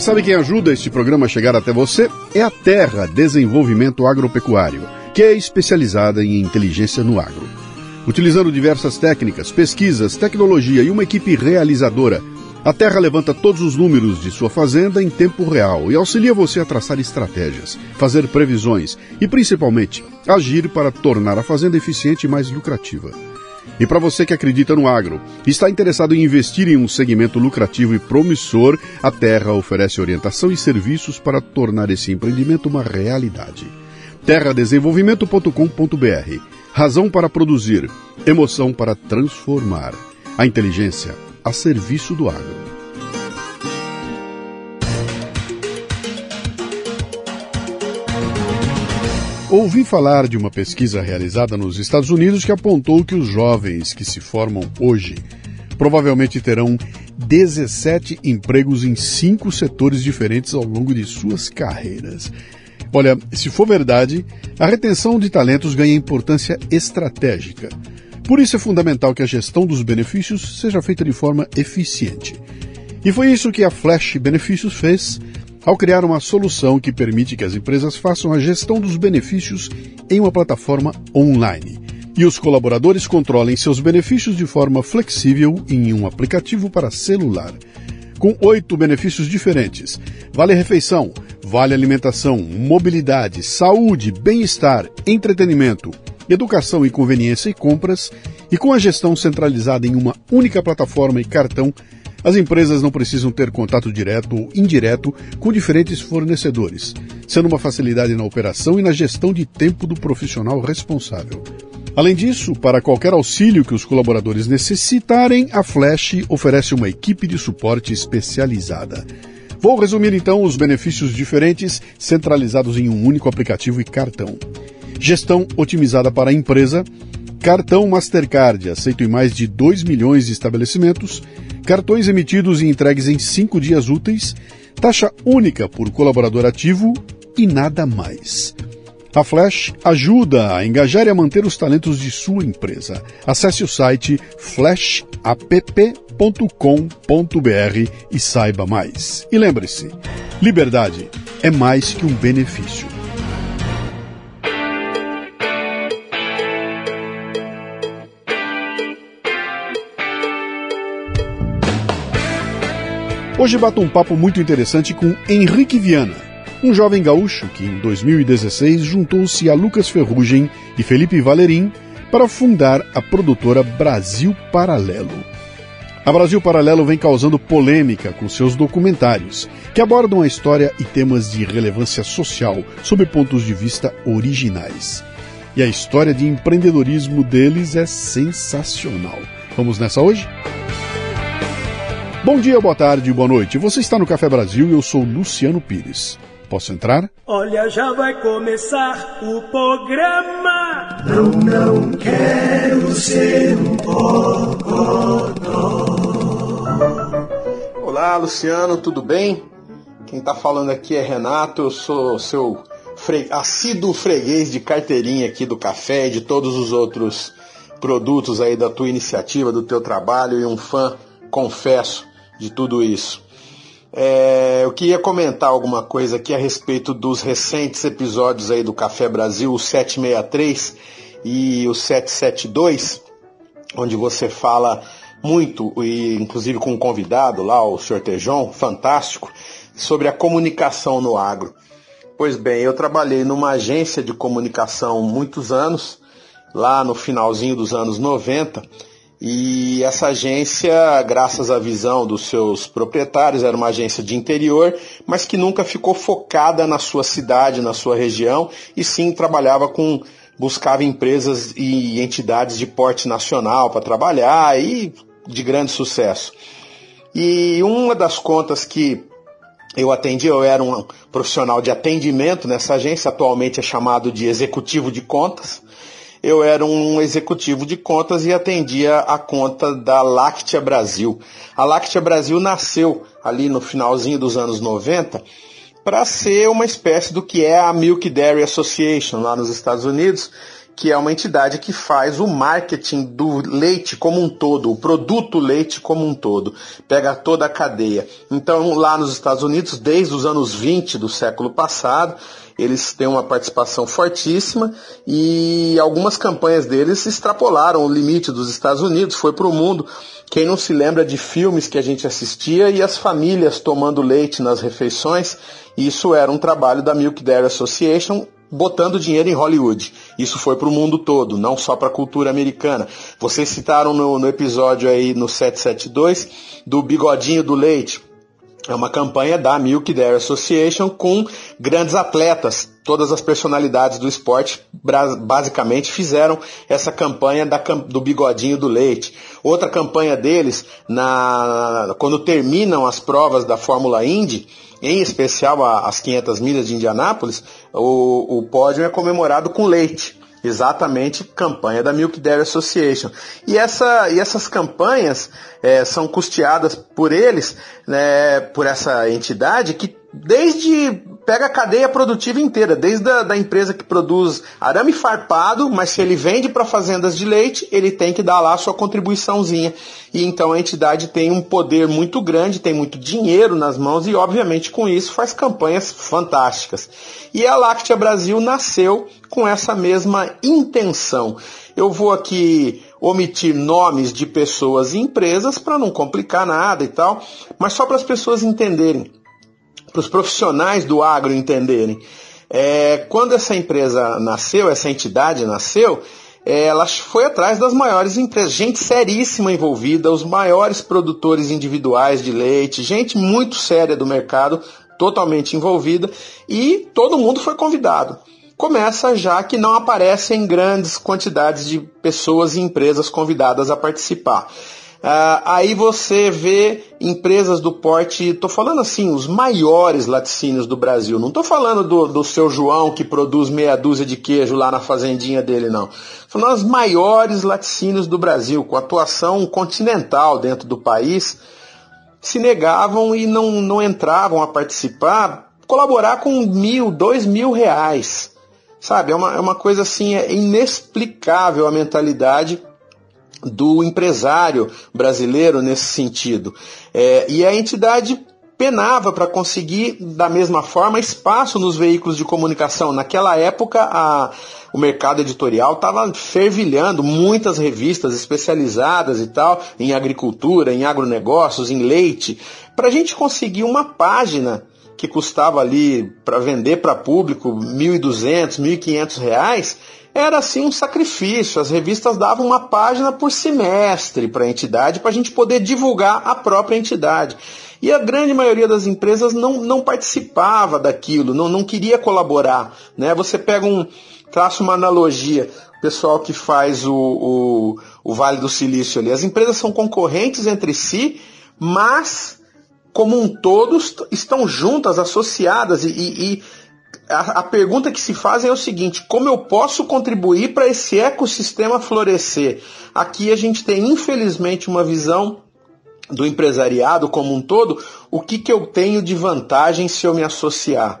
E sabe quem ajuda este programa a chegar até você? É a Terra Desenvolvimento Agropecuário, que é especializada em inteligência no agro. Utilizando diversas técnicas, pesquisas, tecnologia e uma equipe realizadora, a Terra levanta todos os números de sua fazenda em tempo real e auxilia você a traçar estratégias, fazer previsões e, principalmente, agir para tornar a fazenda eficiente e mais lucrativa. E para você que acredita no agro está interessado em investir em um segmento lucrativo e promissor, a Terra oferece orientação e serviços para tornar esse empreendimento uma realidade. terradesenvolvimento.com.br Razão para produzir, emoção para transformar. A inteligência a serviço do agro. Ouvi falar de uma pesquisa realizada nos Estados Unidos que apontou que os jovens que se formam hoje provavelmente terão 17 empregos em cinco setores diferentes ao longo de suas carreiras. Olha, se for verdade, a retenção de talentos ganha importância estratégica. Por isso é fundamental que a gestão dos benefícios seja feita de forma eficiente. E foi isso que a Flash Benefícios fez ao criar uma solução que permite que as empresas façam a gestão dos benefícios em uma plataforma online e os colaboradores controlem seus benefícios de forma flexível em um aplicativo para celular. Com oito benefícios diferentes: vale refeição, vale alimentação, mobilidade, saúde, bem-estar, entretenimento, educação e conveniência e compras, e com a gestão centralizada em uma única plataforma e cartão, as empresas não precisam ter contato direto ou indireto com diferentes fornecedores, sendo uma facilidade na operação e na gestão de tempo do profissional responsável. Além disso, para qualquer auxílio que os colaboradores necessitarem, a Flash oferece uma equipe de suporte especializada. Vou resumir então os benefícios diferentes centralizados em um único aplicativo e cartão. Gestão otimizada para a empresa, cartão Mastercard aceito em mais de 2 milhões de estabelecimentos, cartões emitidos e entregues em cinco dias úteis, taxa única por colaborador ativo e nada mais. A Flash ajuda a engajar e a manter os talentos de sua empresa. Acesse o site flashapp.com.br e saiba mais. E lembre-se: liberdade é mais que um benefício. Hoje bato um papo muito interessante com Henrique Viana, um jovem gaúcho que em 2016 juntou-se a Lucas Ferrugem e Felipe Valerim para fundar a produtora Brasil Paralelo. A Brasil Paralelo vem causando polêmica com seus documentários, que abordam a história e temas de relevância social sob pontos de vista originais. E a história de empreendedorismo deles é sensacional. Vamos nessa hoje? Bom dia, boa tarde, boa noite. Você está no Café Brasil e eu sou Luciano Pires. Posso entrar? Olha, já vai começar o programa. Não, não quero ser um bocodó. Olá, Luciano, tudo bem? Quem está falando aqui é Renato, eu sou seu fre... assíduo freguês de carteirinha aqui do café e de todos os outros produtos aí da tua iniciativa, do teu trabalho e um fã, confesso, de tudo isso. É, eu queria comentar alguma coisa aqui a respeito dos recentes episódios aí do Café Brasil, o 763 e o 772, onde você fala muito, e inclusive com um convidado lá, o Sr. Tejon, fantástico, sobre a comunicação no agro. Pois bem, eu trabalhei numa agência de comunicação muitos anos, lá no finalzinho dos anos 90, e essa agência, graças à visão dos seus proprietários, era uma agência de interior, mas que nunca ficou focada na sua cidade, na sua região, e sim trabalhava com buscava empresas e entidades de porte nacional para trabalhar e de grande sucesso. E uma das contas que eu atendi, eu era um profissional de atendimento nessa agência, atualmente é chamado de executivo de contas eu era um executivo de contas e atendia a conta da Láctea Brasil. A Láctea Brasil nasceu ali no finalzinho dos anos 90 para ser uma espécie do que é a Milk Dairy Association lá nos Estados Unidos, que é uma entidade que faz o marketing do leite como um todo, o produto leite como um todo, pega toda a cadeia. Então, lá nos Estados Unidos, desde os anos 20 do século passado, eles têm uma participação fortíssima e algumas campanhas deles extrapolaram o limite dos Estados Unidos, foi para o mundo. Quem não se lembra de filmes que a gente assistia e as famílias tomando leite nas refeições, isso era um trabalho da Milk Dairy Association botando dinheiro em Hollywood. Isso foi para o mundo todo, não só para a cultura americana. Vocês citaram no, no episódio aí no 772 do bigodinho do leite. É uma campanha da Milk Dairy Association com grandes atletas. Todas as personalidades do esporte basicamente fizeram essa campanha da, do bigodinho do leite. Outra campanha deles, na, quando terminam as provas da Fórmula Indy, em especial as 500 milhas de Indianápolis, o, o pódio é comemorado com leite. Exatamente, campanha da Milk Dairy Association. E, essa, e essas campanhas é, são custeadas por eles, né, por essa entidade que desde pega a cadeia produtiva inteira, desde a da empresa que produz arame farpado, mas se ele vende para fazendas de leite, ele tem que dar lá a sua contribuiçãozinha. E então a entidade tem um poder muito grande, tem muito dinheiro nas mãos e obviamente com isso faz campanhas fantásticas. E a Láctea Brasil nasceu com essa mesma intenção. Eu vou aqui omitir nomes de pessoas e empresas para não complicar nada e tal, mas só para as pessoas entenderem para os profissionais do agro entenderem. É, quando essa empresa nasceu, essa entidade nasceu, é, ela foi atrás das maiores empresas, gente seríssima envolvida, os maiores produtores individuais de leite, gente muito séria do mercado, totalmente envolvida, e todo mundo foi convidado. Começa já que não aparecem grandes quantidades de pessoas e empresas convidadas a participar. Uh, aí você vê empresas do porte, estou falando assim, os maiores laticínios do Brasil. Não estou falando do, do seu João que produz meia dúzia de queijo lá na fazendinha dele, não. Estou falando as maiores laticínios do Brasil, com atuação continental dentro do país, se negavam e não, não entravam a participar, colaborar com mil, dois mil reais. Sabe, é uma, é uma coisa assim, é inexplicável a mentalidade do empresário brasileiro nesse sentido. É, e a entidade penava para conseguir, da mesma forma, espaço nos veículos de comunicação. Naquela época, a, o mercado editorial estava fervilhando, muitas revistas especializadas e tal, em agricultura, em agronegócios, em leite. Para a gente conseguir uma página que custava ali para vender para público R$ 1.200, R$ 1.500, era assim um sacrifício. As revistas davam uma página por semestre para a entidade, para a gente poder divulgar a própria entidade. E a grande maioria das empresas não, não participava daquilo, não, não queria colaborar. Né? Você pega um, traça uma analogia, o pessoal que faz o, o, o Vale do Silício ali. As empresas são concorrentes entre si, mas como um todo estão juntas, associadas e, e, a, a, pergunta que se faz é o seguinte: como eu posso contribuir para esse ecossistema florescer? Aqui a gente tem, infelizmente, uma visão do empresariado como um todo, o que, que eu tenho de vantagem se eu me associar?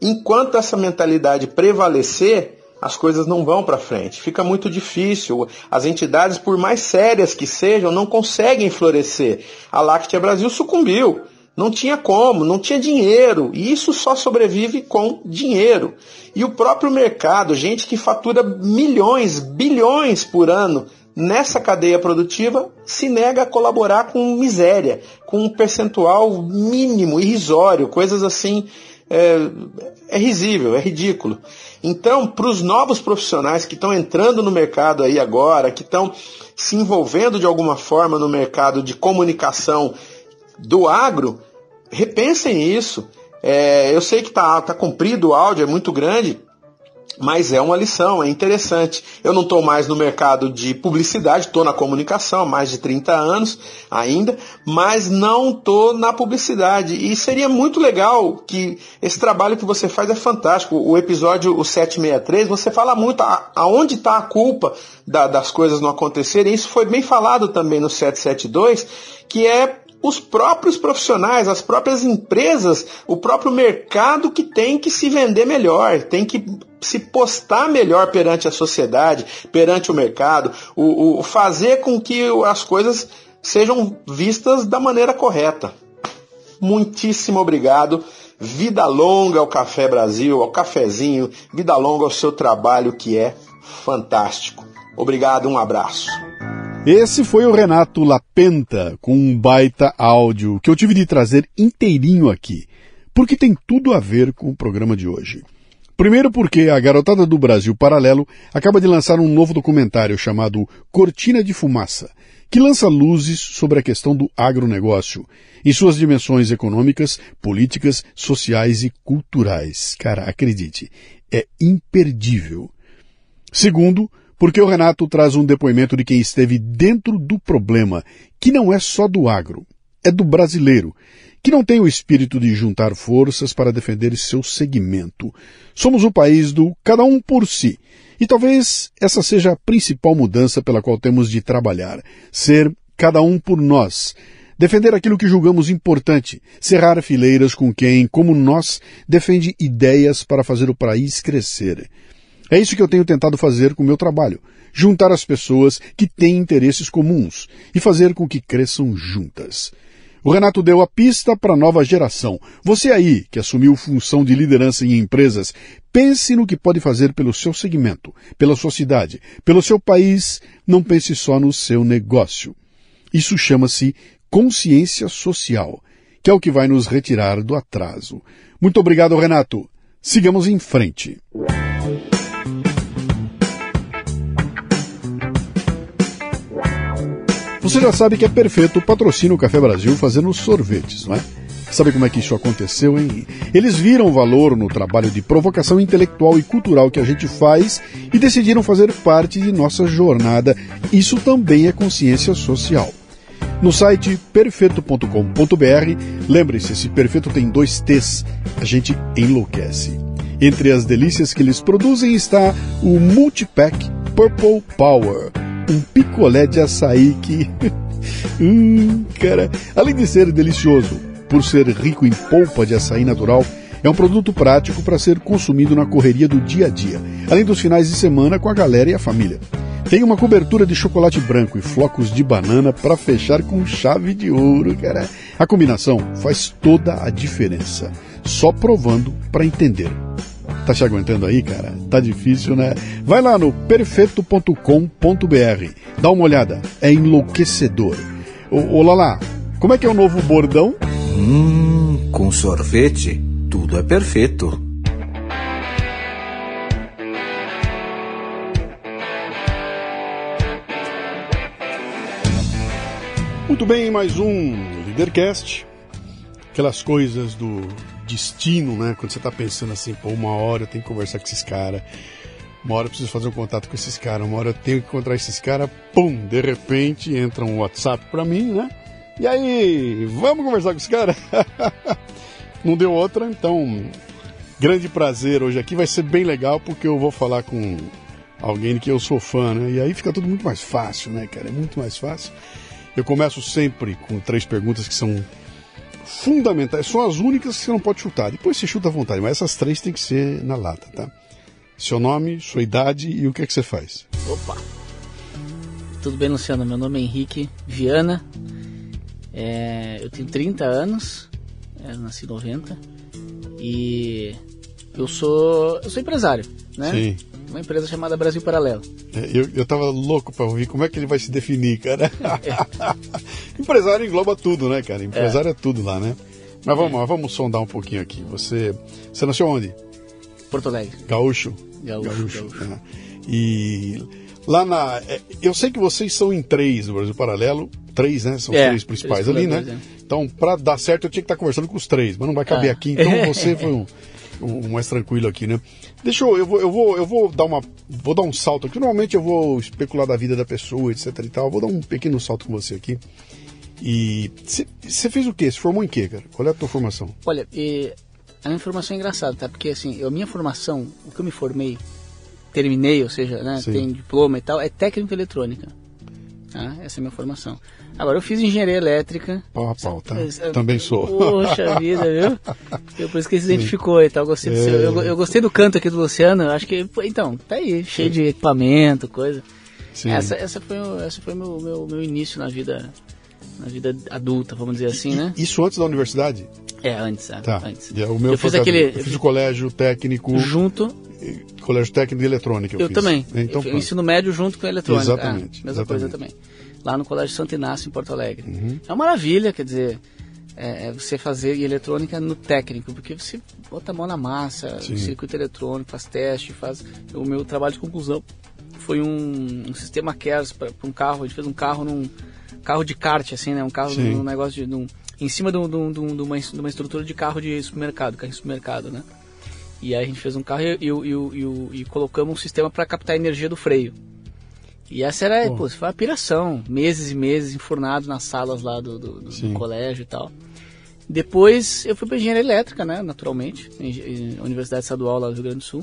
Enquanto essa mentalidade prevalecer, as coisas não vão para frente. Fica muito difícil. As entidades, por mais sérias que sejam, não conseguem florescer. A Láctea Brasil sucumbiu. Não tinha como, não tinha dinheiro. E isso só sobrevive com dinheiro. E o próprio mercado, gente que fatura milhões, bilhões por ano nessa cadeia produtiva, se nega a colaborar com miséria, com um percentual mínimo, irrisório, coisas assim. É, é risível, é ridículo. Então, para os novos profissionais que estão entrando no mercado aí agora, que estão se envolvendo de alguma forma no mercado de comunicação do agro, repensem isso. É, eu sei que está tá comprido o áudio, é muito grande, mas é uma lição, é interessante. Eu não estou mais no mercado de publicidade, estou na comunicação há mais de 30 anos ainda, mas não estou na publicidade. E seria muito legal que esse trabalho que você faz é fantástico. O episódio o 763, você fala muito a, aonde está a culpa da, das coisas não acontecerem. Isso foi bem falado também no 772, que é os próprios profissionais, as próprias empresas, o próprio mercado que tem que se vender melhor, tem que se postar melhor perante a sociedade, perante o mercado, o, o fazer com que as coisas sejam vistas da maneira correta. Muitíssimo obrigado. Vida longa ao Café Brasil, ao cafezinho, vida longa ao seu trabalho que é fantástico. Obrigado, um abraço. Esse foi o Renato Lapenta com um baita áudio que eu tive de trazer inteirinho aqui, porque tem tudo a ver com o programa de hoje. Primeiro porque a garotada do Brasil Paralelo acaba de lançar um novo documentário chamado Cortina de Fumaça, que lança luzes sobre a questão do agronegócio, em suas dimensões econômicas, políticas, sociais e culturais. Cara, acredite, é imperdível. Segundo, porque o Renato traz um depoimento de quem esteve dentro do problema, que não é só do agro, é do brasileiro, que não tem o espírito de juntar forças para defender seu segmento. Somos o país do cada um por si. E talvez essa seja a principal mudança pela qual temos de trabalhar. Ser cada um por nós. Defender aquilo que julgamos importante. Cerrar fileiras com quem, como nós, defende ideias para fazer o país crescer. É isso que eu tenho tentado fazer com o meu trabalho. Juntar as pessoas que têm interesses comuns e fazer com que cresçam juntas. O Renato deu a pista para a nova geração. Você aí, que assumiu função de liderança em empresas, pense no que pode fazer pelo seu segmento, pela sua cidade, pelo seu país. Não pense só no seu negócio. Isso chama-se consciência social, que é o que vai nos retirar do atraso. Muito obrigado, Renato. Sigamos em frente. Você já sabe que é perfeito o patrocínio Café Brasil fazendo sorvetes, não é? Sabe como é que isso aconteceu, hein? Eles viram valor no trabalho de provocação intelectual e cultural que a gente faz e decidiram fazer parte de nossa jornada. Isso também é consciência social. No site perfeito.com.br, lembre-se, esse perfeito tem dois T's, a gente enlouquece. Entre as delícias que eles produzem está o Multipack Purple Power um picolé de açaí que. hum, cara. Além de ser delicioso, por ser rico em polpa de açaí natural, é um produto prático para ser consumido na correria do dia a dia, além dos finais de semana com a galera e a família. Tem uma cobertura de chocolate branco e flocos de banana para fechar com chave de ouro, cara. A combinação faz toda a diferença. Só provando para entender. Tá se aguentando aí, cara? Tá difícil, né? Vai lá no perfeito.com.br. Dá uma olhada. É enlouquecedor. Ô, ô Lala, como é que é o novo bordão? Hum, com sorvete, tudo é perfeito. Muito bem, mais um Leadercast. Aquelas coisas do destino, né? Quando você tá pensando assim, pô, uma hora eu tenho que conversar com esses caras, uma hora eu preciso fazer um contato com esses caras, uma hora eu tenho que encontrar esses caras, pum, de repente entra um WhatsApp pra mim, né? E aí, vamos conversar com esse cara? Não deu outra, então, grande prazer hoje aqui, vai ser bem legal porque eu vou falar com alguém que eu sou fã, né? E aí fica tudo muito mais fácil, né, cara? É muito mais fácil. Eu começo sempre com três perguntas que são fundamentais, são as únicas que você não pode chutar. Depois você chuta à vontade, mas essas três tem que ser na lata, tá? Seu nome, sua idade e o que é que você faz. Opa! Tudo bem, Luciano? Meu nome é Henrique Viana. É, eu tenho 30 anos, é, nasci em 90 e eu sou eu sou empresário, né? Sim. Uma empresa chamada Brasil Paralelo. É, eu, eu tava louco para ouvir como é que ele vai se definir, cara. Empresário engloba tudo, né, cara? Empresário é, é tudo lá, né? Mas vamos lá, vamos sondar um pouquinho aqui. Você, você nasceu onde? Porto Alegre. Gaúcho? Gaúcho. Gaúcho. Gaúcho. É. E lá na. é, Eu sei que vocês são em três no Brasil Paralelo. Três, né? São É, três principais três ali, né? fundadores, Então, para dar certo, eu tinha que estar conversando com os três, mas não vai caber Ah. aqui. Então, você foi um, um mais tranquilo aqui, né? Deixa eu, eu vou, eu vou, eu vou dar uma, vou dar um salto aqui. Normalmente eu vou especular da vida da pessoa, etc e tal. Eu Vou dar um pequeno salto com você aqui. E você fez o quê? Você formou em quê, cara? Qual é a tua formação? Olha, e a minha formação é engraçada, tá? Porque assim, a minha formação, o que eu me formei, terminei, ou seja, né, tem diploma e tal, é técnica eletrônica. Tá? Essa é a minha formação. Agora, eu fiz engenharia elétrica. Pau a pau, tá? É, Também sou. Poxa vida, viu? Eu, por isso que ele se identificou e tal. Gostei do É. eu, eu gostei do canto aqui do Luciano. Acho que. Então, tá aí, cheio de equipamento, coisa. Sim. Essa, essa foi, o- essa foi meu, meu, meu início na vida. Na vida adulta, vamos dizer assim, né? Isso antes da universidade? É, antes, é, Tá. antes. E o meu eu fiz aquele. Eu fiz o colégio técnico, Junto, colégio técnico de eletrônica. Eu, eu fiz. também. Então, eu, ensino médio junto com a eletrônica. Exatamente, É, mesma exatamente. coisa também. Lá no Colégio Santo Inácio, em Porto Alegre. Uhum. É uma maravilha, quer dizer, é, é você fazer eletrônica no técnico, porque você bota a mão na massa, Sim. circuito eletrônico, faz teste, faz. O meu trabalho de conclusão foi um, um sistema CARES para um carro. A gente fez um carro num carro de kart, assim, né? Um carro Sim. num negócio de. Num, em cima de um- de um- de uma, de uma estrutura de carro de supermercado, carro de supermercado, né? E aí a gente fez um carro e, e, e, e, colocamos um sistema para captar a energia do freio. E essa era, Pô. pô, foi uma piração. Meses e meses enfurnados nas salas lá do, do- do- colégio e tal. Depois eu fui para engenharia elétrica, né, naturalmente, em, Universidade Estadual lá do Rio Grande do Sul.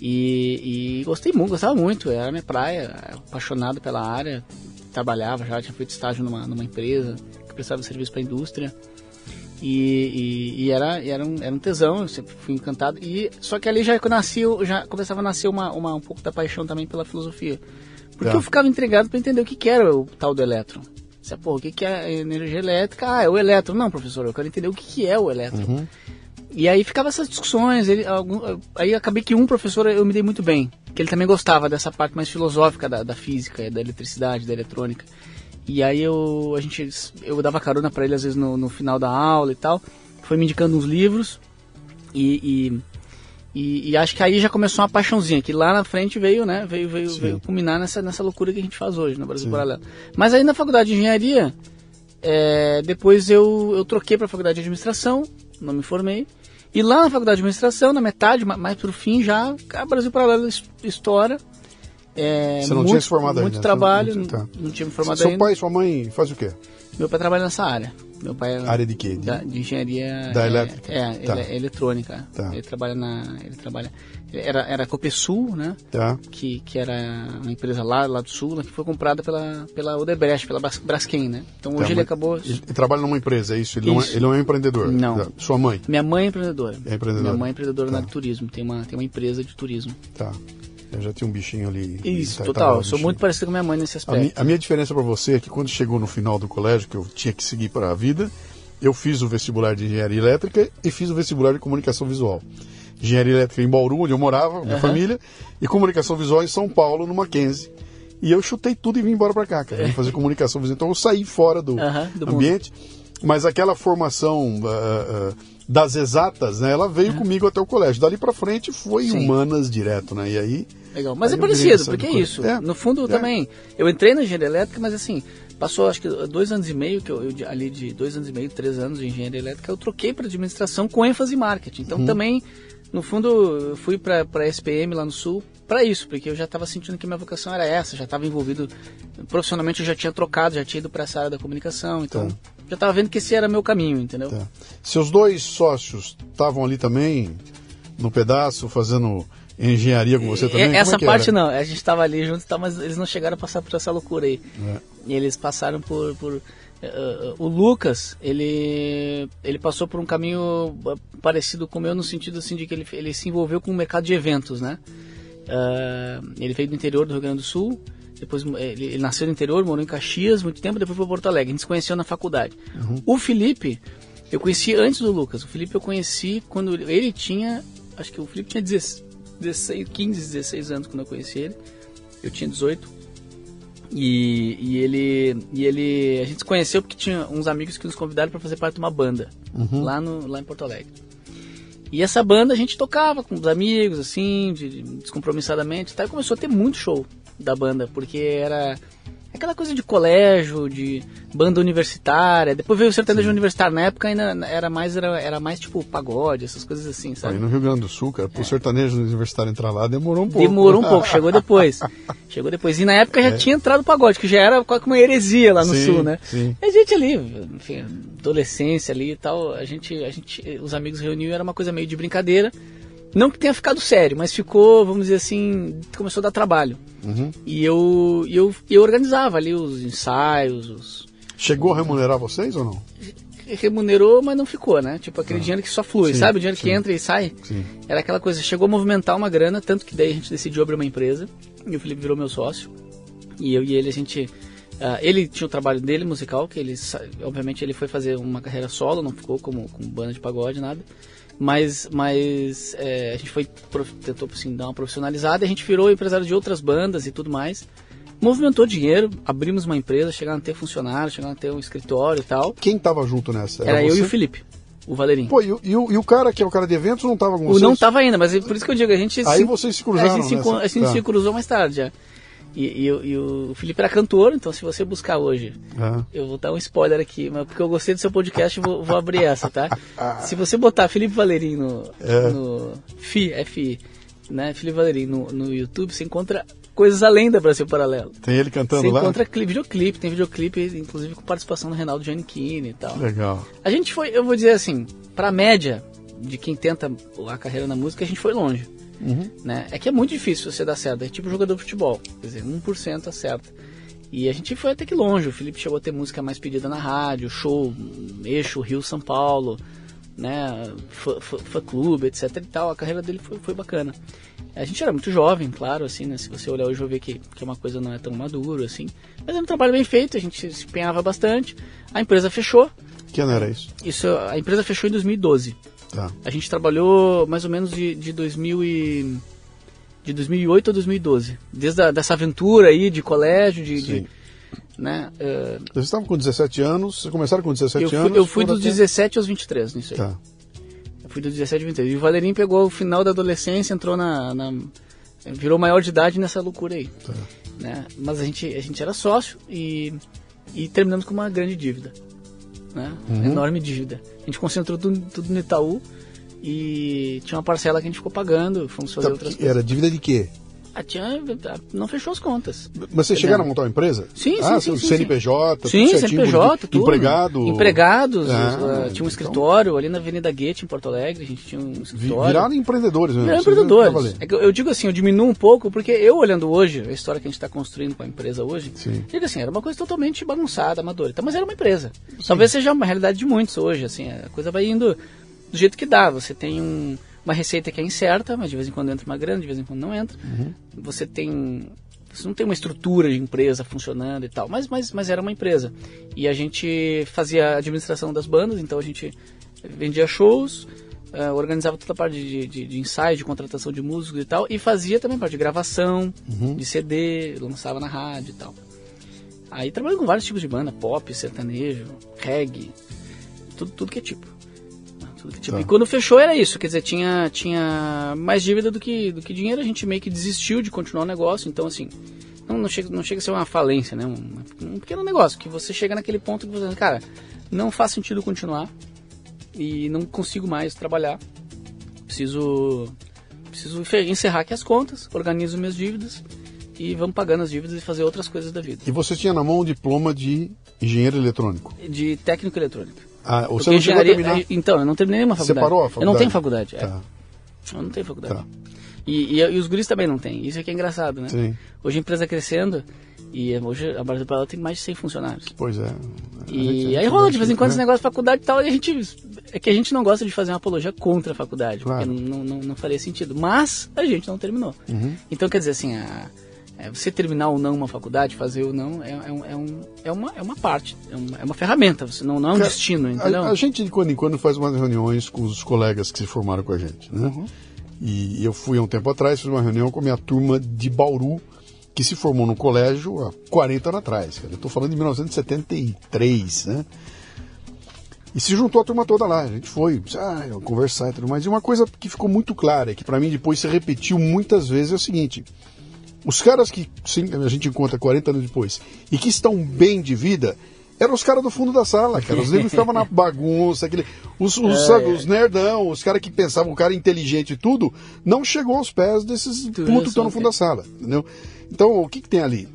E, e gostei muito, gostava muito, era minha praia, apaixonado pela área. Trabalhava já, tinha feito estágio numa, numa empresa que prestava serviço para a indústria. E, e- e era, era, um, era um tesão, eu sempre fui encantado. E, só que ali já nasceu, já começava a nascer uma, uma, um pouco da paixão também pela filosofia. Porque Tá. eu ficava intrigado para entender o que, que era o tal do elétron. Você, pô, o que, que é energia elétrica? Ah, é o elétron. Não, professor, eu quero entender o que, que é o elétron. E aí ficava essas discussões. Ele, algum, aí acabei que um professor eu me dei muito bem, que ele também gostava dessa parte mais filosófica da, da física, da eletricidade, da eletrônica. E aí eu, a gente, eu dava carona para ele às vezes no, no final da aula e tal. Foi me indicando uns livros e, e, e- e acho que aí já começou uma paixãozinha, que lá na frente veio, né, veio, veio, Sim. veio culminar nessa, nessa loucura que a gente faz hoje no Brasil Sim. Paralelo. Mas aí na faculdade de engenharia, é, depois eu, eu troquei para a faculdade de administração, não me formei. E lá na faculdade de administração, na metade, ma- mais pro fim, já a Brasil Paralelo es- estoura. É, Você não muito, tinha se formado Muito ainda, trabalho, você não- tá. não tinha me formado Seu ainda. pai e sua mãe fazem o quê? Meu pai trabalha nessa área. Meu pai é Área de quê? De- da, de engenharia Da é, elétrica? É, Tá. ele é eletrônica. Tá. Ele trabalha na, ele trabalha. Era era a Copesul, né? Tá. Que, que era uma empresa lá, lá do sul, que foi comprada pela pela Odebrecht, pela Bras- Braskem, né? Então hoje Tá, ele mas acabou. Ele, ele trabalha numa empresa, é isso? Ele, Não, é, Isso. ele não é um empreendedor? Não. Tá. Sua mãe? Minha mãe é empreendedora. É empreendedora. Minha mãe é empreendedora na Tá. área de turismo. Tem uma tem uma empresa de turismo. Tá. Eu já tinha um bichinho ali. Isso, total. sou muito parecido com minha mãe nesse A, aspecto. mi- a minha diferença para você é que quando chegou no final do colégio, que eu tinha que seguir para a vida, eu fiz o vestibular de engenharia elétrica e fiz o vestibular de comunicação visual. Engenharia elétrica em Bauru, onde eu morava, minha Aham. família, e comunicação visual em São Paulo, no Mackenzie. E eu chutei tudo e vim embora para cá, cara. Vim fazer comunicação visual. Então eu saí fora do, Aham, do mundo. ambiente. Mas aquela formação ah, ah, das exatas, né, ela veio comigo até o colégio. Dali para frente foi Sim. humanas direto, né? E aí Legal. Mas Aí é parecido, porque é isso. É, No fundo é. também. Eu entrei na engenharia elétrica, mas assim, passou acho que dois anos e meio, que eu, eu ali de dois anos e meio, três anos de engenharia elétrica, eu troquei para administração com ênfase em marketing. Uhum. Então também, no fundo, eu fui para a SPM lá no Sul para isso, porque eu já estava sentindo que minha vocação era essa, já estava envolvido profissionalmente, eu já tinha trocado, já tinha ido para essa área da comunicação, então Tá. Já estava vendo que esse era meu caminho, entendeu? Tá. Seus dois sócios estavam ali também no pedaço fazendo engenharia com você também? Essa é parte era? não, a gente estava ali junto, tal, mas eles não chegaram a passar por essa loucura aí. É. Eles passaram por. por eh, o Lucas, ele, ele passou por um caminho eh, parecido com o meu, no sentido assim de que ele, ele se envolveu com o mercado de eventos, né? Ah, ele veio do interior do Rio Grande do Sul, depois eh, ele, ele nasceu no interior, morou em Caxias muito tempo, depois foi para Porto Alegre. A gente se conheceu na faculdade. O Felipe, eu conheci antes do Lucas. O Felipe eu conheci quando ele tinha. Acho que o Felipe tinha 16, 16, 15, 16 anos quando eu conheci ele. Eu tinha 18. E, e ele e ele a gente se conheceu porque tinha uns amigos que nos convidaram para fazer parte de uma banda lá no lá em Porto Alegre. E essa banda a gente tocava com os amigos assim, de, de- descompromissadamente, tal, e começou a ter muito show da banda, porque era aquela coisa de colégio, de banda universitária. Depois veio o sertanejo universitário, na época ainda era mais era, era mais tipo pagode, essas coisas assim, Aí sabe? no Rio Grande do Sul, cara, pro sertanejo universitário entrar lá demorou um pouco. Demorou um pouco, chegou depois. Chegou depois. E na época já tinha entrado o pagode, que já era quase uma heresia lá no É. Sim, sul, né? sim. E a gente ali, enfim, adolescência ali e tal, a gente, a gente, os amigos reuniam, era uma coisa meio de brincadeira. Não que tenha ficado sério, mas ficou, vamos dizer assim, começou a dar trabalho. E eu, eu, eu organizava ali os ensaios, os, Chegou a remunerar vocês ou não? remunerou, mas não ficou, né? Tipo, aquele dinheiro que só flui, Sim, sabe? O dinheiro que sim. entra e sai. Sim. Era aquela coisa, chegou a movimentar uma grana, tanto que daí a gente decidiu abrir uma empresa, e o Felipe virou meu sócio. E eu e ele, a gente... ah, ele tinha o trabalho dele, musical, que ele, obviamente, ele foi fazer uma carreira solo, não ficou como, como banda de pagode, nada. Mas, mas é, a gente foi, tentou, assim, dar uma profissionalizada, e a gente virou empresário de outras bandas e tudo mais. Movimentou dinheiro, abrimos uma empresa, chegaram a ter funcionário, chegaram a ter um escritório e tal. Quem tava junto nessa? Era eu você? e o Felipe, o Valerinho. Pô, e, o- e o, e o cara que é o cara de eventos não tava com O vocês? não tava ainda, mas é por isso que eu digo, a gente Aí se, vocês se cruzaram a gente, se, a gente Tá. se cruzou mais tarde já. E, e o- e o Felipe era cantor, então se você buscar hoje, Ah. eu vou dar um spoiler aqui, mas porque eu gostei do seu podcast, eu vou, vou abrir essa, tá? Se você botar Felipe Valerim no, É. no FI, FI, né? Felipe Valerim no, no YouTube, você encontra coisas além da Brasil Paralelo. Tem ele cantando Você lá? encontra clipe, videoclipe, tem videoclipe, inclusive com participação do Reinaldo Giannichini e tal. Legal. A gente foi, eu vou dizer assim, pra média de quem tenta a carreira na música, a gente foi longe. Né? É que é muito difícil você dar certo, é tipo jogador de futebol, quer dizer, 1% acerta. E a gente foi até que longe, o Felipe chegou a ter música mais pedida na rádio, show, eixo, Rio, São Paulo, né, fã, fã- fã clube, etc e tal, a carreira dele foi, foi bacana. A gente era muito jovem, claro, assim, né, se você olhar hoje vai ver que, que uma coisa não é tão maduro, assim, mas era um trabalho bem feito, a gente se empenhava bastante, a empresa fechou, Que ano era isso? isso, a empresa fechou em 2012. Tá. A gente trabalhou mais ou menos de, de 2000 e, de 2008 a 2012. Desde a, dessa aventura aí de colégio, de, de né? eh, Vocês estavam com 17 anos, vocês começaram com 17 eu fui, anos? eu fui dos até- 17 aos 23 nisso aí. Tá. Eu fui dos 17 aos 23. E o Valerinho pegou o final da adolescência, entrou na, na- virou maior de idade nessa loucura aí. Tá. Né? Mas a gente, a gente era sócio e, e terminamos com uma grande dívida. Né? Uhum. Enorme dívida. A gente concentrou tudo, tudo no Itaú e tinha uma parcela que a gente ficou pagando, fomos fazer Tá, outras coisas. Era dívida de quê? Ah, tinha, não fechou as contas. Mas vocês chegaram a montar uma empresa? Sim, sim, ah, sim, sim, CNPJ, tudo Sim, CNPJ, tudo. Empregado. Empregados, Ah, uh, tinha um então- escritório ali na Avenida Guete, em Porto Alegre, a gente tinha um escritório. Viraram empreendedores mesmo. Viraram não empreendedores. É que eu, eu digo assim, eu diminuo um pouco, porque eu olhando hoje, a história que a gente está construindo com a empresa hoje, Sim. digo assim, era uma coisa totalmente bagunçada, amadora. Mas era uma empresa. Talvez seja uma realidade de muitos hoje, assim, a coisa vai indo do jeito que dá. Você tem um- uma receita que é incerta, mas de vez em quando entra uma grana, de vez em quando não entra. Uhum. Você tem você não tem uma estrutura de empresa funcionando e tal, mas, mas, mas era uma empresa. E a gente fazia a administração das bandas, então a gente vendia shows, eh, organizava toda a parte de, de, de ensaio, de contratação de músicos e tal, e fazia também parte de gravação, de CD, lançava na rádio e tal. Aí trabalhei com vários tipos de banda, pop, sertanejo, reggae, tudo, tudo que é tipo. Tudo que tipo. Tá. E quando fechou era isso, quer dizer, tinha, tinha mais dívida do que, do que dinheiro, a gente meio que desistiu de continuar o negócio, então assim, não, não, chega, não chega a ser uma falência, né? Um, um pequeno negócio, que você chega naquele ponto que você, cara, não faz sentido continuar e não consigo mais trabalhar. Preciso, preciso encerrar aqui as contas, organizo minhas dívidas e vamos pagando as dívidas e fazer outras coisas da vida. E você tinha na mão um diploma de engenheiro eletrônico. De técnico eletrônico. Ah, você não chegou a terminar? Então, eu não terminei nenhuma Você faculdade. parou a Eu não faculdade? tenho faculdade. é. Tá. Eu não tenho faculdade. Tá. E, e, e os guris também não têm. Isso é que é engraçado, né? Sim. Hoje a empresa crescendo e hoje a Brasil Paralelo tem mais de 100 funcionários. Pois é. E a aí rola de vez em quando né? esse negócio de faculdade e tal, e a gente. É que a gente não gosta de fazer uma apologia contra a faculdade, Claro. porque não, não, não faria sentido. Mas a gente não terminou. Uhum. Então quer dizer assim, a- é, você terminar ou não uma faculdade, fazer ou não, é, é, um- é, um, é, uma, é uma parte, é uma, é uma ferramenta, você não, não é um destino, entendeu? A, a gente de quando em quando faz umas reuniões com os colegas que se formaram com a gente, né? Uhum. E eu fui há um tempo atrás, fiz uma reunião com a minha turma de Bauru, que se formou no colégio há 40 anos atrás. Cara. Eu estou falando de 1973, né? E se juntou a turma toda lá. A gente foi ah, conversar e tudo mais. E uma coisa que ficou muito clara, que para mim depois se repetiu muitas vezes, é o seguinte: os caras que sim, a gente encontra 40 anos depois e que estão bem de vida eram os caras do fundo da sala, cara. Os negros que estavam na bagunça, aquele, os, É. os, sabe, os nerdão, os caras que pensavam o cara inteligente e tudo, não chegou aos pés desses putos que estão no fundo da sala, entendeu? Então, o que, que tem ali?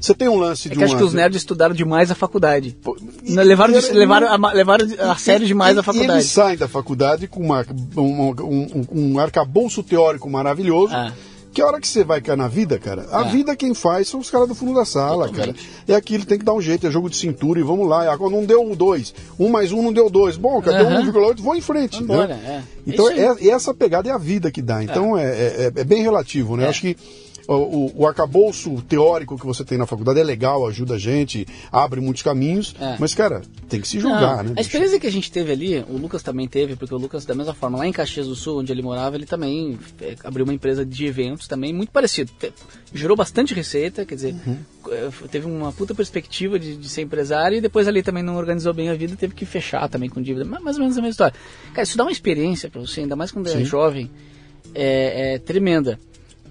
Você tem um lance É de que acho uma- que os nerds estudaram demais a faculdade. Pô, e- levaram, de- era- levaram, a, levaram a sério demais e- a faculdade. Eles saem da faculdade com uma- um, um, um arcabouço teórico maravilhoso Ah. Que hora que você vai cair na vida, cara, a É. vida quem faz são os caras do fundo da sala, Totalmente. cara. É aquilo, tem que dar um jeito, é jogo de cintura e vamos lá. Ah, Não deu dois. Um mais um não deu dois. Bom, cara, deu Aham. 1,8, vou em frente. Vambora, né? é. Então, É é, essa pegada é a vida que dá. Então, é, é, é bem relativo, né? É. Acho que o, o, o arcabouço teórico que você tem na faculdade é legal, ajuda a gente, abre muitos caminhos. É. Mas, cara, tem que se jogar, Não, né? A bicho? experiência que a gente teve ali, o Lucas também teve, porque o Lucas, da mesma forma, lá em Caxias do Sul, onde ele morava, ele também eh, abriu uma empresa de eventos também muito parecido. Te- Gerou bastante receita, quer dizer, Uhum. eh, teve uma puta perspectiva de, de ser empresário e depois ali também não organizou bem a vida, teve que fechar também com dívida. Ma- Mais ou menos a mesma história. Cara, isso dá uma experiência pra você, ainda mais quando é jovem, é, é tremenda.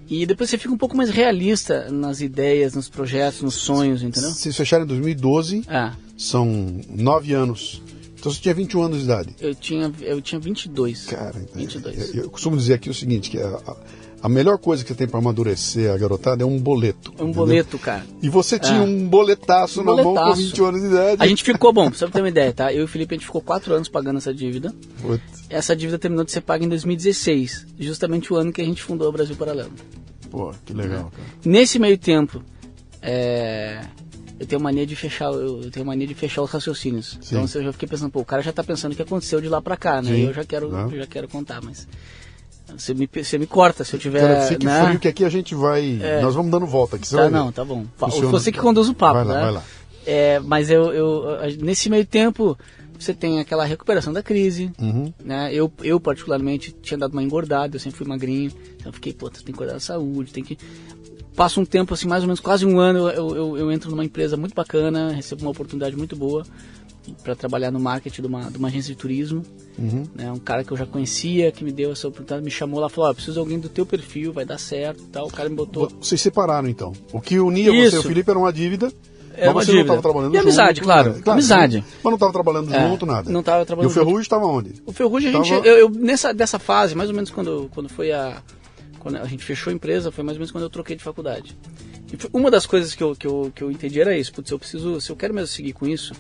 E depois você fica um pouco mais realista nas ideias, nos projetos, nos sonhos, entendeu? Vocês fecharam em 2012, Ah, são nove anos. Então você tinha 21 anos de idade. eu tinha, eu tinha 22. Cara, então, 22. Eu, eu costumo dizer aqui o seguinte, que a, a- a melhor coisa que você tem para amadurecer a garotada é um boleto. É um entendeu? boleto, cara. E você tinha É. um boletaço Um na mão com boletaço. 20 anos de idade. A gente ficou, bom, só pra ter uma ideia, tá? Eu e o Felipe, a gente ficou quatro anos pagando essa dívida. Putz, Essa dívida terminou de ser paga em 2016, justamente o ano que a gente fundou o Brasil Paralelo. Pô, que legal, cara. Nesse meio tempo, é, eu tenho mania de fechar, eu tenho mania de fechar os raciocínios. Sim. Então eu já fiquei pensando, pô, o cara já tá pensando o que aconteceu de lá pra cá, né? Sim, eu já quero, eu já quero contar, mas você me, você me corta se eu tiver, Cara, fique né? frio que aqui a gente vai... Nós vamos dando volta aqui, você Tá, não, tá bom. Funciona. Você que conduz o papo, Vai lá, né? vai lá. É, mas eu, eu, nesse meio tempo, você tem aquela recuperação da crise, Uhum. né? Eu, eu particularmente tinha dado uma engordada, eu sempre fui magrinho, então eu fiquei, pô, tem que cuidar da saúde, tem que... Passa um tempo, assim, mais ou menos quase um ano, eu, eu, eu entro numa empresa muito bacana, recebo uma oportunidade muito boa para trabalhar no marketing de uma, de uma agência de turismo, Uhum. né? Um cara que eu já conhecia, que me deu essa oportunidade, me chamou lá, falou, ó, preciso de alguém do teu perfil, vai dar certo e tal. O cara me botou... Vocês separaram, então. O que unia você e Isso. o Felipe era uma dívida... Era mas você dívida. não estava trabalhando E junto. amizade, claro. né? Amizade. Mas não estava trabalhando É, junto, nada. não tava trabalhando E o Ferrugem estava onde? O Ferrugem, a gente, eu, eu- nessa dessa fase, mais ou menos quando, quando foi a. Quando a gente fechou a empresa, foi mais ou menos quando eu troquei de faculdade. E uma das coisas que eu, que, eu, que eu entendi era isso, putz, eu preciso, se eu quero mesmo seguir com isso,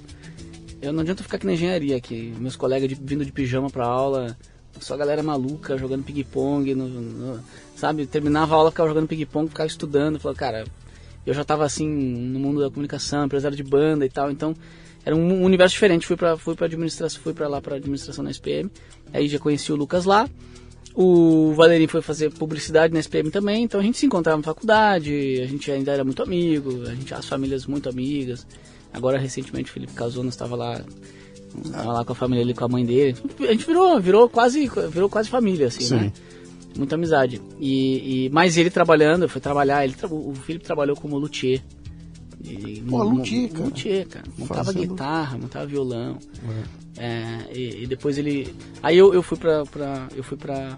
eu não adianta ficar aqui na engenharia, aqui, meus colegas de- vindo de pijama pra aula, só galera maluca jogando ping-pong, sabe? Terminava a aula, ficava jogando ping-pong, ficava estudando, falava, cara, eu já tava assim no mundo da comunicação, empresário de banda e tal, então era um universo diferente. Fui para fui para administração, fui para lá para administração na SPM. Aí já conheci o Lucas lá. O Valerinho foi fazer publicidade na SPM também, então a gente se encontrava na faculdade, a gente ainda era muito amigo, a gente as famílias muito amigas. Agora recentemente o Felipe casou, nós estava lá tava lá com a família ali com a mãe dele. A gente virou, virou quase virou quase família assim, Sim. né? Muita amizade. E, e mas ele trabalhando, foi trabalhar, ele o Felipe trabalhou como luthier. E, Pô, luthier, cara. luthier, cara. Montava Fazendo- guitarra, montava violão. É, e, e depois ele. Aí eu, eu fui pra. pra eu fui pra.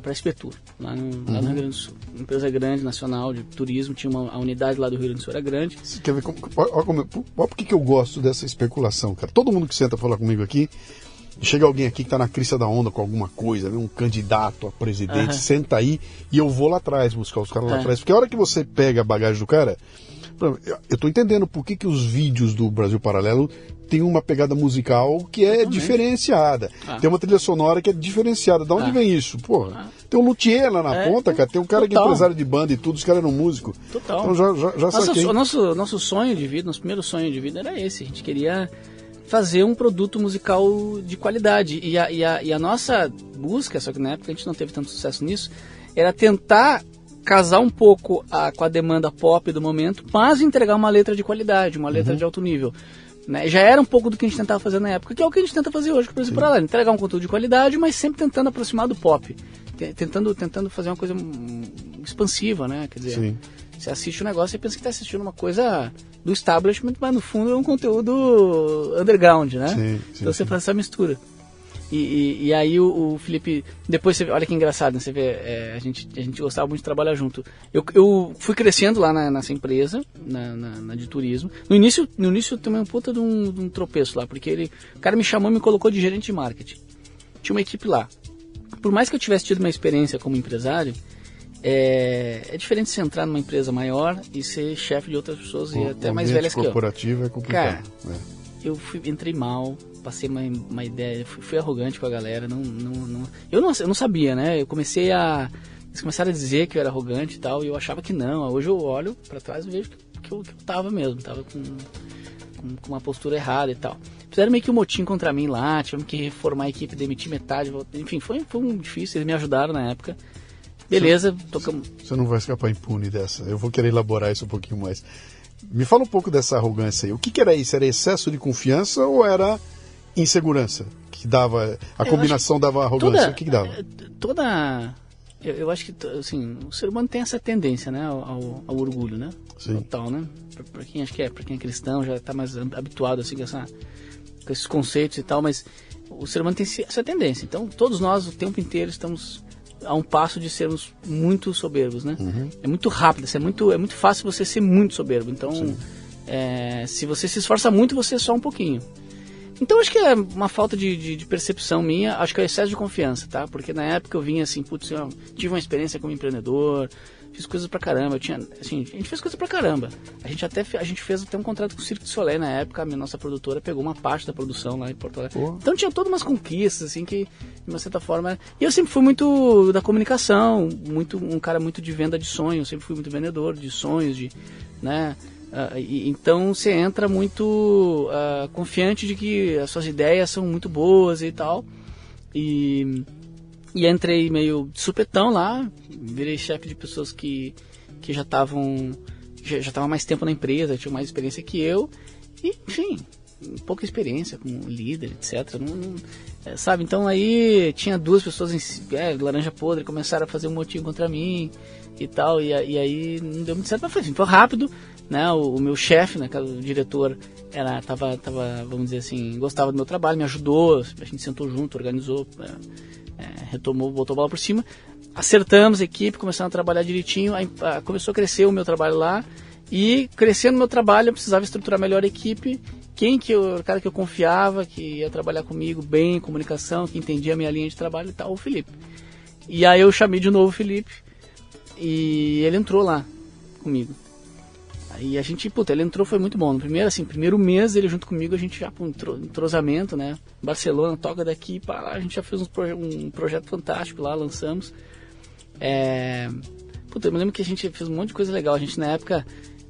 Pra Espetur, lá no, Uhum. lá no Rio Grande do Sul. Uma empresa grande, nacional, de turismo, tinha uma a unidade lá do Rio Grande do Sul, era grande. Você quer ver como. Olha, como- olha por que eu gosto dessa especulação, cara. Todo mundo que senta falar comigo aqui, chega alguém aqui que tá na crista da onda com alguma coisa, né, um candidato a presidente, Aham. senta aí e eu vou lá atrás buscar os caras lá É. atrás. Porque a hora que você pega a bagagem do cara. Eu tô entendendo por que, que os vídeos do Brasil Paralelo tem uma pegada musical que é diferenciada. Ah. Tem uma trilha sonora que é diferenciada. Da onde Ah. vem isso? Porra, tem um luthier lá na É, ponta, cara. Tem um cara que é total. empresário de banda e tudo, os caras eram músicos. Total. Então já, já, já Nossa, o nosso, nosso sonho de vida, nosso primeiro sonho de vida era esse. A gente queria fazer um produto musical de qualidade. E a, e a, e a nossa busca, só que na época a gente não teve tanto sucesso nisso, era tentar casar um pouco a- com a demanda pop do momento, mas entregar uma letra de qualidade, uma letra de alto nível. Né? Já era um pouco do que a gente tentava fazer na época, que é o que a gente tenta fazer hoje com o Brasil Paralelo. Entregar um conteúdo de qualidade, mas sempre tentando aproximar do pop. Te- Tentando, tentando fazer uma coisa hum, expansiva, né? Quer dizer, Sim. você assiste o negócio e pensa que está assistindo uma coisa do establishment, mas no fundo é um conteúdo underground, né? Sim, sim, então você sim. faz essa mistura. E, e, e aí o, o Felipe, depois você vê, olha que engraçado, né? Você vê, é, a, gente, a gente gostava muito de trabalhar junto. Eu, eu fui crescendo lá na, nessa empresa, na, na, na de turismo. No início, no início eu tomei um puta de um, de um tropeço lá, porque ele, o cara me chamou e me colocou de gerente de marketing. Tinha uma equipe lá. Por mais que eu tivesse tido uma experiência como empresário, é, é diferente você entrar numa empresa maior e ser chefe de outras pessoas e O até ambiente mais velhas que eu. corporativo é complicado. Cara, né? Eu fui- entrei mal, passei uma, uma ideia, fui, fui arrogante com a galera, não, não, não- eu, não, eu não sabia, né? Eu comecei a Eles começaram a dizer que eu era arrogante e tal, e eu achava que não. Hoje eu olho para trás e vejo que, que, eu, que eu tava mesmo, tava com, com, com, uma postura errada e tal. Fizeram meio que um motim contra mim lá, tivemos que reformar a equipe, demitir metade, enfim, foi, foi um difícil, eles me ajudaram na época. Beleza, tocamos. Você não vai escapar impune dessa. Eu vou querer elaborar isso um pouquinho mais. Me fala um pouco dessa arrogância aí. O que, que era isso? Era excesso de confiança ou era insegurança? Que dava. A eu combinação dava arrogância? Toda, o que, que dava? Toda eu, eu, acho que assim, o ser humano tem essa tendência, né, ao, ao orgulho, né? Sim. Total, né? Para quem acho que é, para quem é cristão já está mais habituado assim com, essa, com esses conceitos e tal, mas o ser humano tem essa tendência. Então, todos nós o tempo inteiro estamos a um passo de sermos muito soberbos, né? Uhum. É muito rápido, é muito é muito fácil você ser muito soberbo. Então, é, se você se esforça muito, você é só um pouquinho. Então acho que é uma falta de, de, de, percepção minha, acho que é excesso de confiança, tá? Porque na época eu vinha assim, putz, eu tive uma experiência como empreendedor, fiz coisas pra caramba, eu tinha, assim, a gente fez coisas pra caramba. A gente até a gente fez até um contrato com o Cirque du Soleil na época, a minha nossa produtora pegou uma parte da produção lá em Porto Alegre. Pô. Então tinha todas umas conquistas assim que de uma certa forma, e eu sempre fui muito da comunicação, muito um cara muito de venda de sonhos, sempre fui muito vendedor de sonhos, de, né, Uh, e, então você entra muito uh, confiante de que as suas ideias são muito boas e tal. E, e entrei meio supetão lá, virei chefe de pessoas que, que já estavam já estavam mais tempo na empresa, tinham mais experiência que eu. E, enfim, pouca experiência como líder, etc. Não, não, é, sabe? Então aí tinha duas pessoas em é, laranja podre, começaram a fazer um motivo contra mim e tal. E, e aí não deu muito certo, mas foi, assim, foi rápido né, o, o meu chefe, né, o diretor, era, tava, tava, vamos dizer assim, gostava do meu trabalho, me ajudou, a gente sentou junto, organizou, é, é, retomou, botou a bola por cima, acertamos a equipe, começamos a trabalhar direitinho, aí, a, começou a crescer o meu trabalho lá, e crescendo o meu trabalho, eu precisava estruturar melhor a equipe, quem que eu, o cara que eu confiava, que ia trabalhar comigo bem em comunicação, que entendia a minha linha de trabalho e tal, o Felipe. E aí eu chamei de novo o Felipe, e ele entrou lá comigo. E a gente, puta, ele entrou, foi muito bom. No primeiro, assim, primeiro mês ele junto comigo, a gente já, um entrosamento, né? Barcelona, toca daqui para lá, a gente já fez um, proje um projeto fantástico lá, lançamos. É... Puta, eu me lembro que a gente fez um monte de coisa legal. A gente, na época,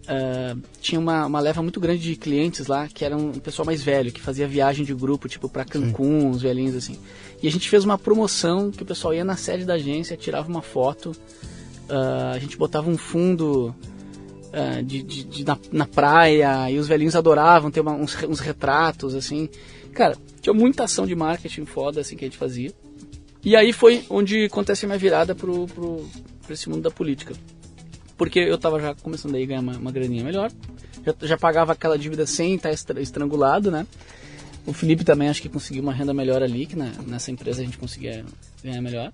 uh, tinha uma, uma leva muito grande de clientes lá, que era um pessoal mais velho, que fazia viagem de grupo, tipo, para Cancún, Sim. uns velhinhos, assim. E a gente fez uma promoção que o pessoal ia na sede da agência, tirava uma foto, uh, a gente botava um fundo uh, de, de, de na, na, praia, e os velhinhos adoravam ter uma, uns, uns, retratos, assim. Cara, tinha muita ação de marketing foda, assim, que a gente fazia. E aí foi onde acontece a minha virada pro, pro, pro esse mundo da política. Porque eu tava já começando a ganhar uma, uma graninha melhor, já, já pagava aquela dívida sem estar estrangulado, né? O Felipe também acho que conseguiu uma renda melhor ali, que na, nessa empresa a gente conseguia ganhar melhor.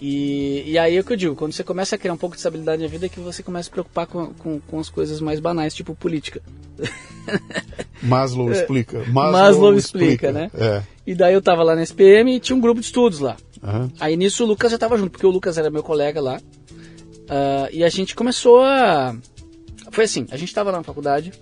E, e aí é o que eu digo, quando você começa a criar um pouco de estabilidade na vida é que você começa a se preocupar com, com, com as coisas mais banais, tipo política. Maslow explica. Maslow, Maslow explica, explica, né? É. E daí eu tava lá na SPM e tinha um grupo de estudos lá. Uhum. Aí nisso o Lucas já tava junto, porque o Lucas era meu colega lá. Uh, e a gente começou a... Foi assim, a gente tava lá na faculdade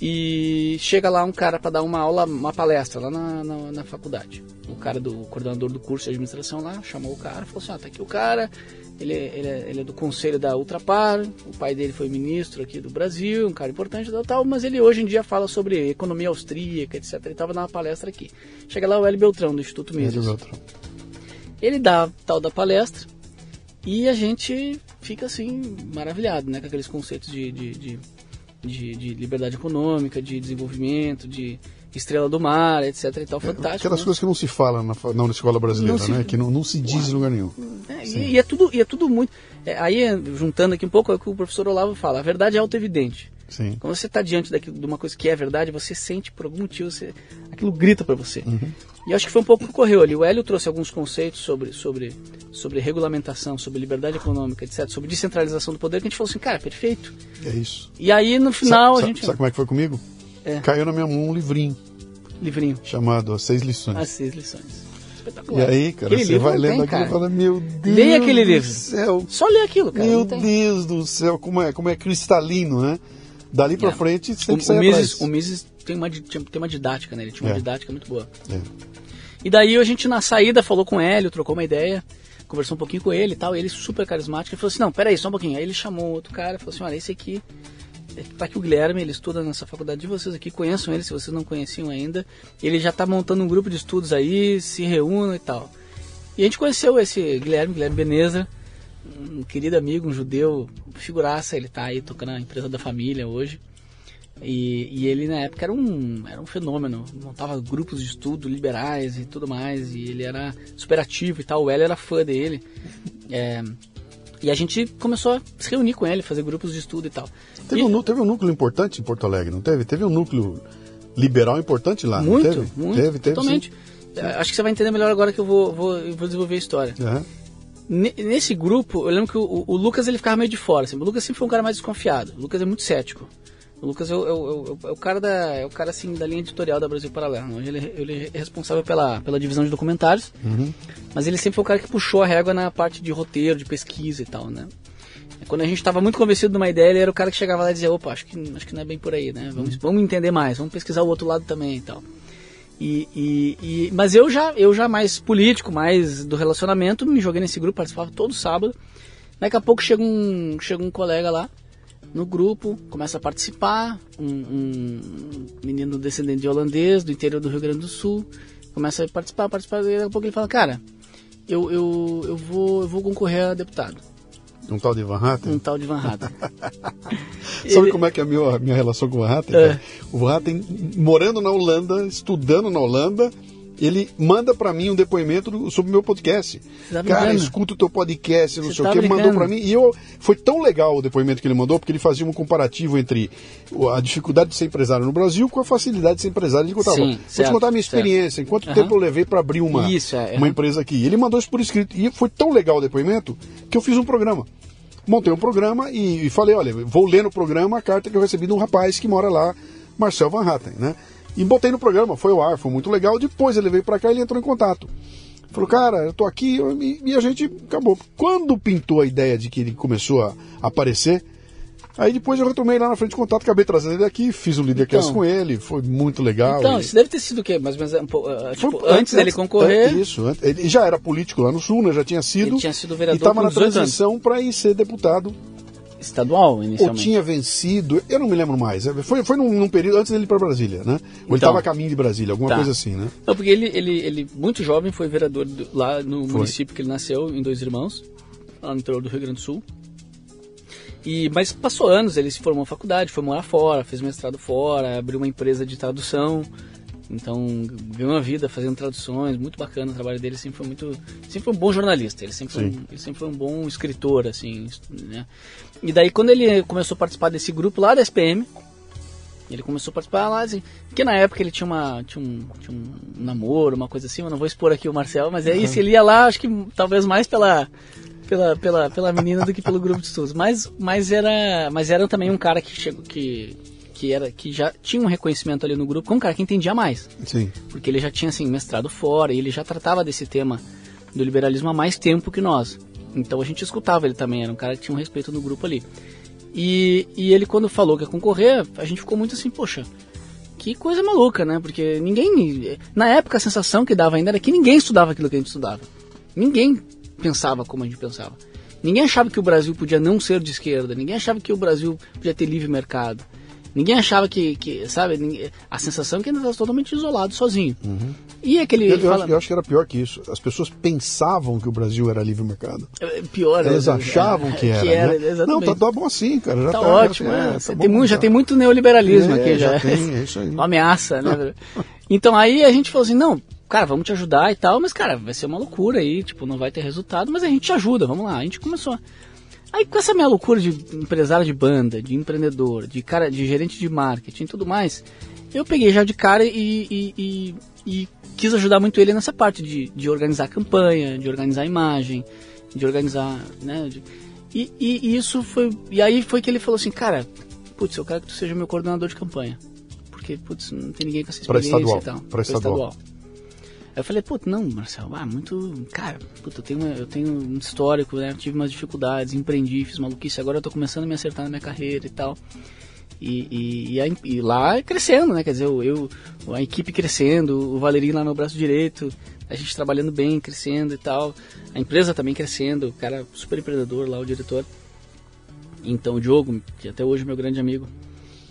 e chega lá um cara para dar uma aula, uma palestra lá na, na, na faculdade o cara do o coordenador do curso de administração lá chamou o cara, falou assim, ah, tá aqui o cara, ele, é, ele, é, ele é do conselho da Ultrapar, o pai dele foi ministro aqui do Brasil, um cara importante tal, tal, mas ele hoje em dia fala sobre economia austríaca, etc. Ele estava numa palestra aqui. Chega lá o Hélio Beltrão, do Instituto Mises. Ele dá tal da palestra e a gente fica assim, maravilhado, né, com aqueles conceitos de, de, de, de, de liberdade econômica, de desenvolvimento, de Estrela do Mar, etc e tal, é, fantástico. Aquelas né? coisas que não se falam na, na escola brasileira, se, né? Que não, não se diz em lugar nenhum. É, e, e, é tudo, e é tudo muito... É, aí, juntando aqui um pouco, é o que o professor Olavo fala. A verdade é auto-evidente. Sim. Quando você está diante daquilo, de uma coisa que é verdade, você sente por algum motivo, você, aquilo grita para você. Uhum. E acho que foi um pouco o que ocorreu ali. O Hélio trouxe alguns conceitos sobre, sobre, sobre regulamentação, sobre liberdade econômica, etc., sobre descentralização do poder, que a gente falou assim, cara, perfeito. É isso. E aí, no final, sa a gente... Sabe como é que foi comigo? É. Caiu na minha mão um livrinho. Livrinho. Chamado As Seis Lições. As Seis Lições. Espetacular. E aí, cara, aquele você vai lendo tem, aquilo e fala, meu Deus Leia aquele do livro. céu. Só lê aquilo, cara. Meu Deus do céu, como é, como é cristalino, né? Dali pra É. frente, tem O, o Mises, o Mises tem uma, tem uma didática, né? Ele tinha uma É. didática muito boa. É. E daí a gente na saída falou com o Hélio, trocou uma ideia. conversou um pouquinho com ele e tal, ele super carismático, ele falou assim, não, peraí, só um pouquinho. Aí ele chamou outro cara e falou assim, olha, esse aqui, tá aqui o Guilherme, ele estuda nessa faculdade de vocês aqui, conheçam ele se vocês não conheciam ainda. Ele já tá montando um grupo de estudos aí, se reúnam e tal. E a gente conheceu esse Guilherme, Guilherme Beneza, um querido amigo, um judeu, figuraça, ele tá aí tocando a empresa da família hoje. E, e, ele na época era um, era um fenômeno, montava grupos de estudo liberais e tudo mais, e ele era super ativo e tal, o Hélio era fã dele. É, e a gente começou a se reunir com ele, fazer grupos de estudo e tal. Teve, e, um, teve um núcleo importante em Porto Alegre, não teve? Teve um núcleo liberal importante lá, muito, não teve? Muito, teve, teve, totalmente. Sim. Acho que você vai entender melhor agora que eu vou, vou, vou desenvolver a história. Uhum. Nesse grupo, eu lembro que o, o, Lucas ele ficava meio de fora. Assim. O Lucas sempre foi um cara mais desconfiado. O Lucas é muito cético. O Lucas é o, é o, é o cara da é o cara assim da linha editorial da Brasil Paralelo. Hoje ele, ele é responsável pela, pela divisão de documentários, uhum. mas ele sempre foi o cara que puxou a régua na parte de roteiro, de pesquisa e tal, né? Quando a gente estava muito convencido de uma ideia, ele era o cara que chegava lá e dizia, opa, acho que, acho que não é bem por aí, né? Vamos, uhum. vamos entender mais, vamos pesquisar o outro lado também e tal. E, e, e, mas eu já, eu já mais político, mais do relacionamento, me joguei nesse grupo, participava todo sábado. Daqui a pouco chega um, chega um colega lá no grupo, começa a participar, um, um menino descendente de holandês do interior do Rio Grande do Sul, começa a participar, participar, e daqui a pouco ele fala, cara, eu, eu, eu, vou, eu vou concorrer a deputado. Um tal de Van Hatten? Um tal de Van Hatten. Sabe ele... como é que é a minha, minha relação com o Van Hatten? É. O Van Hatten, morando na Holanda, estudando na Holanda, ele manda para mim um depoimento sobre o meu podcast. Tá Cara, escuta o teu podcast, não Você sei tá o que, mandou para mim. E eu, foi tão legal o depoimento que ele mandou, porque ele fazia um comparativo entre a dificuldade de ser empresário no Brasil com a facilidade de ser empresário. Ele contava, Sim, vou certo, te contar a minha experiência, certo. quanto uhum. tempo eu levei para abrir uma, isso, é, uma empresa aqui. Ele mandou isso por escrito. E foi tão legal o depoimento que eu fiz um programa montei um programa e, e, falei, olha, vou ler no programa a carta que eu recebi de um rapaz que mora lá, Marcel Van Hatten, né? E botei no programa, foi o ar, foi muito legal. Depois ele veio para cá e ele entrou em contato. Falou, cara, eu tô aqui e, e, a gente acabou. Quando pintou a ideia de que ele começou a aparecer, aí depois eu retomei lá na frente de contato, acabei trazendo ele aqui, fiz o Leadercast então, com ele, foi muito legal. Então, e... isso deve ter sido o quê? Menos um pouco, uh, tipo, antes, antes dele concorrer. É, isso, ele já era político lá no Sul, né? Já tinha sido. Ele tinha sido vereador. E estava na transição para ir ser deputado estadual inicialmente. Ou tinha vencido, eu não me lembro mais. Foi, foi num, num período antes dele ir para Brasília, né? Ou então, ele estava a caminho de Brasília, alguma tá. coisa assim, né? Não, porque ele, ele, ele muito jovem, foi vereador do, lá no foi. município que ele nasceu, em Dois Irmãos, lá no interior do Rio Grande do Sul. E, mas passou anos, ele se formou na faculdade, foi morar fora, fez mestrado fora, abriu uma empresa de tradução. Então, ganhou uma vida fazendo traduções, muito bacana o trabalho dele, sempre foi muito, sempre foi um bom jornalista, ele sempre, foi um, ele sempre foi um bom escritor, assim, né? E daí quando ele começou a participar desse grupo lá da SPM, ele começou a participar lá, assim, porque na época ele tinha, uma, tinha, um, tinha um namoro, uma coisa assim, eu não vou expor aqui o Marcel, mas é uhum. isso, ele ia lá, acho que talvez mais pela, pela, pela, pela menina do que pelo grupo de estudos, mas, mas, era, mas era também um cara que chegou, que que era que já tinha um reconhecimento ali no grupo como um cara que entendia mais. Sim. Porque ele já tinha assim mestrado fora e ele já tratava desse tema do liberalismo há mais tempo que nós. Então a gente escutava ele também, era um cara que tinha um respeito no grupo ali. E, e ele quando falou que ia concorrer, a gente ficou muito assim, poxa, que coisa maluca, né? Porque ninguém. Na época a sensação que dava ainda era que ninguém estudava aquilo que a gente estudava. Ninguém pensava como a gente pensava. Ninguém achava que o Brasil podia não ser de esquerda, ninguém achava que o Brasil podia ter livre mercado. Ninguém achava que, que sabe, a sensação é que ele estava totalmente isolado, sozinho. Uhum. E aquele. Eu, fala... acho, eu, acho, que era pior que isso. As pessoas pensavam que o Brasil era livre mercado. É, pior, Elas é, achavam que era. Que era né? Não, tá, tá, bom assim, cara. Já tá, tá ótimo. Já, é, tá tem muito, já tem muito neoliberalismo é, aqui. Já, já tem, é isso aí. Uma ameaça, né? então aí a gente falou assim: não, cara, vamos te ajudar e tal, mas, cara, vai ser uma loucura aí, tipo, não vai ter resultado, mas a gente te ajuda, vamos lá. A gente começou. Aí com essa minha loucura de empresário de banda, de empreendedor, de cara, de gerente de marketing e tudo mais, eu peguei já de cara e, e, e, e quis ajudar muito ele nessa parte de, de organizar campanha, de organizar imagem, de organizar, né? De, e, e, isso foi. E aí foi que ele falou assim, cara, putz, eu quero que tu seja meu coordenador de campanha. Porque, putz, não tem ninguém com essa experiência pra estadual, e tal. Para estadual. estadual. Aí eu falei, puta, não, Marcelo, ah, muito. Cara, puta, eu tenho, eu tenho um histórico, né? Tive umas dificuldades, empreendi, fiz maluquice, agora eu tô começando a me acertar na minha carreira e tal. E, e, e, a, e lá crescendo, né? Quer dizer, eu, eu, a equipe crescendo, o Valerinho lá no braço direito, a gente trabalhando bem, crescendo e tal. A empresa também crescendo, o cara super empreendedor lá, o diretor. Então o Diogo, que até hoje é meu grande amigo.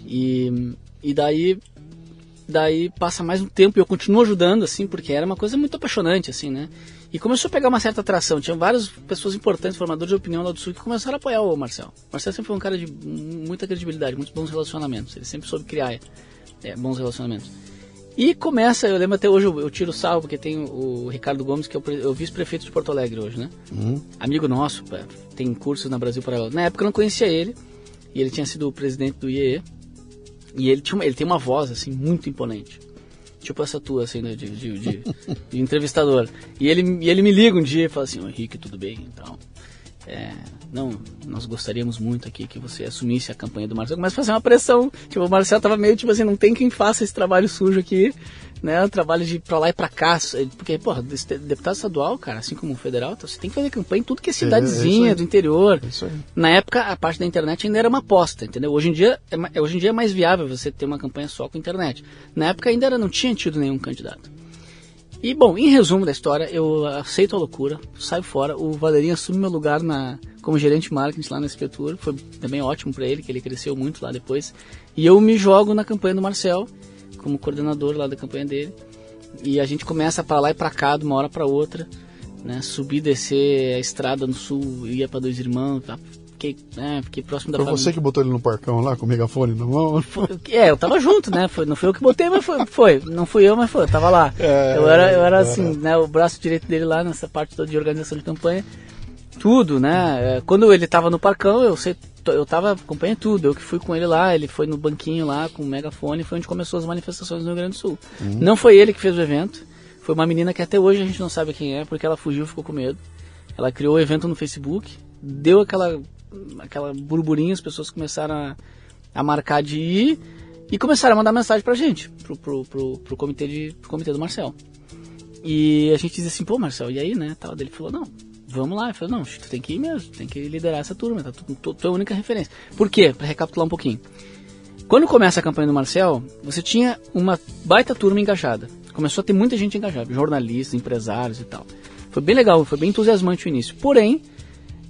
E, e daí daí passa mais um tempo e eu continuo ajudando, assim, porque era uma coisa muito apaixonante, assim, né? E começou a pegar uma certa atração. Tinha várias pessoas importantes, formadores de opinião lá do Sul, que começaram a apoiar o Marcel. O Marcel sempre foi um cara de muita credibilidade, muitos bons relacionamentos. Ele sempre soube criar é, bons relacionamentos. E começa, eu lembro até hoje, eu, eu tiro salvo, porque tem o, o Ricardo Gomes, que é o, o vice-prefeito de Porto Alegre hoje, né? Uhum. Amigo nosso, tem cursos na Brasil para Na época eu não conhecia ele, e ele tinha sido o presidente do IEE. E ele, tinha uma, ele tem uma voz, assim, muito imponente. Tipo essa tua, assim, né, de, de, de, de entrevistador. E ele, e ele me liga um dia e fala assim, ô Henrique, tudo bem? Então, é, não, nós gostaríamos muito aqui que você assumisse a campanha do Marcelo. Começa a fazer uma pressão. Tipo, o Marcelo tava meio tipo assim, não tem quem faça esse trabalho sujo aqui, né? O trabalho de ir pra lá e pra cá. Porque, porra, deputado estadual, cara, assim como federal, você tem que fazer campanha em tudo que é, é cidadezinha é, é do interior. É Na época, a parte da internet ainda era uma aposta, entendeu? Hoje em dia, é, hoje em dia é mais viável você ter uma campanha só com internet. Na época ainda era, não tinha tido nenhum candidato. E bom, em resumo da história, eu aceito a loucura, saio fora. O Valerinho assume meu lugar na, como gerente de marketing lá na Escritura. Foi também ótimo para ele, que ele cresceu muito lá depois. E eu me jogo na campanha do Marcel, como coordenador lá da campanha dele. E a gente começa para lá e para cá, de uma hora para outra, né? Subir, descer a estrada no sul, ia para Dois Irmãos, tá? fiquei, né, fiquei próximo da Foi família. você que botou ele no parcão lá, com o megafone na mão? Foi, é, eu tava junto, né? Foi, não foi eu que botei, mas foi. foi. Não fui eu, mas foi, eu tava lá. É, eu era, eu era assim, né, o braço direito dele lá nessa parte toda de organização de campanha. Tudo, né? É, quando ele tava no parcão, eu sei, eu tava acompanhando tudo. Eu que fui com ele lá, ele foi no banquinho lá com o megafone, foi onde começou as manifestações no Rio Grande do Sul. Uhum. Não foi ele que fez o evento, foi uma menina que até hoje a gente não sabe quem é, porque ela fugiu, ficou com medo. Ela criou o evento no Facebook, deu aquela aquela burburinho, as pessoas começaram a, a marcar de ir e começaram a mandar mensagem pra gente, pro, pro, pro, pro, comitê, de, pro comitê do Marcel. E a gente dizia assim, pô Marcel, e aí, né? Tal. Ele falou, não, vamos lá. Ele falou, não, tu tem que ir mesmo, tem que liderar essa turma, tá? Tu, tu, tu é a única referência. Por quê? Pra recapitular um pouquinho. Quando começa a campanha do Marcel, você tinha uma baita turma engajada. Começou a ter muita gente engajada, jornalistas, empresários e tal. Foi bem legal, foi bem entusiasmante o início. Porém,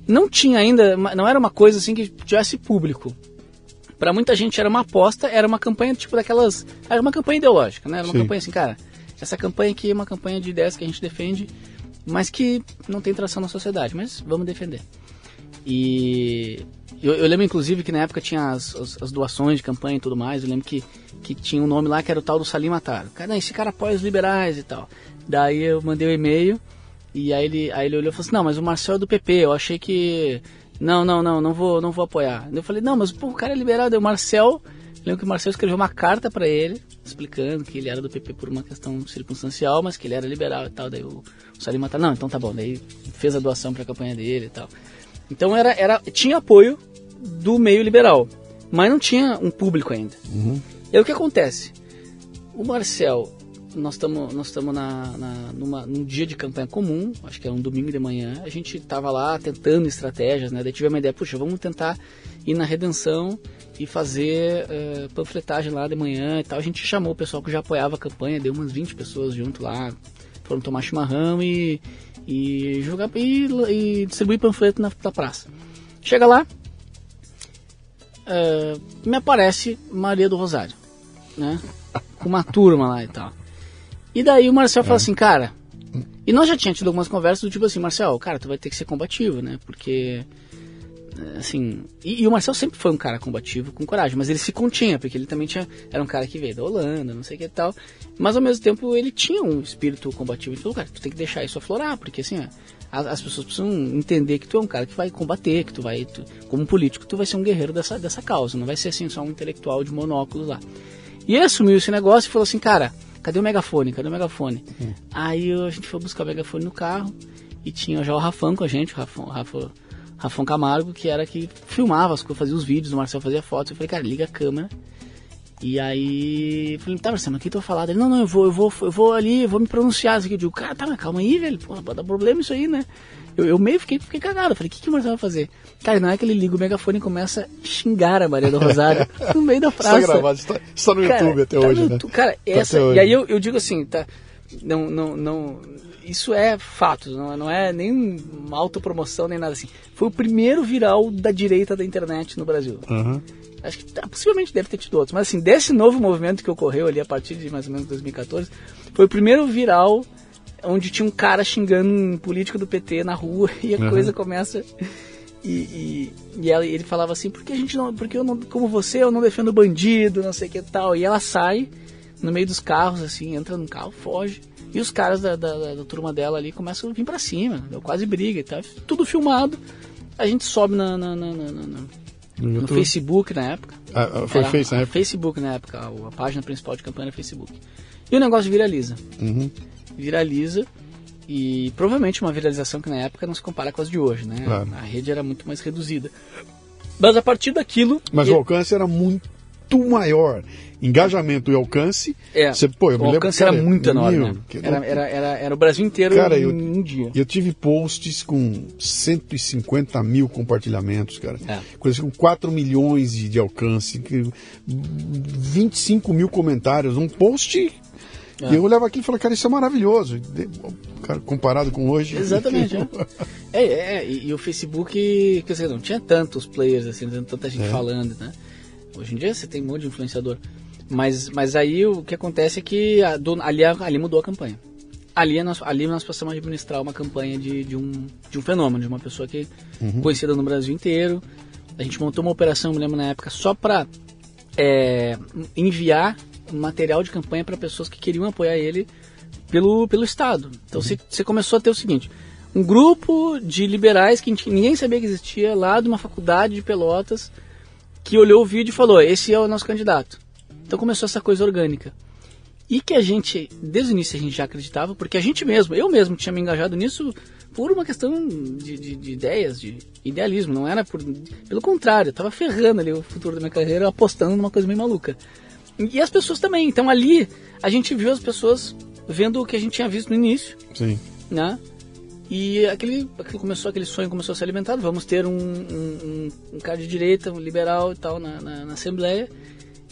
não tinha ainda, não era uma coisa assim que tivesse público. Para muita gente era uma aposta, era uma campanha tipo daquelas, era uma campanha ideológica, né? Era uma Sim. campanha assim, cara, essa campanha aqui é uma campanha de ideias que a gente defende, mas que não tem tração na sociedade, mas vamos defender. E eu, eu lembro inclusive que na época tinha as, as, as, doações de campanha e tudo mais, eu lembro que, que tinha um nome lá que era o tal do Salim Matar. Cara, esse cara apoia os liberais e tal. Daí eu mandei o um e-mail e aí ele, aí ele olhou e falou assim, não, mas o Marcel é do PP, eu achei que. Não, não, não, não vou, não vou apoiar. Eu falei, não, mas pô, o cara é liberal. Daí o Marcel, lembro que o Marcel escreveu uma carta para ele, explicando que ele era do PP por uma questão circunstancial, mas que ele era liberal e tal. Daí o, o Salim Matar, não, então tá bom. Daí fez a doação para a campanha dele e tal. Então era, era, tinha apoio do meio liberal, mas não tinha um público ainda. Uhum. E aí o que acontece? O Marcel nós estamos nós estamos na, na, numa, num dia de campanha comum, acho que era um domingo de manhã, a gente estava lá tentando estratégias, né? Daí tivemos uma ideia, puxa, vamos tentar ir na Redenção e fazer uh, panfletagem lá de manhã e tal. A gente chamou o pessoal que já apoiava a campanha, deu umas 20 pessoas junto lá, foram tomar chimarrão e, e jogar e, e distribuir panfleto na, na praça. Chega lá, uh, me aparece Maria do Rosário, né? Com uma turma lá e tal. E daí o Marcel é. fala assim, cara. E nós já tínhamos tido algumas conversas do tipo assim, Marcel, cara, tu vai ter que ser combativo, né? Porque. Assim. E, e, o Marcel sempre foi um cara combativo, com coragem, mas ele se continha, porque ele também tinha. Era um cara que veio da Holanda, não sei o que e tal. Mas ao mesmo tempo ele tinha um espírito combativo. Então, cara, tu tem que deixar isso aflorar, porque assim, as, as pessoas precisam entender que tu é um cara que vai combater, que tu vai. Tu, como político, tu vai ser um guerreiro dessa, dessa causa. Não vai ser assim só um intelectual de monóculos lá. E ele assumiu esse negócio e falou assim, cara cadê o megafone? Cadê o megafone? Uhum. Aí a gente foi buscar o megafone no carro e tinha já o Rafão com a gente, o Rafão, Rafão, Rafão Camargo, que era que filmava as coisas, fazia os vídeos, o Marcel fazia fotos. Eu falei, cara, liga a câmera. E aí, falei, tá, Marcelo, o que tu vai falar? Ele, não, não, eu vou, eu vou, eu vou ali, eu vou me pronunciar. Assim, eu digo, cara, tá, mas calma aí, velho, pô, pode dar problema isso aí, né? Eu, eu meio fiquei, fiquei cagado. Falei, o que, que o Marcelo vai fazer? Cara, não é que ele liga o megafone e começa a xingar a Maria do Rosário no meio da praça. Está gravado, está, está no cara, YouTube até tá hoje, no, né? Cara, tá essa. e aí eu, eu digo assim, tá. não, não, não, isso é fato, não, não é nem uma autopromoção nem nada assim. Foi o primeiro viral da direita da internet no Brasil. Aham. Acho que tá, possivelmente deve ter tido outros, mas assim, desse novo movimento que ocorreu ali a partir de mais ou menos 2014, foi o primeiro viral onde tinha um cara xingando um político do PT na rua e a Uhum. coisa começa. E, e, e ela- ele falava assim, porque a gente não. Porque eu não, como você, eu não defendo bandido, não sei o que tal. E ela sai no meio dos carros, assim, entra num carro, foge. E os caras da, da, da- turma dela ali começam a vir pra cima, deu quase briga e tal. Tudo filmado. A gente sobe na, na- na- na- No no. Facebook na época. Ah, ah, foi Era Face na época? Facebook na época, a, a página principal de campanha era Facebook. E o negócio viraliza. Uhum. Viraliza e provavelmente uma viralização que na época não se compara com as de hoje, né? Claro. A rede era muito mais reduzida. Mas a partir daquilo. Mas o alcance era muito maior. Engajamento e alcance. é, Você, pô, eu me o lembro, alcance cara, era muito enorme. meu, né? Era, era, era, era o Brasil inteiro Cara, em eu- um dia. Eu tive posts com 150 mil compartilhamentos, cara. É. Coisas com 4 milhões de, de alcance, que- 25 mil comentários. Um post. É. E eu olhava aquilo e falava, cara, isso é maravilhoso. Cara, comparado com hoje. Exatamente, é. É, é, e, e o Facebook, quer dizer, não tinha tantos players, assim, tanta gente É. falando, né? Hoje em dia você tem um monte de influenciador. Mas, mas aí o que acontece é que a, do- ali, ali mudou a campanha. Ali nós, ali nós passamos a administrar uma campanha de, de, um, de um fenômeno, de uma pessoa que conhecida no Brasil inteiro. A gente montou uma operação, me lembro na época, só para enviar material de campanha para pessoas que queriam apoiar ele pelo, pelo Estado. Então você você começou a ter o seguinte: um grupo de liberais que ninguém sabia que existia lá de uma faculdade de Pelotas que olhou o vídeo e falou: esse é o nosso candidato. Então começou essa coisa orgânica. E que a gente, desde o início, a gente já acreditava, porque a gente mesmo, eu mesmo tinha me engajado nisso por uma questão de, de- de ideias, de idealismo, não era por. Pelo contrário, eu estava ferrando ali o futuro da minha carreira, apostando numa coisa meio maluca. E as pessoas também. Então ali a gente viu as pessoas vendo o que a gente tinha visto no início, Sim. né? E aquele, aquele começou aquele sonho começou a ser alimentado. Vamos ter um, um, um- cara de direita, um liberal e tal na, na, na Assembleia.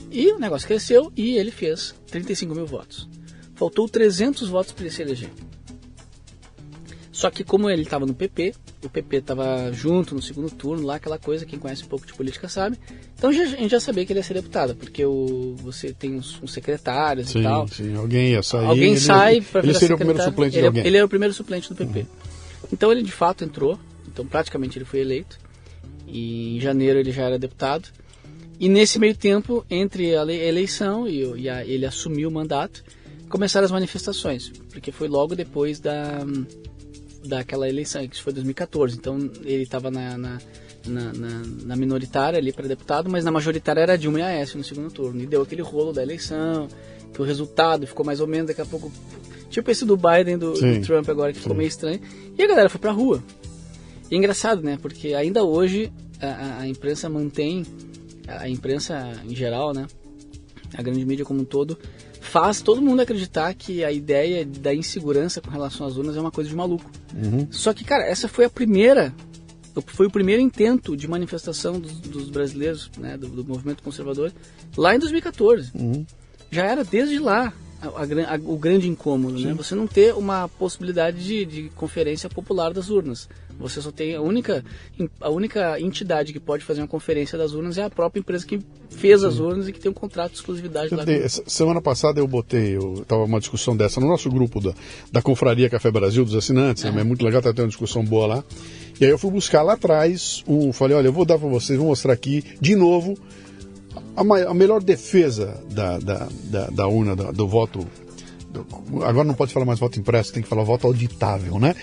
E o negócio cresceu e ele fez 35 mil votos. Faltou 300 votos para ele se eleger. Só que como ele estava no PP, o PP estava junto no segundo turno, lá aquela coisa, quem conhece um pouco de política sabe. Então já- a gente já sabia que ele ia ser deputado, porque o, você tem uns, uns secretários e Sim, tal. sim. Alguém ia sair. Alguém ele, sai para ele seria o primeiro suplente ele, de é- alguém. ele era o primeiro suplente do PP. Então ele de fato entrou, então praticamente ele foi eleito. E em janeiro ele já era deputado. E nesse meio tempo, entre a le- a eleição e, a- ele assumiu o mandato, começaram as manifestações, porque foi logo depois da daquela eleição, que foi 2014. Então ele estava na, na, na, na- na minoritária ali para deputado, mas na majoritária era Dilma e Aécio no segundo turno. E deu aquele rolo da eleição, que o resultado ficou mais ou menos daqui a pouco. Tipo esse do Biden, do, do. Trump agora, que ficou Sim. meio estranho. E a galera foi pra rua. E é engraçado, né? Porque ainda hoje a, a- a imprensa mantém, a imprensa em geral, né? A grande mídia como um todo, faz todo mundo acreditar que a ideia da insegurança com relação às urnas é uma coisa de maluco. Uhum. Só que, cara, essa foi a primeira, foi o primeiro intento de manifestação dos, dos brasileiros, né, do, do movimento conservador, lá em 2014. Uhum. Já era desde lá a- a o grande incômodo, né? Você não ter uma possibilidade de, de conferência popular das urnas. Você só tem a única, a única entidade que pode fazer uma conferência das urnas é a própria empresa que fez as urnas e que tem um contrato de exclusividade Eu lá. dei- semana passada eu botei, eu tava uma discussão dessa no nosso grupo da, da Confraria Café Brasil, dos assinantes, né? é muito legal, tá tendo uma discussão boa lá. E aí eu fui buscar lá atrás, um, falei, olha, eu vou dar para vocês, vou mostrar aqui, de novo, a, mai- a melhor defesa da, da, da, da urna, do voto. agora não pode falar mais voto impresso, tem que falar voto auditável, né?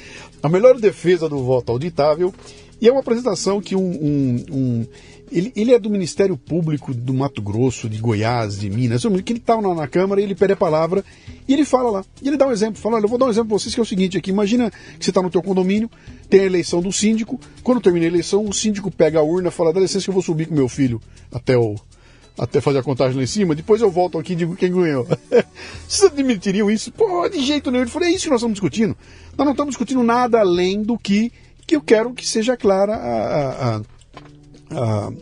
A melhor defesa do voto auditável. E é uma apresentação que um. um- um- ele, ele é do Ministério Público do Mato Grosso, de Goiás, de Minas, que ele estava na, na Câmara e ele pede a palavra e ele fala lá. E ele dá um exemplo, fala, olha, eu vou dar um exemplo para vocês que é o seguinte aqui, imagina que você está no teu condomínio, tem a eleição do síndico, quando termina a eleição, o síndico pega a urna e fala, dá licença que eu vou subir com meu filho até o, até fazer a contagem lá em cima, depois eu volto aqui e digo quem ganhou. Vocês admitiriam isso? Pô, de jeito nenhum. Ele falou, é isso que nós estamos discutindo. Nós não estamos discutindo nada além do que, que eu quero que seja clara a, a, a,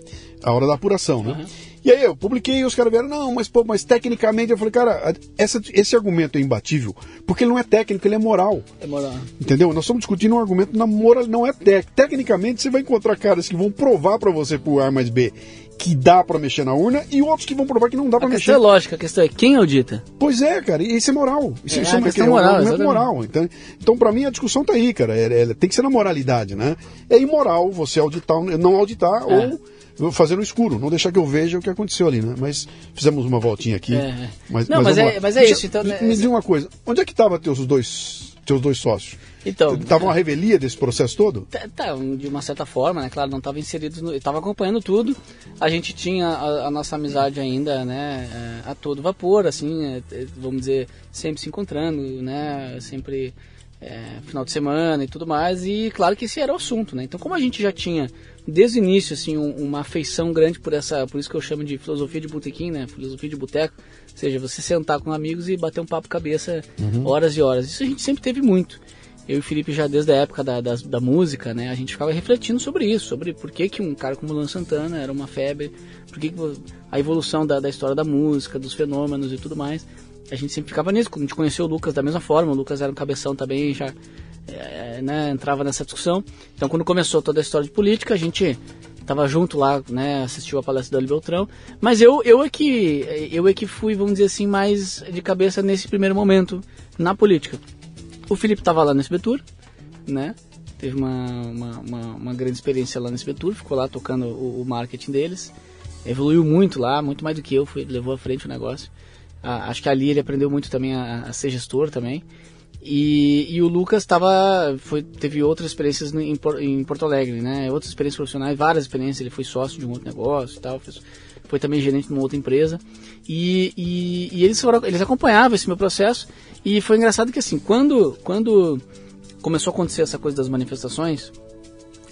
a, hora da apuração, né? E aí eu publiquei e os caras vieram, não, mas pô, mas tecnicamente eu falei, cara, essa, esse argumento é imbatível, porque ele não é técnico, ele é moral. É moral. Entendeu? Nós estamos discutindo um argumento na moral, não é técnico. Tecnicamente você vai encontrar caras que vão provar para você por A mais B que dá para mexer na urna e outros que vão provar que não dá para mexer. é lógica, a questão é quem audita. Pois é, cara, e isso é moral. Isso, É, isso é, uma- questão é moral, exatamente. moral. Então, então para mim, a discussão tá aí, cara. É- é- tem que ser na moralidade, né? É imoral você auditar, não auditar É. ou fazer no escuro, não deixar que eu veja o que aconteceu ali, né? Mas fizemos uma voltinha aqui. É, é. Mas, Não, mas vamos é- mas é Deixa- isso, então, Me, né, diz uma coisa, onde é que estavam teus dois, teus dois sócios? Então, Tava uma revelia desse processo todo? Tá, de uma certa forma, né? Claro, não estava inserido, no, estava acompanhando tudo. A gente tinha a, a nossa amizade ainda, né? é, A todo vapor, assim, é, é, vamos dizer, sempre se encontrando, né? Sempre é, final de semana e tudo mais. E claro que esse era o assunto, né? Então, como a gente já tinha desde o início, assim, um- uma afeição grande por essa, por isso que eu chamo de filosofia de botequim, né? Filosofia de boteco. Ou seja, você sentar com amigos e bater um papo cabeça horas e horas. Isso a gente sempre teve muito eu e o Felipe já desde a época da, das- da, música, né, a gente ficava refletindo sobre isso, sobre por que, que um cara como Luan Santana era uma febre, por que, que a evolução da, da história da música, dos fenômenos e tudo mais. A gente sempre ficava nisso, a gente conheceu o Lucas da mesma forma, o Lucas era um cabeção também, já é, né, entrava nessa discussão. Então quando começou toda a história de política, a gente tava junto lá, né, assistiu a palestra do Ali Beltrão, mas eu, eu é que eu é que fui, vamos dizer assim, mais de cabeça nesse primeiro momento na política. O Felipe estava lá no SBTour, né? Teve uma, uma, uma, uma grande experiência lá no SBTour, ficou lá tocando o, o marketing deles. Evoluiu muito lá, muito mais do que eu, foi, levou à frente o negócio. Acho que ali ele aprendeu muito também a, a ser gestor também. E, e o Lucas tava, foi, teve outras experiências em, em Porto Alegre, né? Outras experiências profissionais, várias experiências. Ele foi sócio de um outro negócio e tal. Fez, foi também gerente de uma outra empresa. E, e, e eles, foram, eles acompanhavam esse meu processo. E foi engraçado que assim, quando, quando começou a acontecer essa coisa das manifestações,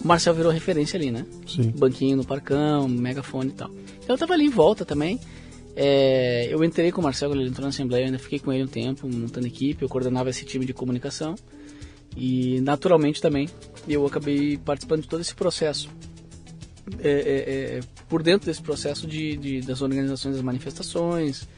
o Marcel virou referência ali, né? Sim. Banquinho no Parcão, megafone e tal. Então eu tava ali em volta também. É, eu entrei com o Marcel quando ele entrou na Assembleia, eu ainda fiquei com ele um tempo, montando equipe, eu coordenava esse time de comunicação. E naturalmente também eu acabei participando de todo esse processo. É, é, é, por dentro desse processo de, de- das organizações das manifestações,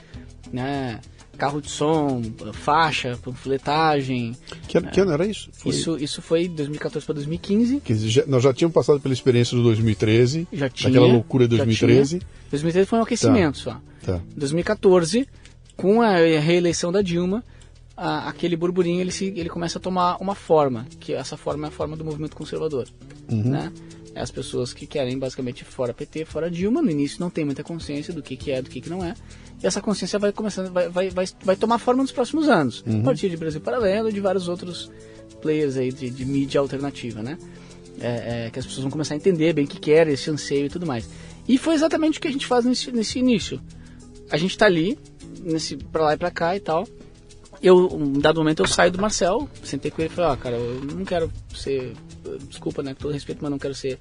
né? Carro de som, faixa, panfletagem. Que, ano- que ano era isso? Foi- Isso, isso foi 2014 para 2015. Quer dizer, já- nós já tínhamos passado pela experiência do 2013, Já tinha. daquela loucura de já 2013. tinha. 2013 foi um aquecimento só. Tá. 2014, com a reeleição da Dilma, a- aquele burburinho ele, se, ele começa a tomar uma forma, que essa forma é a forma do movimento conservador. Né? É as pessoas que querem basicamente fora PT, fora Dilma, no início não tem muita consciência do que, que é, do que, que não é. E essa consciência vai começando, vai, vai, vai, vai tomar forma nos próximos anos. A partir de Brasil Paralelo e de vários outros players aí de, de mídia alternativa, né? É, é, que as pessoas vão começar a entender bem o que quer, esse anseio e tudo mais. E foi exatamente o que a gente faz nesse, nesse início. A gente tá ali, nesse, pra lá e pra cá e tal. Eu, um dado momento, eu saio do Marcel, sentei com ele e falei, ó, cara, eu não quero ser, desculpa, né, com todo respeito, mas não quero ser,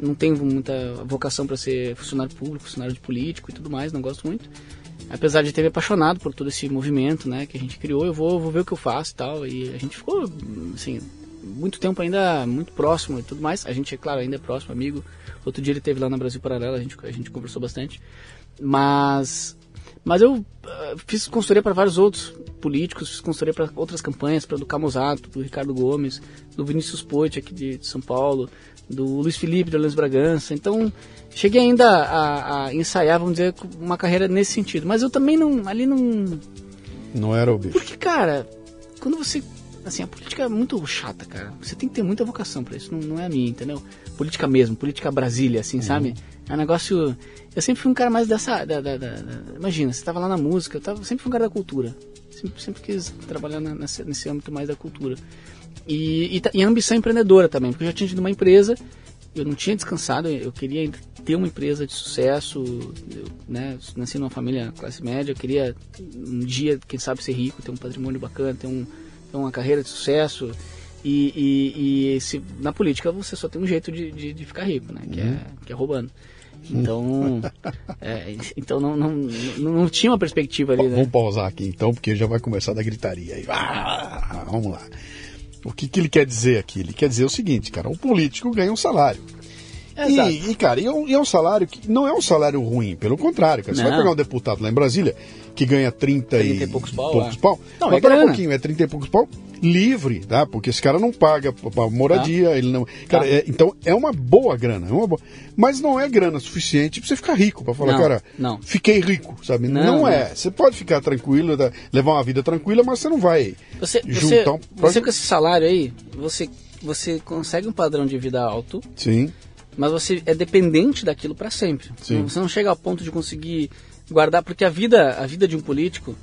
não tenho muita vocação para ser funcionário público, funcionário de político e tudo mais, não gosto muito. Apesar de ter me apaixonado por todo esse movimento, né, que a gente criou, eu vou, vou ver o que eu faço e tal. E a gente ficou, assim, muito tempo ainda muito próximo e tudo mais. A gente, é claro, ainda é próximo, amigo. Outro dia ele esteve lá na Brasil Paralelo, a gente, a gente conversou bastante. Mas, mas eu eh, fiz consultoria para vários outros políticos, fiz consultoria para outras campanhas, para do Camusato, do Ricardo Gomes, do Vinícius Poit aqui de, de São Paulo, do Luiz Felipe de Orleans Bragança. Então, cheguei ainda a, a ensaiar, vamos dizer, uma carreira nesse sentido. Mas eu também não, ali não, Não era o bicho. porque, cara, quando você. Assim, a política é muito chata, cara. Você tem que ter muita vocação pra isso. Não, não é a minha, entendeu? Política mesmo, política Brasília, assim, sabe? É um negócio. Eu sempre fui um cara mais dessa. Da, da- da- imagina, você tava lá na música, eu tava, sempre fui um cara da cultura. Sempre, sempre quis trabalhar na- nesse, nesse âmbito mais da cultura. E, e, e ambição empreendedora também, porque eu já tinha tido uma empresa, eu não tinha descansado, eu queria ter uma empresa de sucesso, eu, né, nasci numa família classe média, eu queria um dia, quem sabe, ser rico, ter um patrimônio bacana, ter, um, uma carreira de sucesso. E, e, e se, na política você só tem um jeito de, de, de ficar rico, né? Que, é, que é roubando. Então, é, então não, não, não, não tinha uma perspectiva ali, né? Vamos pausar aqui então, porque já vai começar da gritaria aí. Ah, vamos lá. O que, que ele quer dizer aqui? Ele quer dizer o seguinte, cara, o político ganha um salário. Exato. E, e, cara, e é, um, e é um salário que não é um salário ruim, pelo contrário, cara. Você Não. vai pegar um deputado lá em Brasília que ganha 30, 30 e poucos pau, é. pau. Não, Mas é pera um pouquinho, é 30 e poucos pau livre, tá? Porque esse cara não paga pra moradia, ele não. Cara, Tá. é- então é uma boa grana, é uma boa. Mas não é grana suficiente pra você ficar rico, pra falar, Não, cara, não. fiquei rico, sabe? Não, Não, é. Você pode ficar tranquilo, da- levar uma vida tranquila, mas você não vai Você, você, juntar um. você com esse salário aí, você, você consegue um padrão de vida alto, Sim. mas você é dependente daquilo para sempre. Sim. Você não chega ao ponto de conseguir guardar, porque a vida, a vida de um político,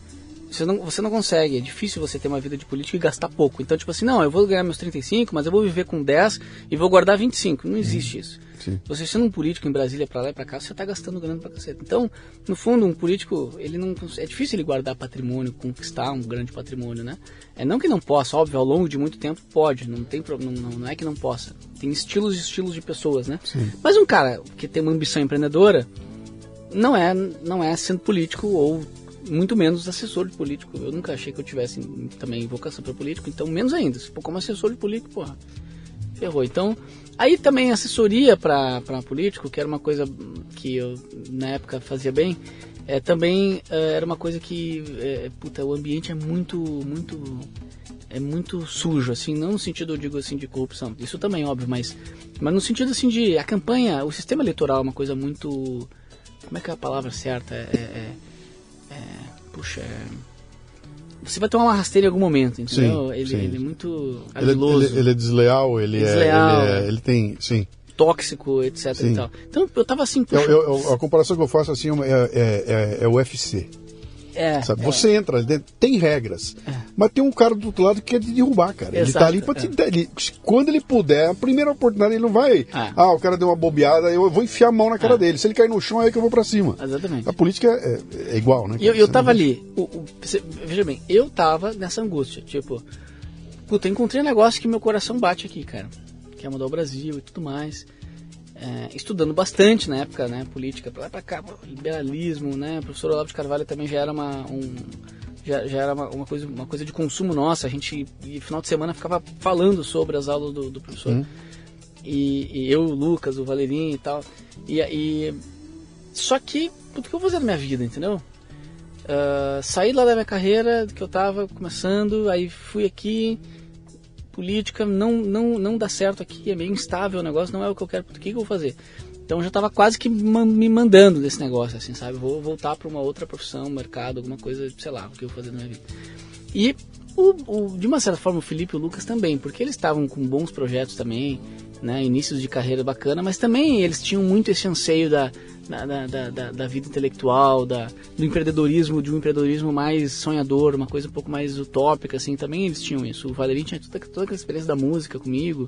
você não, você não consegue. É difícil você ter uma vida de político e gastar pouco. Então, tipo assim, não, eu vou ganhar meus 35, mas eu vou viver com 10 e vou guardar 25. Não existe isso. Sim. Você sendo um político em Brasília pra lá e pra cá, você tá gastando grana pra caceta. Então, no fundo, um político, ele não é difícil ele guardar patrimônio, conquistar um grande patrimônio, né? É não que não possa, óbvio, ao longo de muito tempo pode, não tem não, não, é que não possa. Tem estilos e estilos de pessoas, né? Mas um cara que tem uma ambição empreendedora não é não é sendo político ou muito menos assessor de político. Eu nunca achei que eu tivesse também vocação para político, então menos ainda. Se for como assessor de político, porra, ferrou. Então, aí também assessoria para político, que era uma coisa que eu na época fazia bem, é, também eh, era uma coisa que, é, puta, o ambiente é muito, muito, é muito sujo, assim, não no sentido, eu digo assim, de corrupção, isso também, óbvio, mas, mas no sentido, assim, de, a campanha, o sistema eleitoral é uma coisa muito, como é que é a palavra certa? É, é- é- puxa, é, você vai tomar uma rasteira em algum momento, entendeu? Sim, ele, sim. ele é muito Ele, ardiloso, ele- ele é desleal, ele, Desleal. é, ele é- ele tem, sim. tóxico, etc. Então, eu tava assim, puxa, eu- eu- a comparação que eu faço assim é, é, é- é o UFC. É, Sabe? é. Você entra tem regras. Mas tem um cara do outro lado que quer te derrubar, cara. ele Exato, tá ali pra te. ele- quando ele puder, a primeira oportunidade, ele não vai. É. Ah, o cara deu uma bobeada, eu vou enfiar a mão na cara dele. Se ele cair no chão, é aí que eu vou pra cima. Exatamente. A política é, é igual, né? Eu, eu tava ali, o- o- veja bem, eu tava nessa angústia, tipo, puta, eu encontrei um negócio que meu coração bate aqui, cara, que é mudar o Brasil e tudo mais. É, estudando bastante na época, né, política, pra lá pra cá, liberalismo, né, o professor Olavo de Carvalho também já era uma, um, já, já era uma, uma coisa, uma coisa de consumo nossa, a gente, e final de semana ficava falando sobre as aulas do, do professor. E, e eu, o Lucas, o Valerinho e tal, e, e só que, o que eu vou fazer na minha vida, entendeu? Ah, saí lá da minha carreira, que eu tava começando, aí fui aqui, política, não, não, não dá certo aqui, é meio instável o negócio, não é o que eu quero, o que, que eu vou fazer? Então eu já tava quase que me mandando desse negócio, assim, sabe? Vou voltar para uma outra profissão, mercado, alguma coisa, sei lá, o que eu vou fazer na minha vida. E, o, o- de uma certa forma, o Felipe e o Lucas também, porque eles estavam com bons projetos também, né, inícios de carreira bacana, mas também eles tinham muito esse anseio da, da, da, da- da- da vida intelectual, da, do empreendedorismo, de um empreendedorismo mais sonhador, uma coisa um pouco mais utópica, assim, também eles tinham isso. O Valerinho tinha toda, toda aquela experiência da música comigo,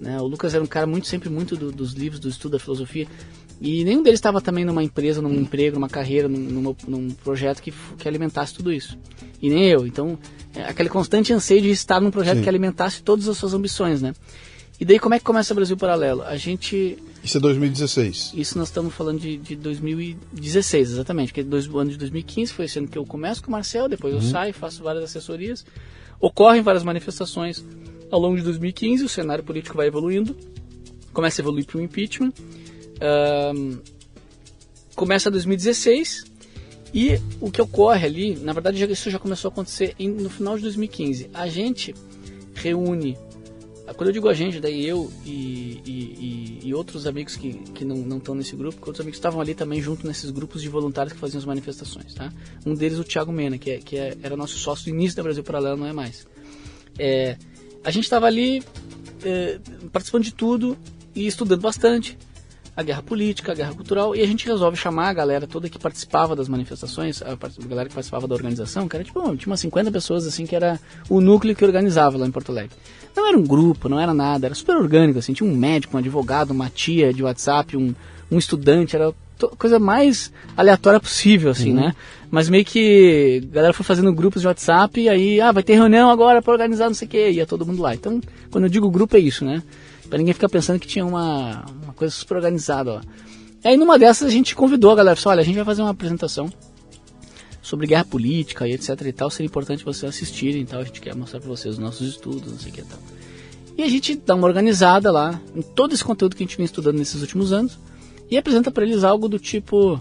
né, o Lucas era um cara muito, sempre muito do- dos livros, do estudo da filosofia, e nenhum deles estava também numa empresa, num emprego, numa carreira, num, numa- num projeto que, que alimentasse tudo isso. E nem eu. Então, é aquele constante anseio de estar num projeto Sim. que alimentasse todas as suas ambições, né? E daí, como é que começa o Brasil Paralelo? A gente. Isso é 2016. Isso nós estamos falando de, de 2016, exatamente. Porque dois, o ano de 2015 foi esse ano que eu começo com o Marcel, depois eu saio, faço várias assessorias. Ocorrem várias manifestações ao longo de 2015, o cenário político vai evoluindo, começa a evoluir para o impeachment. Ahn, começa 2016 e o que ocorre ali, na verdade isso já começou a acontecer em- no final de 2015. A gente reúne, quando eu digo a gente, daí eu e, e- e- outros amigos que, que não estão nesse grupo, que outros amigos estavam ali também junto nesses grupos de voluntários que faziam as manifestações. Tá? Um deles o Thiago Mena, que, é, que é- era nosso sócio do início da Brasil Paralelo, não é mais. É, a gente estava ali é, participando de tudo e estudando bastante a guerra política, a guerra cultural, e a gente resolve chamar a galera toda que participava das manifestações, a galera que participava da organização, que era tipo, tinha umas 50 pessoas assim, que era o núcleo que organizava lá em Porto Alegre. Não era um grupo, não era nada, era super orgânico, assim, tinha um médico, um advogado, uma tia de WhatsApp, um, um estudante, era coisa mais aleatória possível, assim, né? Mas meio que a galera foi fazendo grupos de WhatsApp e aí, ah, vai ter reunião agora para organizar não sei o que, ia todo mundo lá. Então, quando eu digo grupo é isso, né? Pra ninguém ficar pensando que tinha uma, uma coisa super organizada, ó. E aí numa dessas a gente convidou a galera, falou, olha, a gente vai fazer uma apresentação sobre guerra política e etc e tal, seria importante vocês assistirem e tal, a gente quer mostrar pra vocês os nossos estudos, não sei o que e tal. E a gente dá uma organizada lá em todo esse conteúdo que a gente vem estudando nesses últimos anos e apresenta para eles algo do tipo.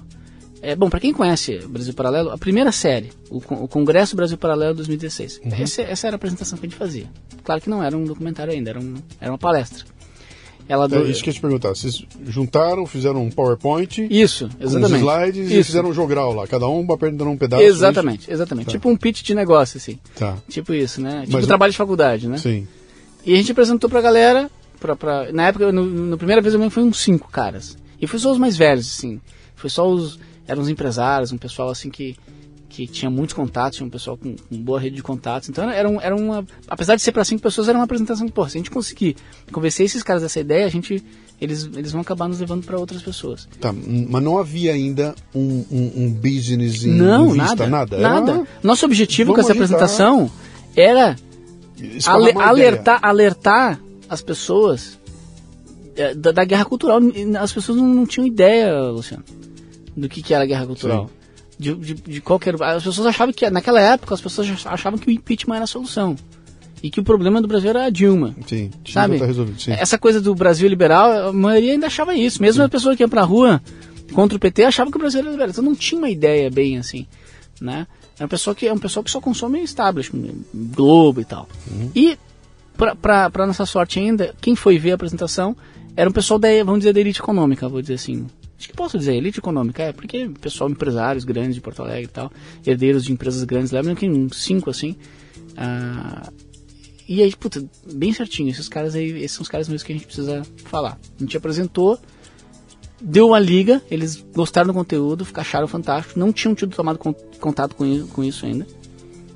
É, bom, para quem conhece Brasil Paralelo, a primeira série, o, o Congresso Brasil Paralelo 2016, essa, essa era a apresentação que a gente fazia. Claro que não era um documentário ainda, era, um, era uma palestra. Ela É do- isso que eu te perguntar. Vocês juntaram, fizeram um PowerPoint Isso, com os exatamente. slides e Isso. fizeram um jogral lá. Cada um apertando um pedaço. Exatamente, exatamente. Tá. Tipo um pitch de negócio, assim. Tá, Tipo isso, né? Tipo Mas- trabalho de faculdade, né? sim. E a gente apresentou pra galera, pra, pra, na época, no, na primeira vez eu foi uns cinco caras. E foi só os mais velhos, assim. Foi só os, eram os empresários, um pessoal assim que, que tinha muitos contatos, tinha um pessoal com, com boa rede de contatos. Então era, um- era uma, apesar de ser pra cinco pessoas, era uma apresentação que, pô, se a gente conseguir convencer esses caras dessa ideia, a gente, eles, eles vão acabar nos levando pra outras pessoas. Tá, mas não havia ainda um, um, um business em, Não, vista, nada, nada. nada. Era Nosso objetivo com Vamos essa agitar. apresentação era Ale- alertar, alertar as pessoas é, da, da guerra cultural. As pessoas não, não tinham ideia, Luciano, do que, que era a guerra cultural. De, de, de qualquer. As pessoas achavam que, naquela época, as pessoas achavam que o impeachment era a solução. E que o problema do Brasil era a Dilma. Sim, Sabe? estar resolvido. Sim. Essa coisa do Brasil liberal, a maioria ainda achava isso. Mesmo a pessoa que ia pra rua contra o PT achava que o Brasil era liberal. Então não tinha uma ideia bem assim, né? É um pessoal que é um pessoal que só consome establishment, Globo e tal. E pra, pra, pra nossa sorte ainda, quem foi ver a apresentação era um pessoal da, vamos dizer, da elite econômica, vou dizer assim. Acho que posso dizer, elite econômica, é, porque pessoal, empresários grandes de Porto Alegre e tal, herdeiros de empresas grandes, lembram que uns cinco assim. ah, e aí, puta, bem certinho, esses caras aí, esses são os caras mesmo que a gente precisa falar. A gente apresentou, deu uma liga, eles gostaram do conteúdo, acharam fantástico, não tinham tido tomado con- contato com isso ainda,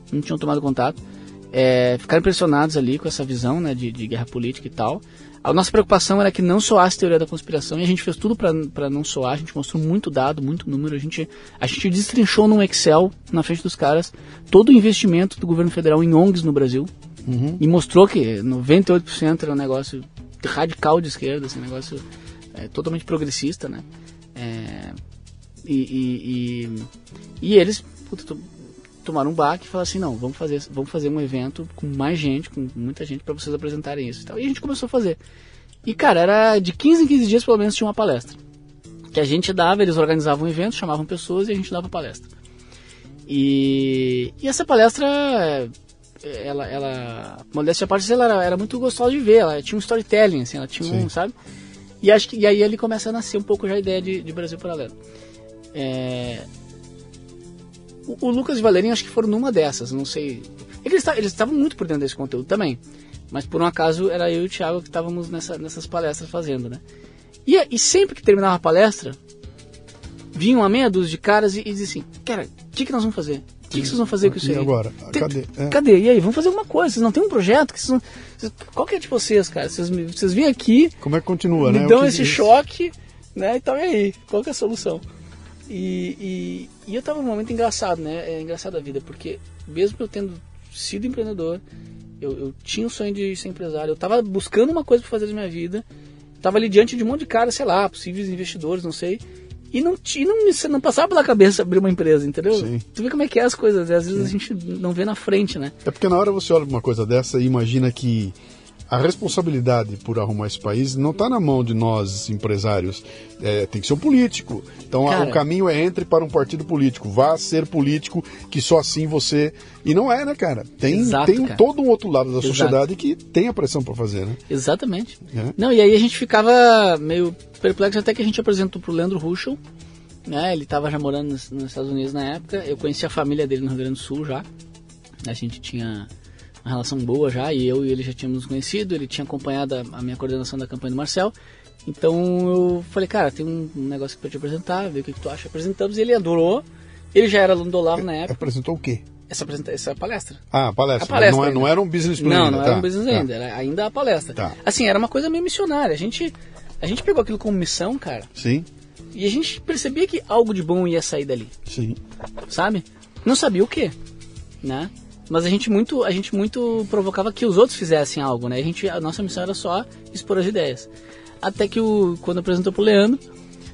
não tinham tomado contato, é, ficaram impressionados ali com essa visão né, de, de guerra política e tal. A nossa preocupação era que não soasse teoria da conspiração e a gente fez tudo para não soar, a gente mostrou muito dado, muito número, a gente, a gente destrinchou num Excel na frente dos caras todo o investimento do governo federal em ONGs no Brasil. E mostrou que 98% era um negócio radical de esquerda, esse negócio é, totalmente progressista, né? É, e, e, e, e eles puta, tomaram um baque e falaram assim, não, vamos fazer, vamos fazer um evento com mais gente, com muita gente, para vocês apresentarem isso e tal. E a gente começou a fazer. E, cara, era de 15 em 15 dias, pelo menos, tinha uma palestra. Que a gente dava, eles organizavam um evento, chamavam pessoas e a gente dava palestra. E, e essa palestra, ela, ela modéstia à parte, ela era, era muito gostosa de ver, ela tinha um storytelling, assim, ela tinha um, Sim. sabe? E, acho que, e aí ele começa a nascer um pouco já a ideia de, de Brasil Paralelo. É, o, o Lucas e Valerinho acho que foram numa dessas, não sei. Eles esta- eles estavam muito por dentro desse conteúdo também. Mas por um acaso era eu e o Thiago que estávamos nessa, nessas palestras fazendo, né? E, e sempre que terminava a palestra, vinha uma meia dúzia de caras e, e diziam assim, cara, o que, que nós vamos fazer? O que, que vocês vão fazer com isso E aí? agora? Cadê? É. Cadê? E aí, vamos fazer alguma coisa. Vocês não têm um projeto? Que vocês não... Qual que é de vocês, cara? Vocês, me- vocês vêm aqui, Como é que continua, me né? Dão esse choque, né? Então e aí? Qual que é a solução? E, e, e eu tava num momento engraçado, né? É engraçado a vida, porque mesmo eu tendo sido empreendedor, eu, eu tinha o sonho de ser empresário, eu tava buscando uma coisa pra fazer da minha vida, tava ali diante de um monte de cara, sei lá, possíveis investidores, não sei. E não, ti- não, não passava pela cabeça abrir uma empresa, entendeu? Sim. Tu vê como é que é as coisas, às vezes a gente não vê na frente, né? É porque na hora você olha pra uma coisa dessa e imagina que a responsabilidade por arrumar esse país não está na mão de nós, empresários. É, tem que ser um político. Então Cara. o caminho é entre para um partido político. Vá ser político, que só assim você. E não é, né, cara? Tem, Exato, tem cara. todo um outro lado da Exato. sociedade que tem a pressão para fazer, né? Exatamente. É. Não, e aí a gente ficava meio perplexo até que a gente apresentou pro Leandro Ruschel, né? Ele tava já morando nos, nos Estados Unidos na época. Eu conheci a família dele no Rio Grande do Sul já. A gente tinha uma relação boa já, e eu e ele já tínhamos nos conhecido. Ele tinha acompanhado a, a minha coordenação da campanha do Marcel. Então eu falei, cara, tem um, negócio pra te apresentar, ver o que, que tu acha. Apresentamos e ele adorou. Ele já era aluno do Olavo na época. Apresentou o quê? Essa, essa palestra. Ah, palestra. A palestra não, é- não era um business plan. Não, ainda, não tá, era um business tá. ainda, era ainda a palestra. Tá. Assim, era uma coisa meio missionária. A gente, a gente pegou aquilo como missão, cara, Sim, e a gente percebia que algo de bom ia sair dali, sim. sabe? Não sabia o que, né? Mas a gente muito, a gente muito provocava que os outros fizessem algo, né? A gente, a nossa missão era só expor as ideias. Até que o quando apresentou pro Leandro,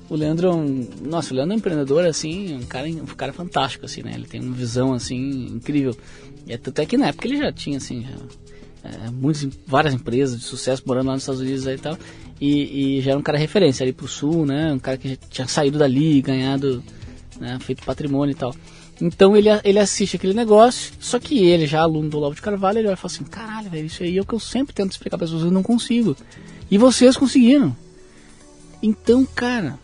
o Leandro, é um, nossa, o Leandro é um empreendedor assim, um cara, um cara fantástico assim, né? Ele tem uma visão assim incrível. E até que na época ele já tinha assim, já, é, muitas, várias empresas de sucesso morando lá nos Estados Unidos aí e tal. E, e já era um cara referência ali pro sul, né? Um cara que já tinha saído dali, ganhado, né? feito patrimônio e tal. Então ele, ele assiste aquele negócio, só que ele, já aluno do Olavo de Carvalho, ele vai falar assim, caralho, velho, isso aí é o que eu sempre tento explicar para as pessoas, eu não consigo. E vocês conseguiram. Então, cara,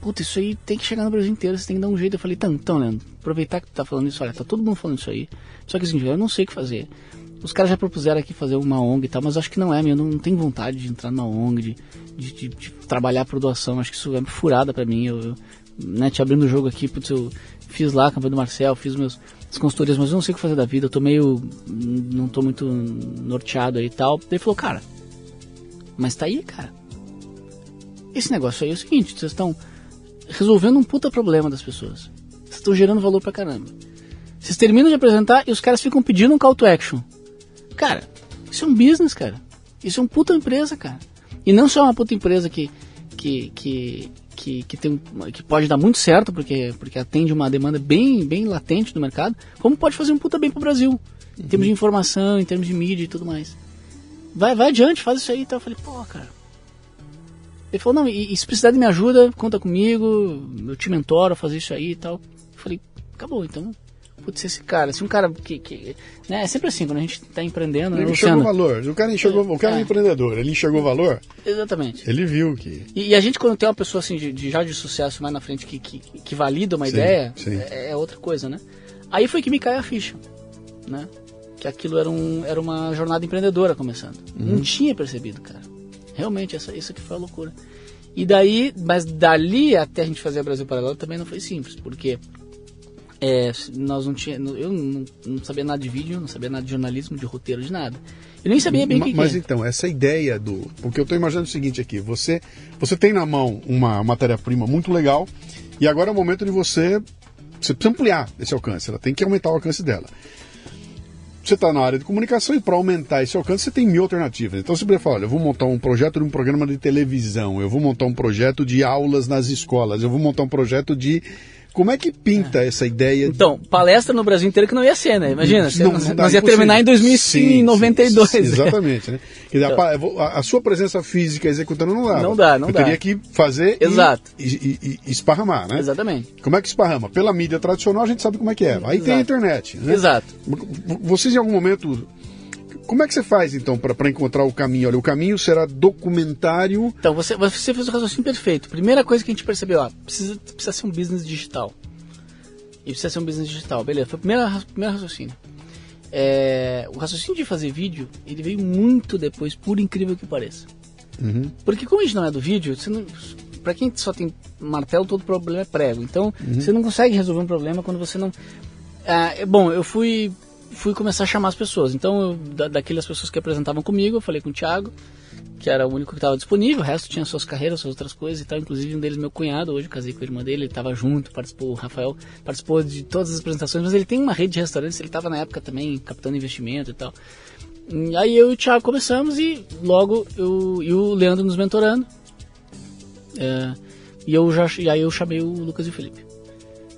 puta, isso aí tem que chegar no Brasil inteiro, você tem que dar um jeito. Eu falei, então, então Leandro, aproveitar que tu tá falando isso, olha, tá todo mundo falando isso aí. Só que assim, eu não sei o que fazer. Os caras já propuseram aqui fazer uma ONG e tal, mas acho que não é, eu não, tenho vontade de entrar numa ONG, de, de, de, de trabalhar por doação. Acho que isso é furada para mim. Eu, eu, né, te abrindo o jogo aqui, putz, eu fiz lá a campanha do Marcel, fiz meus as consultorias, mas eu não sei o que fazer da vida, eu tô meio. não tô muito norteado aí e tal. Ele falou, cara, mas tá aí, cara. Esse negócio aí é o seguinte, vocês estão resolvendo um puta problema das pessoas. Vocês estão gerando valor pra caramba. Vocês terminam de apresentar e os caras ficam pedindo um call to action. Cara, isso é um business, cara. Isso é um puta empresa, cara. E não só uma puta empresa que, que, que, que, que, tem, que pode dar muito certo, porque, porque atende uma demanda bem, bem latente do mercado, como pode fazer um puta bem pro Brasil. Em termos de informação, em termos de mídia e tudo mais. Vai, vai adiante, faz isso aí e tal. Eu falei, pô, cara. Ele falou, não, e, e se precisar de minha ajuda, conta comigo, eu te mentoro a fazer isso aí e tal. Eu falei, acabou, então putz, esse cara, se um cara que, que né, é sempre assim, quando a gente está empreendendo, né, Ele enxergou valor, o cara enxergou, o cara é, é empreendedor, ele enxergou valor. Exatamente. Ele viu que... E, e a gente quando tem uma pessoa assim, de, de, já de sucesso mais na frente, que, que, que valida uma sim, ideia, sim. É, é, outra coisa, né? Aí foi que me caiu a ficha, né? Que aquilo era, um, era uma jornada empreendedora começando. Uhum. Não tinha percebido, cara. Realmente, essa, isso aqui foi a loucura. E daí, mas dali até a gente fazer a Brasil Paralelo também não foi simples, porque é, nós não tinha, eu não, não, sabia nada de vídeo, não sabia nada de jornalismo, de roteiro, de nada. Eu nem sabia bem o que Mas que é. então, essa ideia do. Porque eu estou imaginando o seguinte aqui: você, você tem na mão uma matéria-prima muito legal, e agora é o momento de você. Você precisa ampliar esse alcance, ela tem que aumentar o alcance dela. Você está na área de comunicação e para aumentar esse alcance você tem mil alternativas. Então você pode falar: olha, eu vou montar um projeto de um programa de televisão, eu vou montar um projeto de aulas nas escolas, eu vou montar um projeto de como é que pinta é. essa ideia? Então, palestra no Brasil inteiro que não ia ser, né? Imagina, não, não nós ia terminar em 2092. Sim, sim, exatamente, né? Quer dizer, então, a, a, sua presença física executando não dá. Não dá, não Eu dá. teria que fazer Exato. E, e, e, esparramar, né? Exatamente. Como é que esparrama? Pela mídia tradicional a gente sabe como é que é. Aí Exato. tem a internet, né? Exato. Vocês em algum momento como é que você faz então para encontrar o caminho? Olha, o caminho será documentário. Então, você, você fez o raciocínio perfeito. Primeira coisa que a gente percebeu, ó, precisa, precisa ser um business digital. E precisa ser um business digital. Beleza, foi o primeiro, primeiro raciocínio. É, o raciocínio de fazer vídeo, ele veio muito depois, por incrível que pareça. Uhum. Porque como a gente não é do vídeo, você não, pra quem só tem martelo, todo problema é prego. Então, uhum. você não consegue resolver um problema quando você não... Ah, bom, eu fui fui começar a chamar as pessoas. Então, eu, da, daquelas pessoas que apresentavam comigo, eu falei com o Thiago, que era o único que estava disponível, o resto tinha suas carreiras, suas outras coisas e tal. Inclusive, um deles, meu cunhado, hoje eu casei com a irmã dele, ele estava junto, participou, o Rafael participou de todas as apresentações, mas ele tem uma rede de restaurantes, ele estava na época também captando investimento e tal. E aí eu e o Thiago começamos e logo eu e o Leandro nos mentorando. É, e eu já e aí eu chamei o Lucas e o Felipe.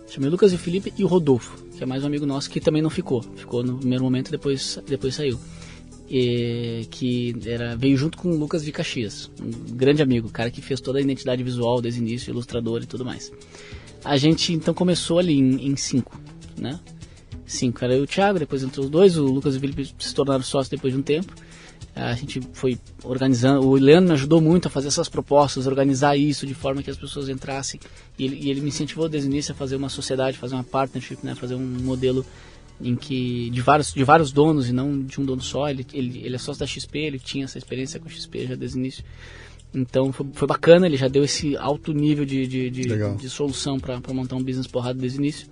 Chamei o Lucas e o Felipe e o Rodolfo que é mais um amigo nosso que também não ficou. Ficou no primeiro momento e depois, depois saiu. E, que era, veio junto com o Lucas de Caxias, um grande amigo, cara que fez toda a identidade visual desde o início, ilustrador e tudo mais. A gente então começou ali em, em cinco, né? Cinco, era eu e o Thiago, depois entrou os dois, o Lucas e o Felipe se tornaram sócios depois de um tempo. A gente foi organizando, o Leandro me ajudou muito a fazer essas propostas, organizar isso de forma que as pessoas entrassem. E ele, e ele me incentivou desde o início a fazer uma sociedade, fazer uma partnership, né, fazer um modelo em que de vários, de vários donos e não de um dono só. Ele, ele, ele é sócio da XP, ele tinha essa experiência com a XP já desde o início. Então foi, foi bacana, ele já deu esse alto nível de, de, de, de solução para montar um business porrada desde o início.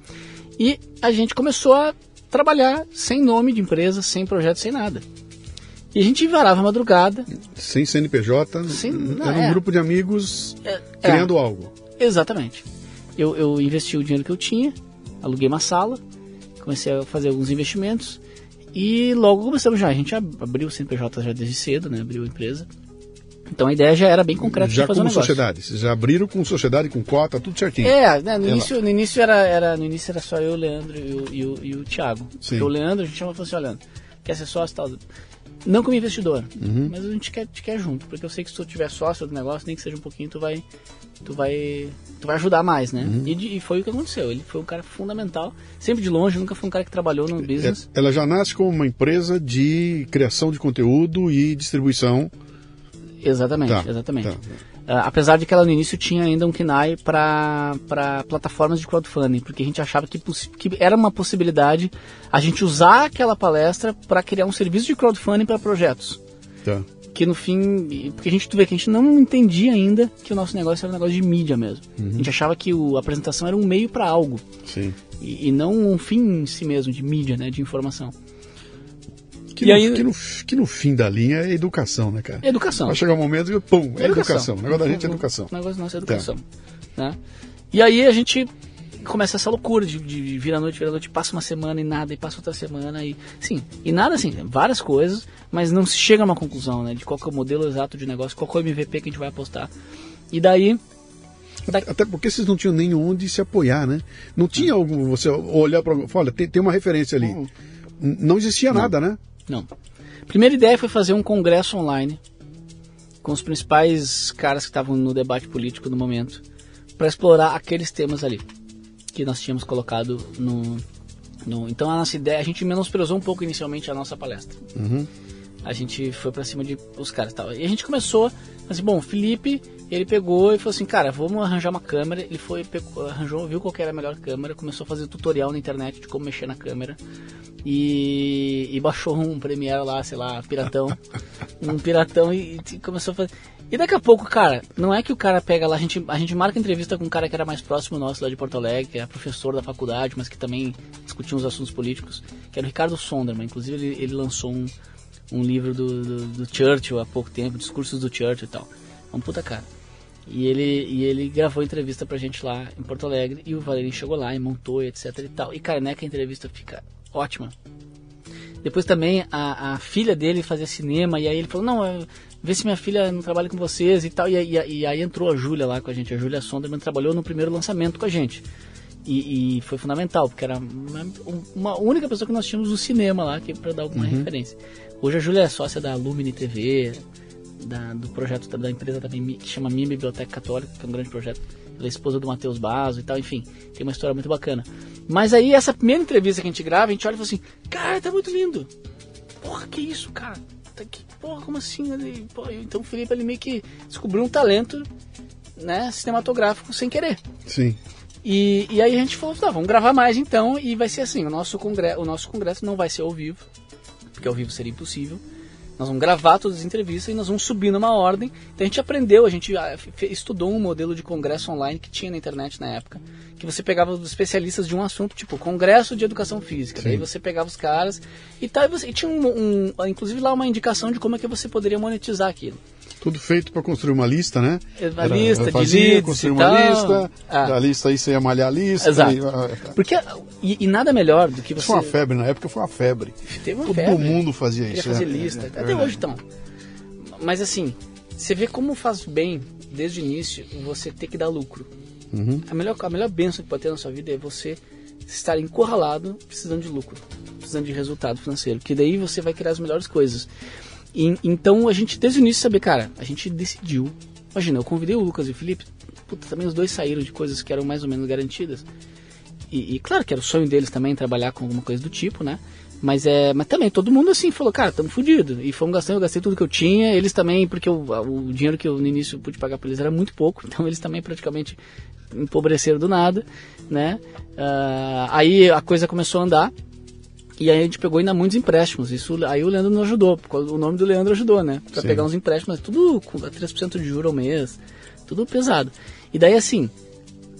E a gente começou a trabalhar sem nome de empresa, sem projeto, sem nada. E a gente varava a madrugada. Sem CNPJ, sem, não, era um é. grupo de amigos é, criando é, algo. Exatamente. Eu, eu investi o dinheiro que eu tinha, aluguei uma sala, comecei a fazer alguns investimentos e logo começamos já. A gente abriu o CNPJ já desde cedo, né? Abriu a empresa. Então a ideia já era bem concreta já de fazer como um negócio. sociedade, vocês já abriram com sociedade, com cota, tudo certinho. É, né, no, início, no, início era, era, no início era só eu, o Leandro e o, e o, e o Thiago. Sim. Porque o Leandro, a gente chama e falou assim, olha, quer ser sócio e tal. Não como investidor, Uhum. mas a gente quer, te quer junto, porque eu sei que se tu tiver sócio do negócio, nem que seja um pouquinho, tu vai, tu vai, tu vai ajudar mais, né? Uhum. E, e foi o que aconteceu. Ele foi um cara fundamental, sempre de longe, nunca foi um cara que trabalhou no business. É, Ela já nasce como uma empresa de criação de conteúdo e distribuição. Exatamente, Tá, exatamente. tá. Ah, apesar de que ela no início tinha ainda um KINAI para plataformas de crowdfunding, porque a gente achava que, que era uma possibilidade a gente usar aquela palestra para criar um serviço de crowdfunding para projetos. Tá. Que no fim, porque a gente tu vê que a gente não entendia ainda que o nosso negócio era um negócio de mídia mesmo. Uhum. A gente achava que o- a apresentação era um meio para algo Sim. e, e não um fim em si mesmo de mídia, né, de informação. Que, E no, aí- que, no, que no fim da linha é educação, né, cara? Educação. Vai chegar um momento que, pum, é educação. O negócio da gente é educação. O negócio nosso é educação. Né? E aí a gente começa essa loucura de, de vir à noite, vir à noite, passa uma semana e nada, e passa outra semana e. Sim, e nada assim, várias coisas, mas não se chega a uma conclusão, né? De qual que é o modelo exato de negócio, qual que é o MVP que a gente vai apostar. E daí. da- Até porque vocês não tinham nem onde se apoiar, né? Não tinha algum. Você olhar para. Olha, tem, tem uma referência ali. Não existia nada, né? Não. Primeira ideia foi fazer um congresso online com os principais caras que estavam no debate político no momento para explorar aqueles temas ali que nós tínhamos colocado no, no- então a nossa ideia a gente menosprezou um pouco inicialmente a nossa palestra. A gente foi pra cima de os caras e tal. E a gente começou assim bom Felipe ele pegou e falou assim cara vamos arranjar uma câmera ele foi pegou, arranjou viu qual que era a melhor câmera começou a fazer tutorial na internet de como mexer na câmera e, e baixou um Premiere lá, sei lá, piratão. um piratão e, e começou a fazer. E daqui a pouco, cara, não é que o cara pega lá, a gente, a gente marca entrevista com um cara que era mais próximo nosso lá de Porto Alegre, que é professor da faculdade, mas que também discutia uns assuntos políticos, que era o Ricardo Sonderman. Inclusive, ele, ele lançou um, um livro do, do, do Churchill há pouco tempo, Discursos do Churchill e tal. É um puta cara. E ele, e ele gravou entrevista pra gente lá em Porto Alegre, e o Valerinho chegou lá e montou etc e tal. E, cara, não é que a entrevista fica ótima. Depois também a, a filha dele fazia cinema, e aí ele falou, não, é, vê se minha filha não trabalha com vocês e tal. E, aí- e e aí entrou a Júlia lá com a gente, a Júlia Sonderman trabalhou no primeiro lançamento com a gente. E, e foi fundamental, porque era uma, uma única pessoa que nós tínhamos no cinema lá, que para dar alguma referência. Hoje a Júlia é sócia da Lumine TV, da- do projeto da, empresa também que chama Minha Biblioteca Católica, que é um grande projeto. Ela é esposa do Matheus Basso e tal, enfim, tem uma história muito bacana. Mas aí, essa primeira entrevista que a gente grava, a gente olha e fala assim: Cara, tá muito lindo. Porra, que isso, cara? Tá que, porra, como assim? Ele, pô, então o Felipe ele meio que descobriu um talento né, cinematográfico sem querer. Sim. E, e aí a gente falou, tá, vamos gravar mais então, e vai ser assim, o nosso, congre o nosso congresso não vai ser ao vivo, porque ao vivo seria impossível. Nós vamos gravar todas as entrevistas e nós vamos subir numa ordem. Então a gente aprendeu, a gente ah, estudou um modelo de congresso online que tinha na internet na época, que você pegava os especialistas de um assunto, tipo congresso de educação física. Daí você pegava os caras e tal, e, você, e tinha um, um- inclusive lá uma indicação de como é que você poderia monetizar aquilo. Tudo feito para construir uma lista, né? Uma Era- lista de fazia, leads construir uma tal. lista, Ah. da lista aí você ia malhar a lista. Exato. e- ah, Porque, e, e nada melhor do que Isso você... foi uma febre, na época foi uma febre. Teve uma Todo febre. mundo fazia Queria isso. fazer é, lista. é, é Até verdade. hoje então. Mas assim, você vê como faz bem, desde o início, você ter que dar lucro. Uhum. A, melhor, a melhor bênção que pode ter na sua vida é você estar encurralado precisando de lucro, precisando de resultado financeiro. Que daí você vai criar as melhores coisas. E, então a gente, desde o início, saber, cara, a gente decidiu. Imagina, eu convidei o Lucas e o Felipe, puta, também os dois saíram de coisas que eram mais ou menos garantidas. E, e claro que era o sonho deles também trabalhar com alguma coisa do tipo, né? Mas é, mas também todo mundo assim falou, cara, estamos fodidos. E fomos gastando, eu gastei tudo que eu tinha. Eles também, porque o, o dinheiro que eu no início pude pagar para eles era muito pouco, então eles também praticamente empobreceram do nada, né? Ah, aí a coisa começou a andar. E aí a gente pegou ainda muitos empréstimos. Isso aí o Leandro nos ajudou. porque O nome do Leandro ajudou, né? Pra Sim. pegar uns empréstimos, tudo com 3% de juro ao mês, tudo pesado. E daí assim,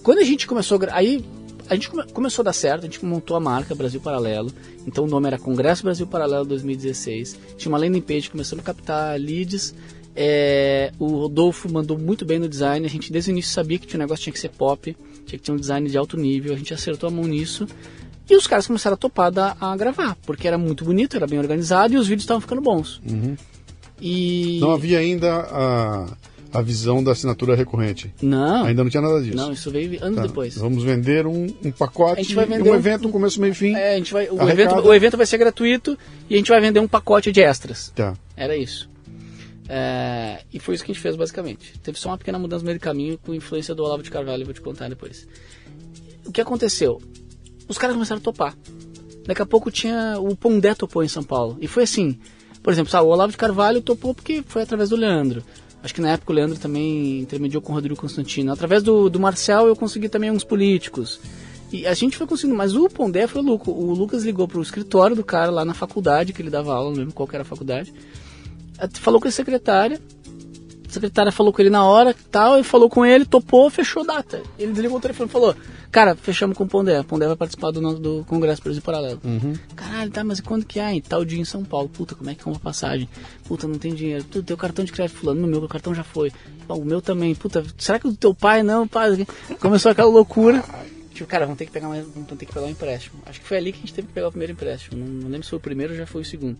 quando a gente começou aí a gente come- começou a dar certo, a gente montou a marca Brasil Paralelo. Então o nome era Congresso Brasil Paralelo 2016. Tinha uma landing page, começamos a captar leads. É, o Rodolfo mandou muito bem no design. A gente desde o início sabia que tinha um negócio tinha que ser pop, tinha que ter um design de alto nível. A gente acertou a mão nisso. E os caras começaram a topar da- a gravar, porque era muito bonito, era bem organizado e os vídeos estavam ficando bons. E Não havia ainda a, a visão da assinatura recorrente. Não. Ainda não tinha nada disso. Não, isso veio anos Tá, depois. Vamos vender um, um pacote, A gente vai vender um um- evento, um começo, meio e fim. É, a gente vai, o, Arrecada. evento, o evento vai ser gratuito e a gente vai vender um pacote de extras. Tá. Era isso. É, e foi isso que a gente fez basicamente. Teve só uma pequena mudança no meio do caminho com influência do Olavo de Carvalho, eu vou te contar depois. O que aconteceu? Os caras começaram a topar. Daqui a pouco tinha. O Pondé topou em São Paulo. E foi assim. Por exemplo, sabe, o Olavo de Carvalho topou porque foi através do Leandro. Acho que na época o Leandro também intermediou com o Rodrigo Constantino. Através do, do Marcel eu consegui também uns políticos. E a gente foi conseguindo, mas o Pondé foi louco. O Lucas ligou pro escritório do cara lá na faculdade, que ele dava aula, não lembro qual era a faculdade. Falou com a secretária. A secretária falou com ele na hora tal, ele falou com ele, topou, fechou data. Ele desligou o telefone e falou: Cara, fechamos com o Pondé. O Pondé vai participar do, do Congresso Brasil Paralelo. Caralho, tá, mas quando que é? Em tal dia em São Paulo. Puta, como é que compra passagem? Puta, não tem dinheiro. Tu tem o cartão de crédito fulano. No meu, cartão já foi. Bom, o meu também. Puta, será que o teu pai não? Pai? Começou aquela loucura. Tipo, cara, vamos ter que pegar mais, vamos ter que pegar um empréstimo. Acho que foi ali que a gente teve que pegar o primeiro empréstimo. Não, não lembro se foi o primeiro ou já foi o segundo.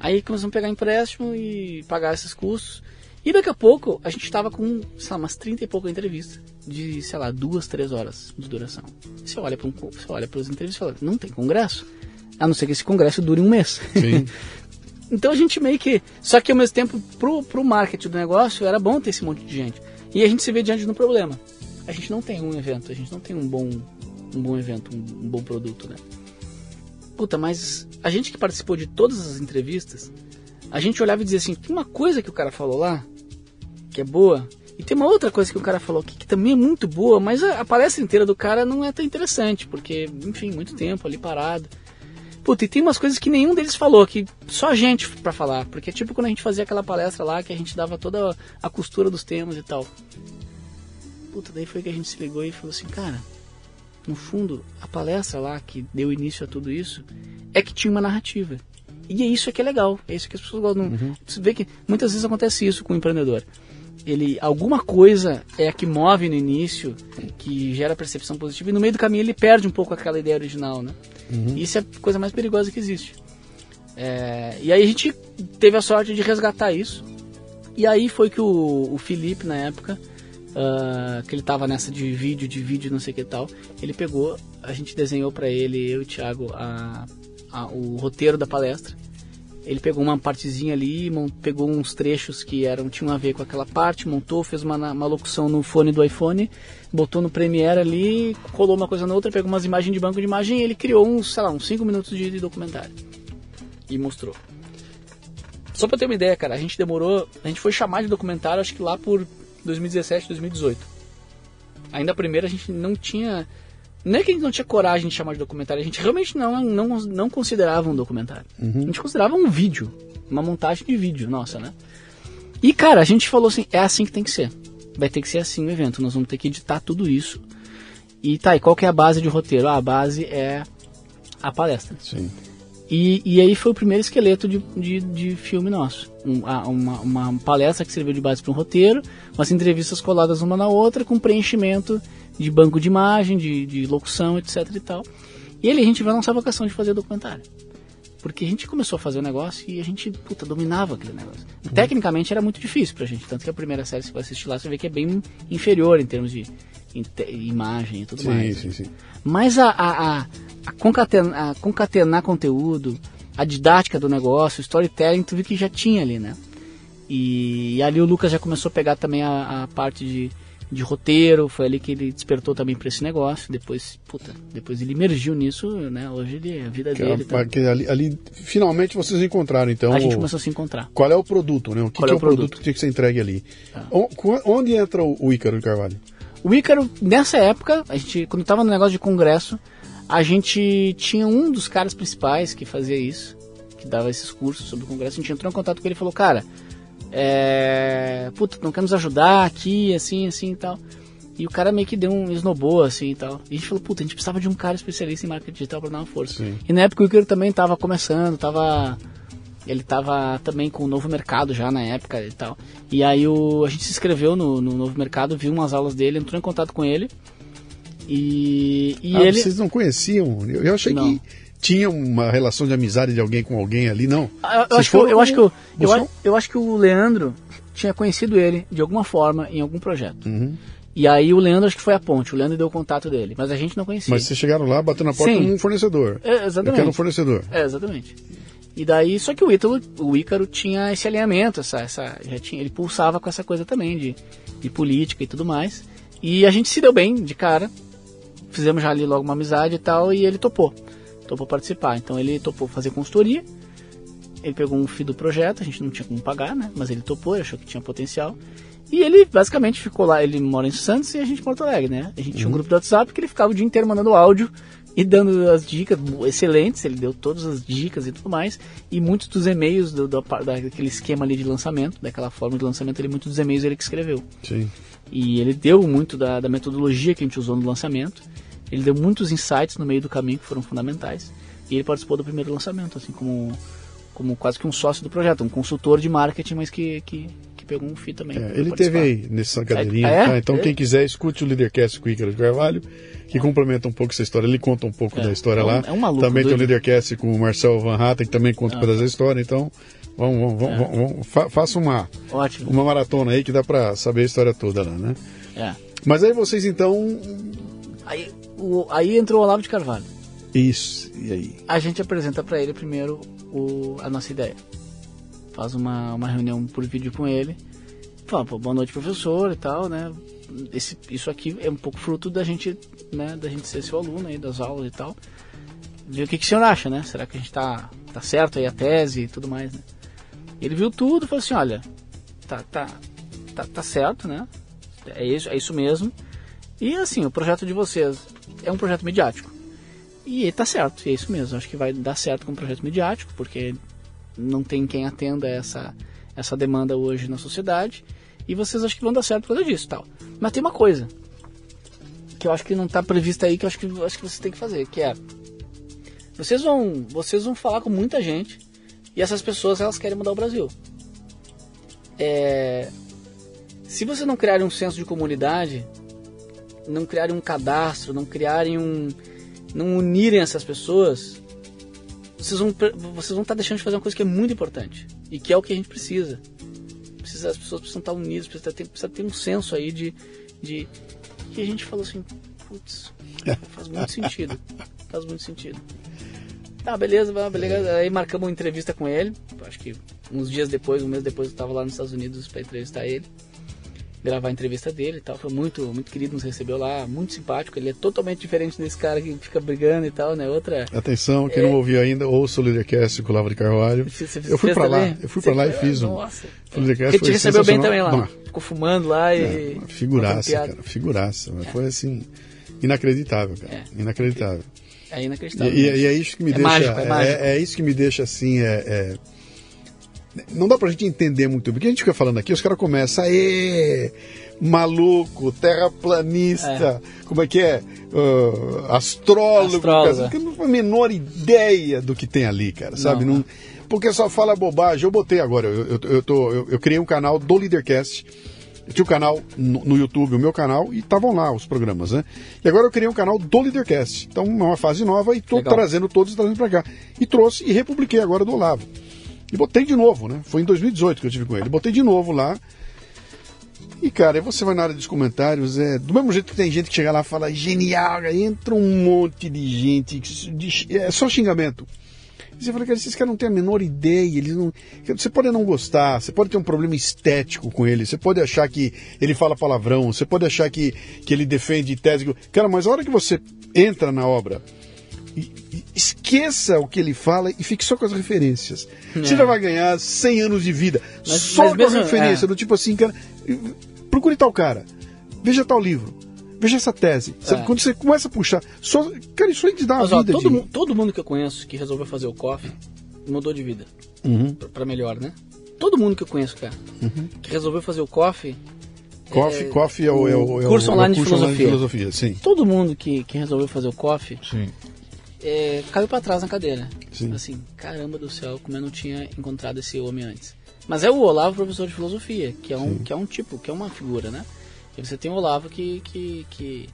Aí começamos a pegar empréstimo e pagar esses custos. E daqui a pouco a gente estava com, sei lá, umas 30 e pouca entrevistas. De, sei lá, duas, três horas de duração. Você olha para um, você olha para as entrevistas e fala, não tem congresso. A não ser que esse congresso dure um mês. Então a gente meio que. Só que ao mesmo tempo, pro, pro marketing do negócio, era bom ter esse monte de gente. E a gente se vê diante de um problema. A gente não tem um evento, a gente não tem um bom, um bom evento, um, um bom produto, né? Puta, mas a gente que participou de todas as entrevistas, a gente olhava e dizia assim: tem uma coisa que o cara falou lá, que é boa, e tem uma outra coisa que o cara falou aqui que também é muito boa, mas a, a palestra inteira do cara não é tão interessante, porque, enfim, muito tempo ali parado. Puta, e tem umas coisas que nenhum deles falou, que só a gente pra falar. Porque é tipo quando a gente fazia aquela palestra lá, que a gente dava toda a costura dos temas e tal. Puta, daí foi que a gente se ligou e falou assim, cara, no fundo, a palestra lá que deu início a tudo isso é que tinha uma narrativa. E é isso que é legal, é isso que as pessoas gostam. Você vê que muitas vezes acontece isso com o empreendedor. Ele, alguma coisa é a que move no início, que gera percepção positiva, e no meio do caminho ele perde um pouco aquela ideia original, né? E isso é a coisa mais perigosa que existe. É, e aí a gente teve a sorte de resgatar isso. E aí foi que o, o Felipe, na época, ah, que ele tava nessa de vídeo, de vídeo, não sei o que tal, ele pegou, a gente desenhou para ele, eu e o Thiago, a, a- o roteiro da palestra. Ele pegou uma partezinha ali, pegou uns trechos que eram tinham a ver com aquela parte, montou, fez uma, uma locução no fone do iPhone, botou no Premiere ali, colou uma coisa na outra, pegou umas imagens de banco de imagem e ele criou uns, sei lá, uns 5 minutos de, de documentário. E mostrou. Só pra ter uma ideia, cara, a gente demorou. A gente foi chamar de documentário acho que lá por 2017, 2018. Ainda a primeira a gente não tinha. Não é que a gente não tinha coragem de chamar de documentário, a gente realmente não, não, não considerava um documentário. A gente considerava um vídeo, uma montagem de vídeo, nossa, né? E cara, a gente falou assim: é assim que tem que ser. Vai ter que ser assim o evento, nós vamos ter que editar tudo isso. E tá, e qual que é a base de roteiro? Ah, a base é a palestra. Sim. E, e aí foi o primeiro esqueleto de, de, de filme nosso. Um- uma, uma palestra que serviu de base para um roteiro, umas entrevistas coladas uma na outra, com preenchimento de banco de imagem, de, de locução, etc e tal. E ele a gente viu a nossa vocação de fazer documentário. Porque a gente começou a fazer o negócio e a gente, puta, dominava aquele negócio. Tecnicamente era muito difícil pra gente, tanto que a primeira série que você vai assistir lá, você vê que é bem inferior em termos de imagem e tudo Sim, mais. sim, sim. Mas a, a, a, a concatenar, a concatenar conteúdo, a didática do negócio, o storytelling, tu viu que já tinha ali, né? E, ali o Lucas já começou a pegar também a, a parte de, de roteiro, foi ali que ele despertou também para esse negócio. Depois, puta, depois ele emergiu nisso, né? Hoje ele, a vida Que, dele. tá? que ali, ali, finalmente vocês encontraram, então. a gente começou a se encontrar. Qual é o produto, né? O que, Qual que é é o produto produto? Tá. que tinha que ser entregue ali? Qu- onde entra o, o Ícaro de Carvalho? O Ícaro, nessa época, a gente, quando estava no negócio de congresso, a gente tinha um dos caras principais que fazia isso, que dava esses cursos sobre o congresso. A gente entrou em contato com ele e falou: Cara, é. Puta, não quer nos ajudar aqui, assim, assim e tal. E o cara meio que deu um snowball, assim e tal. E a gente falou: Puta, a gente precisava de um cara especialista em marketing digital para dar uma força. Sim. E na época o Ícaro também estava começando, tava. Ele tava também com o novo mercado já na época e tal. E aí o, a gente se inscreveu no, no novo mercado, viu umas aulas dele, entrou em contato com ele. E, e ah, ele. vocês não conheciam? Eu, eu achei Não. que tinha uma relação de amizade de alguém com alguém ali, não. Ah, Eu, acho que, eu, foram eu acho que, eu, eu, buscar a- eu acho que o Leandro tinha conhecido ele de alguma forma em algum projeto. Uhum. E aí o Leandro acho que foi a ponte, o Leandro deu o contato dele, mas a gente não conhecia. Mas vocês chegaram lá, batendo na porta Sim. um fornecedor. É, exatamente. Eu quero um fornecedor. É, exatamente. E daí, só que o Ítalo, o Ícaro tinha esse alinhamento, essa, essa, já tinha, ele pulsava com essa coisa também de, de política e tudo mais. E a gente se deu bem de cara, fizemos já ali logo uma amizade e tal, e ele topou, topou participar. Então ele topou fazer consultoria, ele pegou um FII do projeto, a gente não tinha como pagar, né? Mas ele topou, ele achou que tinha potencial. E ele basicamente ficou lá, ele mora em Santos e a gente em Porto Alegre, né? A gente tinha um grupo do WhatsApp que ele ficava o dia inteiro mandando áudio e dando as dicas excelentes, ele deu todas as dicas e tudo mais. E muitos dos e-mails do, do, daquele esquema ali de lançamento, daquela forma de lançamento, ele muitos dos e-mails ele que escreveu. Sim. E ele deu muito da, da metodologia que a gente usou no lançamento. Ele deu muitos insights no meio do caminho que foram fundamentais. E ele participou do primeiro lançamento, assim, como, como quase que um sócio do projeto, um consultor de marketing, mas que, que, que pegou um FII também. É, ele participar. teve aí nessa cadeirinha, Ah, é? tá? Então É? quem quiser, escute o Leadercast com o Ícaro de Carvalho, que complementa um pouco essa história. Ele conta um pouco É, da história é lá. é um maluco também tem o doido. Leadercast com o Marcel Van Hatten, que também conta um Ah. pedaço da história. Então, vamos, vamos, vamos, vamos- vamos- fa- faça uma, Ótimo. uma maratona aí que dá pra saber a história toda lá, né? É. Mas aí vocês então. Aí, o, aí entrou o Olavo de Carvalho. Isso, e aí? A gente apresenta para ele primeiro o, a nossa ideia. Faz uma, uma reunião por vídeo com ele. Fala, pô, boa noite, professor e tal, né? Esse, isso aqui é um pouco fruto da gente, né, da gente ser seu aluno aí, das aulas e tal. Ver o que, que o senhor acha, né? Será que a gente tá, tá certo aí a tese e tudo mais, né? Ele viu tudo e falou assim, olha, tá, tá, tá, tá certo, né? É isso, é isso mesmo. E assim, o projeto de vocês é um projeto midiático. E tá certo, é isso mesmo. Acho que vai dar certo com um projeto midiático, porque não tem quem atenda essa, essa demanda hoje na sociedade. E vocês acho que vão dar certo por causa disso tal. Mas tem uma coisa que eu acho que não está prevista aí, que eu acho que, acho que vocês têm que fazer, que é vocês vão, vocês vão falar com muita gente e essas pessoas elas querem mudar o Brasil. É, se vocês não criarem um senso de comunidade, não criarem um cadastro, não criarem um, não unirem essas pessoas, vocês vão vocês vão estar deixando de fazer uma coisa que é muito importante e que é o que a gente precisa. Precisa as pessoas precisam estar unidas, precisa ter, precisa ter um senso aí de, de que a gente falou assim, putz, faz muito sentido, faz muito sentido. Tá, beleza, beleza. Aí marcamos uma entrevista com ele. Acho que uns dias depois, um mês depois, eu estava lá nos Estados Unidos para entrevistar ele gravar a entrevista dele e tal. Foi muito, muito querido, nos recebeu lá, muito simpático. Ele é totalmente diferente desse cara que fica brigando e tal, né? Outra. Atenção, quem não ouviu ainda, ouça o Leadercast com o Lava de Carvalho. Eu fui pra lá, eu fui pra lá e fiz um. Nossa. O Ele te recebeu bem também lá. Não, Ficou fumando lá e. É, figuraça, cara, figuraça. mas Foi assim, inacreditável, cara. É. Inacreditável. É inacreditável. e- e é isso que me É deixa. mágico, é mágico. é- é isso que me deixa assim. É, é- Não dá pra gente entender muito. Porque a gente fica falando aqui, os caras começam, aê, maluco, terraplanista, como é que é? Ah, astrólogo, Astrólogo, cara, é. que eu não tenho a menor ideia do que tem ali, cara, sabe? Não. Não, porque só fala bobagem. Eu botei agora, eu, eu, eu tô, eu, eu criei um canal do Leadercast. Eu tinha um canal no, no YouTube, o meu canal, e estavam lá os programas, né? E agora eu criei um canal do Leadercast. Então, é uma fase nova e tô Legal. trazendo todos, trazendo pra cá. E trouxe e republiquei agora do Olavo. E botei de novo, né? Foi em 2018 que eu tive com ele. Botei de novo lá. E, cara, você vai na área dos comentários, é do mesmo jeito que tem gente que chega lá e fala genial, aí entra um monte de gente, de- é só xingamento. E você fala, cara, esses caras não têm a menor ideia, eles não. Você pode não gostar, você pode ter um problema estético com ele, você pode achar que ele fala palavrão, você pode achar que, que ele defende tese. Cara, mas a hora que você entra na obra, esqueça o que ele fala e fique só com as referências. Você já vai ganhar 100 anos de vida. Mas- só mas com mesmo- a referência, é. do tipo assim, cara, procure tal cara, veja tal livro, veja essa tese. Sabe? É. Quando você começa a puxar, só, cara, isso aí te dá a Mas, ó, vida. todo, de... mu- todo mundo que eu conheço que resolveu fazer o coffee mudou de vida. Uhum. Pra, pra melhor, né? Todo mundo que eu conheço, cara, que resolveu fazer o coffee. Coffee, é, coffee é o, é o, é o- curso é o online de curso online de filosofia. filosofia, sim. Todo mundo que, que resolveu fazer o coffee Sim. É, caiu pra trás na cadeira. Sim. Assim, caramba do céu, como eu não tinha encontrado esse homem antes. Mas é o Olavo, professor de filosofia, que é um, que é um tipo, que é uma figura, né? E você tem o Olavo que. que, que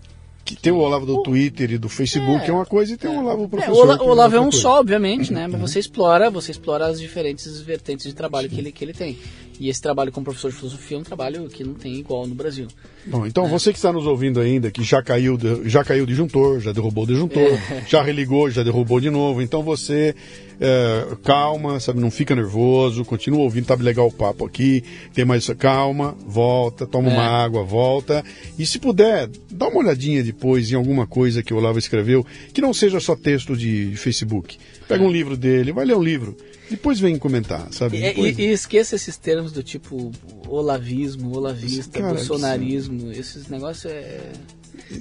Que tem o Olavo do Twitter e do Facebook, É. é, uma coisa, e tem o Olavo É, professor. o Ola- que o Olavo é um outra só, coisa. obviamente, né? Mas você explora, você explora as diferentes vertentes de trabalho que ele, que ele tem. E esse trabalho como professor de filosofia é um trabalho que não tem igual no Brasil. Bom, então você que está nos ouvindo ainda, que já caiu, de, já caiu o disjuntor, já derrubou o disjuntor, É. já religou, já derrubou de novo. Então você é, calma, sabe, não fica nervoso, continua ouvindo, tá legal o papo aqui, tem mais calma, volta, toma uma É. água, volta. E se puder, dá uma olhadinha depois em alguma coisa que o Olavo escreveu, que não seja só texto de Facebook. Pega um livro dele, vai ler um livro, depois vem comentar, sabe? E, Depois- e- e esqueça esses termos do tipo olavismo, olavista, Cara, bolsonarismo, esses negócios é.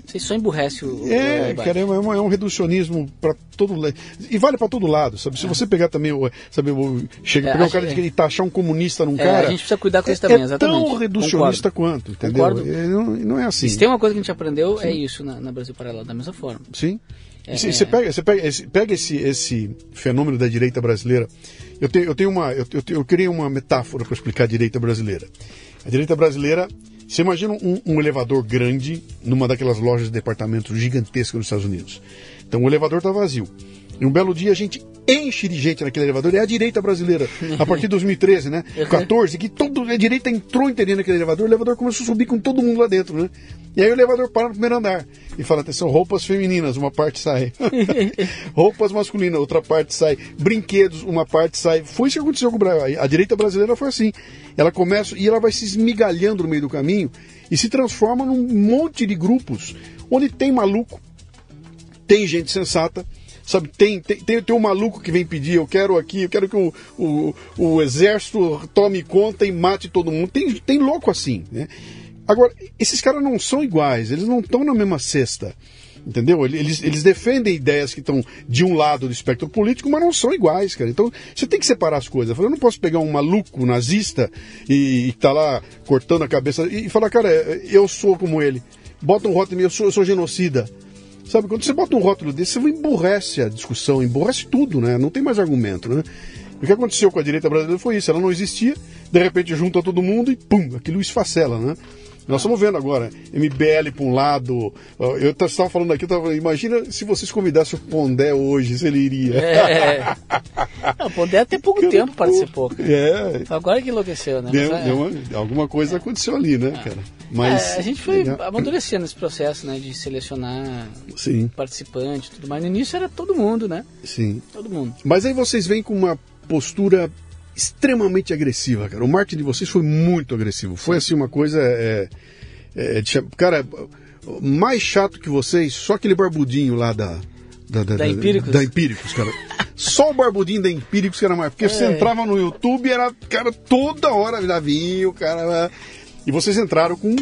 Vocês só emburrece o. o É, debate. cara, é um, é um reducionismo para todo lado. E vale para todo lado, sabe? Se você pegar também, o, sabe, o, chega É, pegar um cara de que taxar um comunista num É, cara. a gente precisa cuidar com isso é, também, é exatamente. tão reducionista Concordo. quanto, entendeu? É, não, não é assim. Se tem uma coisa que a gente aprendeu, é isso na, na Brasil Paralelo, da mesma forma. Sim. É, é. Você pega, você pega, esse, pega esse, esse fenômeno da direita brasileira. Eu tenho, eu tenho uma. Eu, eu, criei uma metáfora para explicar a direita brasileira. A direita brasileira. Você imagina um, um elevador grande numa daquelas lojas de departamentos gigantescas nos Estados Unidos. Então o elevador está vazio. E um belo dia a gente enche de gente naquele elevador. É a direita brasileira. A partir de 2013, né? 14, que todo, a direita entrou entendendo naquele elevador. O elevador começou a subir com todo mundo lá dentro, né? E aí o elevador para no primeiro andar e fala: atenção, roupas femininas, uma parte sai. roupas masculinas, outra parte sai. Brinquedos, uma parte sai. Foi isso que aconteceu com o Brasil. A direita brasileira foi assim. Ela começa e ela vai se esmigalhando no meio do caminho e se transforma num monte de grupos onde tem maluco, tem gente sensata. Sabe, tem, tem, tem, tem um maluco que vem pedir, eu quero aqui, eu quero que o, o, o exército tome conta e mate todo mundo. Tem, tem louco assim, né? Agora, esses caras não são iguais, eles não estão na mesma cesta. Entendeu? Eles, eles defendem ideias que estão de um lado do espectro político, mas não são iguais, cara. Então você tem que separar as coisas. Eu não posso pegar um maluco nazista e, e tá lá cortando a cabeça e falar, cara, eu sou como ele. Bota um rótulo eu sou, eu sou genocida. Sabe, quando você bota um rótulo desse, você emborrece a discussão, emborrece tudo, né? Não tem mais argumento, né? O que aconteceu com a direita brasileira foi isso, ela não existia, de repente junta todo mundo e pum, aquilo esfacela, né? Nós estamos vendo agora MBL para um lado. Eu estava falando aqui, tava, imagina se vocês convidassem o Pondé hoje, se ele iria. É. Não, o Pondé até pouco Cara, tempo participou. cara. É, Agora que enlouqueceu, né? deu, Mas, é, deu uma- alguma coisa aconteceu ali, né, cara? Mas é, a gente foi legal. amadurecendo esse processo, né? De selecionar Sim, participante tudo mais. No início era todo mundo, né? sim. Todo mundo. Mas aí vocês vêm com uma postura extremamente agressiva, cara. O marketing de vocês foi muito agressivo. Foi assim uma coisa. É, é, de cha- cara, mais chato que vocês, só aquele barbudinho lá da. Da, Da Empíricos? Da Empíricos, cara. Só o barbudinho da Empíricos que era mais. Porque você É. entrava no YouTube era, cara, toda hora Davinho, cara. E vocês entraram com.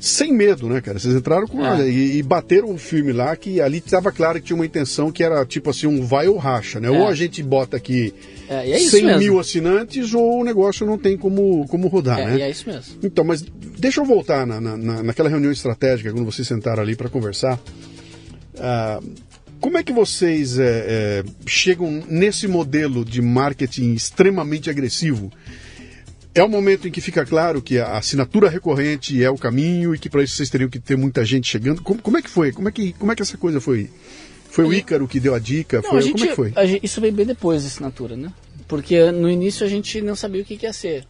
Sem medo, né, cara? Vocês entraram com. É. e, e bateram o filme lá que ali estava claro que tinha uma intenção que era tipo assim, um vai ou racha, né? É. Ou a gente bota aqui É, é isso 100 mesmo. mil assinantes ou o negócio não tem como, como rodar, É, né? é isso mesmo. Então, mas deixa eu voltar na, na- na- naquela reunião estratégica, quando vocês sentaram ali para conversar. Ah, como é que vocês é, é, chegam nesse modelo de marketing extremamente agressivo? É o momento em que fica claro que a assinatura recorrente é o caminho e que para isso vocês teriam que ter muita gente chegando. Como, como é que foi? Como é que, como é que essa coisa foi? Foi o Ícaro que deu a dica? Não, foi, a gente, como é que foi? gente- isso veio bem depois da assinatura, né? Porque no início a gente não sabia o que, que ia ser.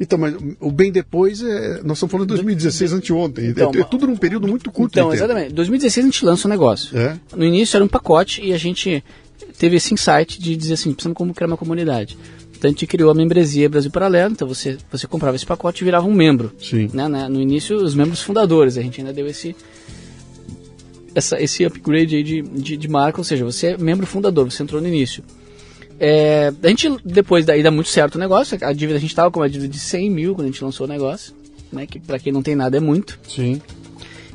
Então, mas o bem depois, é, nós estamos falando de 2016, anteontem. Então, é, é tudo num período muito curto Então, de exatamente. Em 2016 a gente lança o negócio. É. No início era um pacote e a gente teve esse insight de dizer assim, precisamos como criar uma comunidade. A gente criou a membresia Brasil Paralelo, então você, você comprava esse pacote e virava um membro. Sim. Né, né? No início, os membros fundadores, a gente ainda deu esse, essa, esse upgrade aí de, de, de marca, ou seja, você é membro fundador, você entrou no início. É, a gente, depois daí dá muito certo o negócio, a dívida, a gente estava com uma dívida de 100 mil quando a gente lançou o negócio, né, que para quem não tem nada é muito. Sim.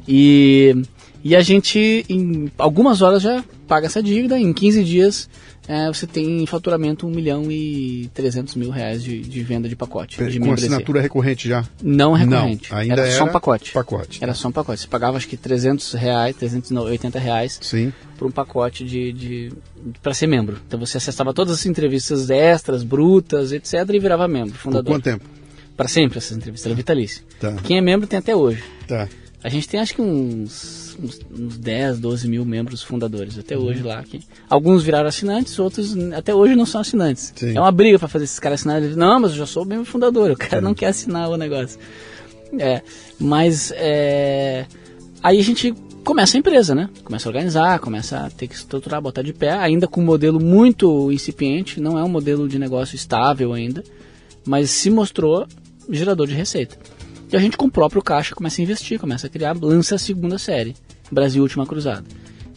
E, e a gente, em algumas horas, já paga essa dívida. Em 15 dias, é, você tem em faturamento 1 milhão e 300 mil reais de, de venda de pacote. de Com membresia. assinatura recorrente já? Não recorrente. Não, ainda era, só um era pacote. pacote. Era só um pacote. Você pagava acho que 300 reais, 380 reais Sim. por um pacote de, de para ser membro. Então você acessava todas as entrevistas extras, brutas, etc. e virava membro, Por fundador. quanto tempo? Para sempre essas entrevistas, era vitalício. Tá. Quem é membro tem até hoje. Tá. A gente tem acho que uns, uns, uns 10, 12 mil membros fundadores até hoje lá. Que, alguns viraram assinantes, outros até hoje não são assinantes. Sim. É uma briga para fazer esses caras assinarem. Não, mas eu já sou membro fundador, o cara não quer assinar o negócio. É, mas é, aí a gente começa a empresa, né? Começa a organizar, começa a ter que estruturar, botar de pé, ainda com um modelo muito incipiente, não é um modelo de negócio estável ainda, mas se mostrou gerador de receita. E a gente com o próprio caixa começa a investir, começa a criar, lança a segunda série, Brasil Última Cruzada,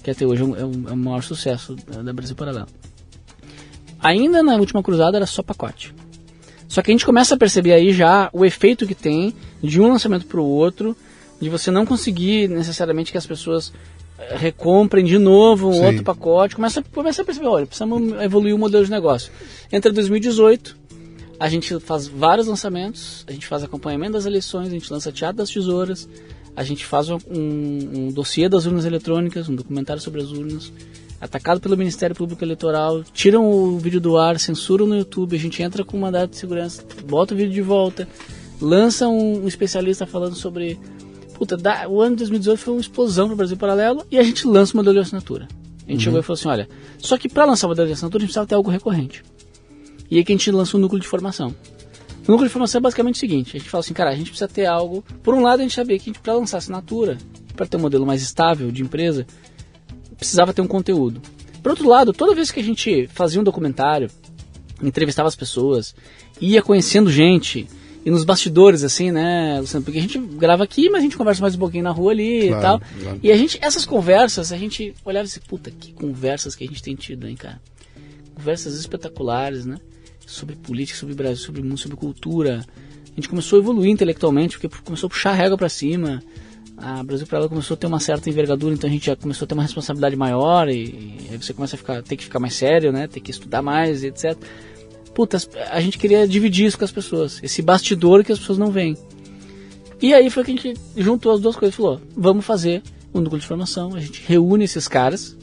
que até hoje é, um, é um- é o maior sucesso da, da Brasil Paralelo. Ainda na Última Cruzada era só pacote. Só que a gente começa a perceber aí já o efeito que tem de um lançamento para o outro, de você não conseguir necessariamente que as pessoas eh, recomprem de novo um Sim. outro pacote. Começa, começa a perceber, olha, precisamos evoluir o modelo de negócio. Entra 2018, a gente faz vários lançamentos, a gente faz acompanhamento das eleições, a gente lança Teatro das Tesouras, a gente faz um, um dossiê das urnas eletrônicas, um documentário sobre as urnas, atacado pelo Ministério Público Eleitoral, tiram o vídeo do ar, censuram no YouTube, a gente entra com um mandato de segurança, bota o vídeo de volta, lança um, um especialista falando sobre. Puta, da- o ano de 2018 foi uma explosão para o Brasil Paralelo e a gente lança o modelo de assinatura. A gente chegou e falou assim: olha, só que para lançar o modelo de assinatura a gente precisava ter algo recorrente. E aí que a gente lança um núcleo de formação. O núcleo de formação é basicamente o seguinte: a gente fala assim, cara, a gente precisa ter algo. Por um lado, a gente sabia que para lançar assinatura, para ter um modelo mais estável de empresa, precisava ter um conteúdo. Por outro lado, toda vez que a gente fazia um documentário, entrevistava as pessoas, ia conhecendo gente, e nos bastidores, assim, né, Luciano? Porque a gente grava aqui, mas a gente conversa mais um pouquinho na rua ali Claro, e tal. claro. E a gente, essas conversas, a gente olhava assim, puta, que conversas que a gente tem tido, hein, cara? Conversas espetaculares, né? Sobre política, sobre Brasil, sobre mundo, sobre cultura. A gente começou a evoluir intelectualmente, porque começou a puxar a régua pra cima. A Brasil para ela começou a ter uma certa envergadura, então a gente já começou a ter uma responsabilidade maior e, e aí você começa a ficar, ter que ficar mais sério, né? Ter que estudar mais, e etc. Puta, a gente queria dividir isso com as pessoas, esse bastidor que as pessoas não veem. E aí foi que a gente juntou as duas coisas falou: vamos fazer um núcleo de formação, a gente reúne esses caras,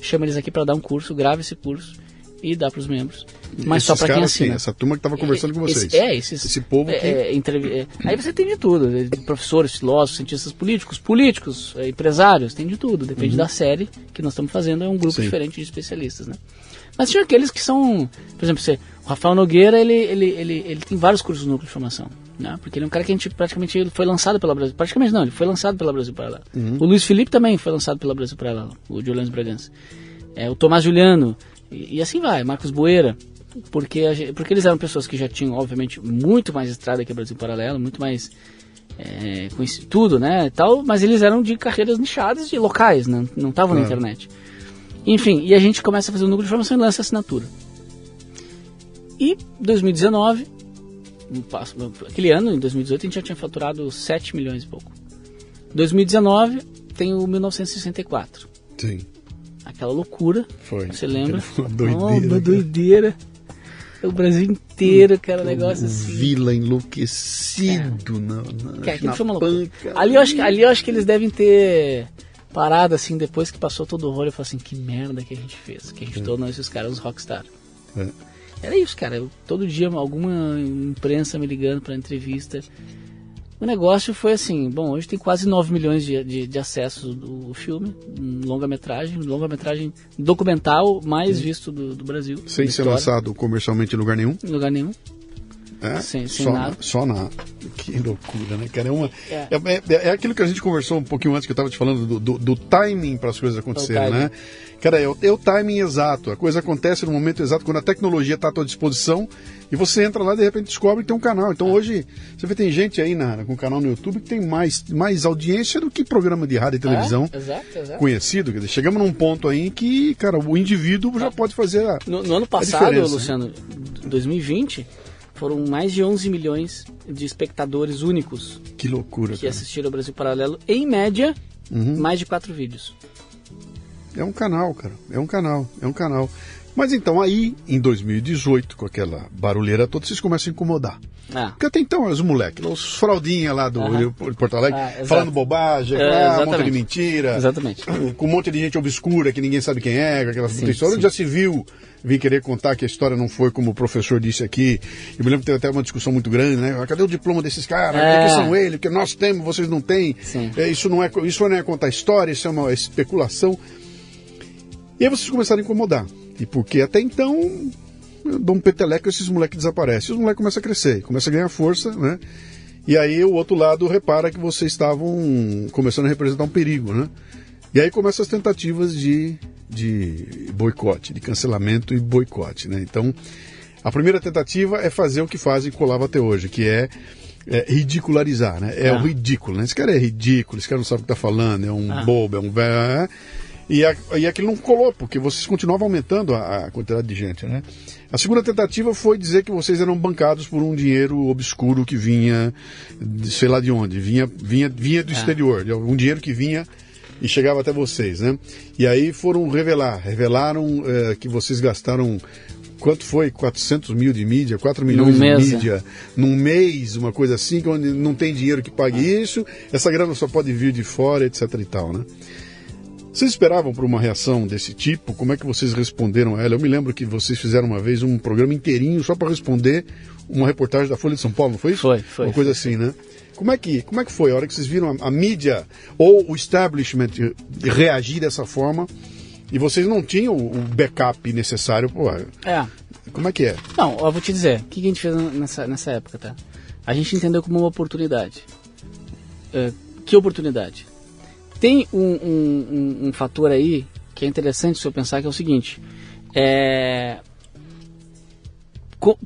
chama eles aqui para dar um curso, grava esse curso e dá para os membros. Mas só Esses para quem assina. essa turma que estava conversando com Esse- vocês. é, esses, Esse povo é, que- é, entrevi- é, aí você tem de tudo, é, de professores, filósofos, cientistas políticos, políticos, é, empresários, tem de tudo. Depende da série que nós estamos fazendo, é um grupo Sim. diferente de especialistas, né? Mas tinha aqueles que são, por exemplo, você, o Rafael Nogueira, ele, ele, ele, ele tem vários cursos no núcleo de formação, né? Porque ele é um cara que a gente praticamente ele foi lançado pela Brasil, praticamente não, ele foi lançado pela Brasil Paralelo. O Luiz Felipe também foi lançado pela Brasil Paralelo, o de Orlando Bragança. É, o Tomás Juliano, e, e assim vai, Marcos Boeira, porque, a porque eles eram pessoas que já tinham, obviamente, muito mais estrada que a Brasil Paralelo, muito mais é, conheci- tudo, né, tal, mas eles eram de carreiras nichadas e locais, né, não estavam na Claro. internet. Enfim, e a gente começa a fazer o núcleo de formação e lança a assinatura. E 2019, um passo- aquele ano, em 2018, a gente já tinha faturado 7 milhões e pouco. 2019 tem o 1964. Sim, Aquela loucura, foi. você lembra? Uma Oh, doideira. cara. doideira. O Brasil inteiro, cara, negócio assim. Vila enlouquecido na, na, Cara, na foi uma loucura. Ali eu, acho que, ali eu acho que eles devem ter parado assim, depois que passou todo o rolo, e falou assim, que merda que a gente fez, que a gente tornou esses caras uns rockstar. É. Era isso, cara. Eu, todo dia alguma imprensa me ligando pra entrevista. O negócio foi assim, bom, hoje tem quase 9 milhões de, de, de acessos do filme, longa-metragem, longa-metragem documental mais visto do, do Brasil. Sem ser lançado comercialmente em lugar nenhum. Em lugar nenhum. É? Sem- sem só, nada. Na, só na. Que loucura, né, cara? É, uma, É. é. é- é aquilo que a gente conversou um pouquinho antes, que eu estava te falando do, do, do timing para as coisas acontecerem, timing. né? Cara, é o, é o timing exato. A coisa acontece no momento exato, quando a tecnologia está à tua disposição e você entra lá e de repente descobre que tem um canal. Então hoje, você vê, tem gente aí na, com um canal no YouTube que tem mais, mais audiência do que programa de rádio e televisão É, exato, exato. conhecido. Quer dizer, chegamos num ponto aí em que, cara, o indivíduo já pode fazer a. No, no ano passado, diferença, Luciano, 2020, foram mais de 11 milhões de espectadores únicos Que loucura, que cara. assistiram ao Brasil Paralelo. Em média, Uhum. mais de quatro vídeos. É um canal, cara. É um canal. É um canal. Mas então aí, em 2018, com aquela barulheira toda, vocês começam a incomodar. Ah, Porque até então, os moleques, os fraldinha lá do de Porto Alegre, Ah, falando bobagem, É, ah, um monte de mentira. Exatamente. Com um monte de gente obscura que ninguém sabe quem é, com aquela Sim, história. sim. Já se viu, vim querer contar que a história não foi como o professor disse aqui. Eu me lembro que teve até uma discussão muito grande, né? Cadê o diploma desses caras? É. Quem são eles? Porque nós temos, vocês não têm. Sim. É, isso, não é, isso não é contar história, isso é uma especulação. E aí vocês começaram a incomodar. E porque até então, eu dou um peteleco e esses moleques desaparecem. E os moleques começam a crescer, começam a ganhar força, né? E aí o outro lado repara que vocês estavam começando a representar um perigo, né? E aí começam as tentativas de, de boicote, de cancelamento e boicote, né? Então, a primeira tentativa é fazer o que fazem colava até hoje, que é, é ridicularizar, né? É Ah. o ridículo, né? Esse cara é ridículo, esse cara não sabe o que está falando, é um Ah. bobo, é um velho. E, a, e aquilo não colou, porque vocês continuavam aumentando a, a quantidade de gente, né? A segunda tentativa foi dizer que vocês eram bancados por um dinheiro obscuro que vinha, de sei lá de onde, vinha, vinha, vinha do Ah. exterior, de um dinheiro que vinha e chegava até vocês, né? E aí foram revelar, revelaram eh, que vocês gastaram quanto foi? 400 mil de mídia, 4 milhões Num de mês, mídia, num mês, uma coisa assim, que onde não tem dinheiro que pague isso, essa grana só pode vir de fora, etc e tal, né? Vocês esperavam por uma reação desse tipo? Como é que vocês responderam a ela? Eu me lembro que vocês fizeram uma vez um programa inteirinho só para responder uma reportagem da Folha de São Paulo, não foi isso? Foi, foi. Uma coisa assim, né? Como é que, como é que foi a hora que vocês viram a, a mídia ou o establishment reagir dessa forma e vocês não tinham o backup necessário? Pô, é. como é que é? Não, eu vou te dizer, o que a gente fez nessa, nessa época, tá? A gente entendeu como uma oportunidade. É, que oportunidade? Tem um, um- um- um fator aí que é interessante se eu pensar que é o seguinte. É,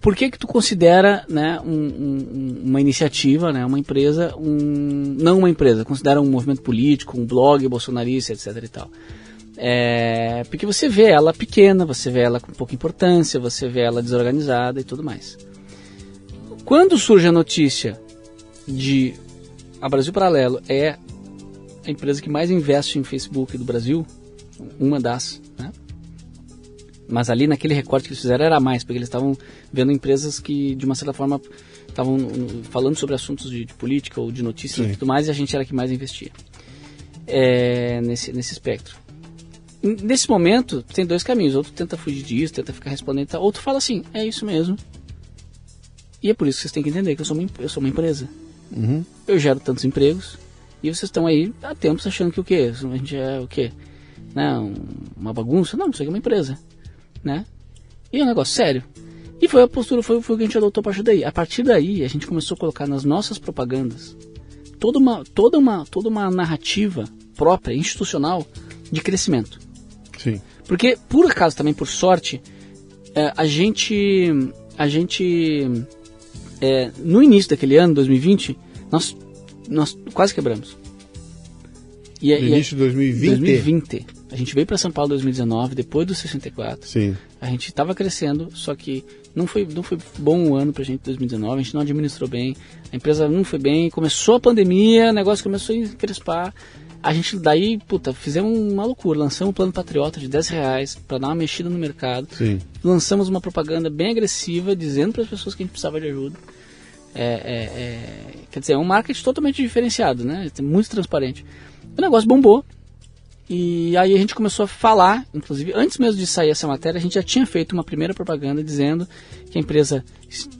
por que que tu considera né, um- um- uma iniciativa, né, uma empresa, um, não uma empresa, considera um movimento político, um blog bolsonarista, etc e tal? É, porque você vê ela pequena, você vê ela com pouca importância, você vê ela desorganizada e tudo mais. Quando surge a notícia de a Brasil Paralelo é a empresa que mais investe em Facebook do Brasil, uma das, né? Mas ali naquele recorte que eles fizeram era mais, porque eles estavam vendo empresas que de uma certa forma estavam uh, falando sobre assuntos de, de política ou de notícias e tudo mais, e a gente era a que mais investia é, nesse, nesse espectro. Nesse momento, tem dois caminhos. Ou tu tenta fugir disso, tenta ficar respondendo, ou tu fala assim, é isso mesmo. E é por isso que vocês têm que entender que eu sou uma, eu sou uma empresa. Uhum. Eu gero tantos empregos e vocês estão aí há tempos achando que o quê? A gente é o quê? Não, uma bagunça? Não, isso aqui é uma empresa. Né? E é um negócio sério. E foi a postura, foi, foi o que a gente adotou a partir daí. A partir daí, a gente começou a colocar nas nossas propagandas toda uma, toda uma, toda uma narrativa própria, institucional, de crescimento. Sim. Porque, por acaso, também por sorte, é, a gente. A gente. é, no início daquele ano, 2020, nós, nós quase quebramos. E, é- No e é- início de 2020? 2020. A gente veio para São Paulo em 2019, depois do 64. Sim. A gente estava crescendo, só que não foi, não foi bom o ano pra gente 2019, a gente não administrou bem, a empresa não foi bem, começou a pandemia, o negócio começou a encrespar. A gente daí, puta, fizemos uma loucura, lançamos um plano patriota de 10 reais para dar uma mexida no mercado. Sim. Lançamos uma propaganda bem agressiva, dizendo para as pessoas que a gente precisava de ajuda. É, é, é, quer dizer, é um marketing totalmente diferenciado, né? Muito transparente. O negócio bombou. E aí a gente começou a falar, inclusive antes mesmo de sair essa matéria, a gente já tinha feito uma primeira propaganda dizendo que a empresa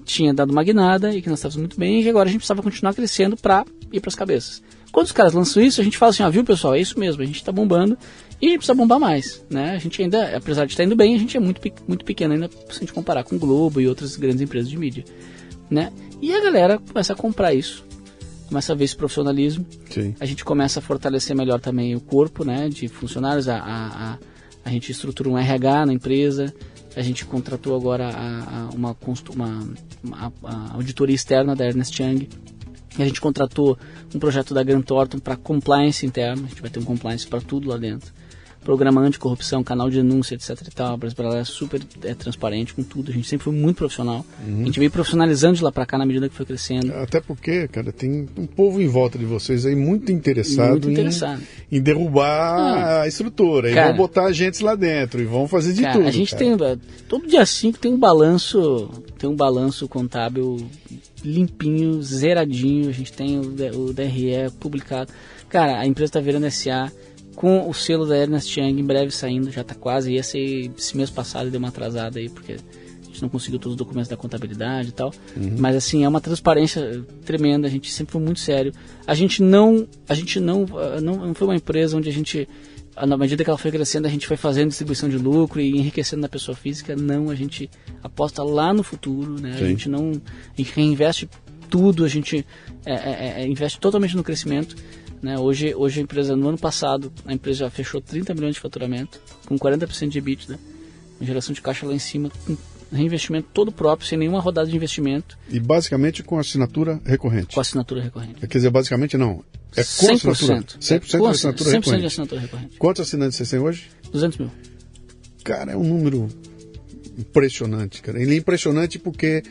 tinha dado uma guinada e que nós estávamos muito bem e agora a gente precisava continuar crescendo para ir para as cabeças. Quando os caras lançam isso, a gente fala assim, ah, viu pessoal, é isso mesmo, a gente está bombando e a gente precisa bombar mais, né? A gente ainda, apesar de estar indo bem, a gente é muito, muito pequeno ainda se a gente comparar com o Globo e outras grandes empresas de mídia, né? E a galera começa a comprar isso, começa a ver esse profissionalismo, Sim. a gente começa a fortalecer melhor também o corpo né, de funcionários. A, a, a, a gente estrutura um RH na empresa. A gente contratou agora a, a uma, uma, uma- a auditoria externa da Ernest Young. A gente contratou um projeto da Grant Thornton para compliance interno. A gente vai ter um compliance para tudo lá dentro. Programa anticorrupção, canal de denúncia, etc e tal. A é super é, transparente com tudo. A gente sempre foi muito profissional. Uhum. A gente veio profissionalizando de lá para cá na medida que foi crescendo. Até porque, cara, tem um povo em volta de vocês aí muito interessado, Muito em- interessado. Em, derrubar Ah. a estrutura. e Cara. vão botar agentes lá dentro e vão fazer de Cara, tudo. a gente cara. tem todo dia 5 tem um balanço, tem um balanço contábil limpinho, zeradinho. A gente tem o, o DRE publicado. Cara, a empresa está virando SA com o selo da Ernest Young em breve saindo, já está quase, ia ser esse mês passado deu uma atrasada aí porque a gente não conseguiu todos os documentos da contabilidade e tal. Mas assim, é uma transparência tremenda, a gente sempre foi muito sério. A gente não, a gente não, ah, não, não foi uma empresa onde a gente na medida que ela foi crescendo, a gente foi fazendo distribuição de lucro e enriquecendo na pessoa física. Não, a gente aposta lá no futuro, né? Sim. A gente não a gente reinveste tudo, a gente é, é, é, investe totalmente no crescimento. Né? Hoje, hoje a empresa, no ano passado, a empresa já fechou 30 milhões de faturamento, com 40% de EBITDA, uma geração de caixa lá em cima, com reinvestimento todo próprio, sem nenhuma rodada de investimento, E basicamente com assinatura recorrente. com assinatura recorrente. Quer dizer, basicamente não. É com assinatura. 100%. 100% É com de ass- assinatura 100% de recorrente. assinatura recorrente. Quantos assinantes vocês têm hoje? 200 mil. Cara, é um número impressionante, cara. Ele é impressionante porque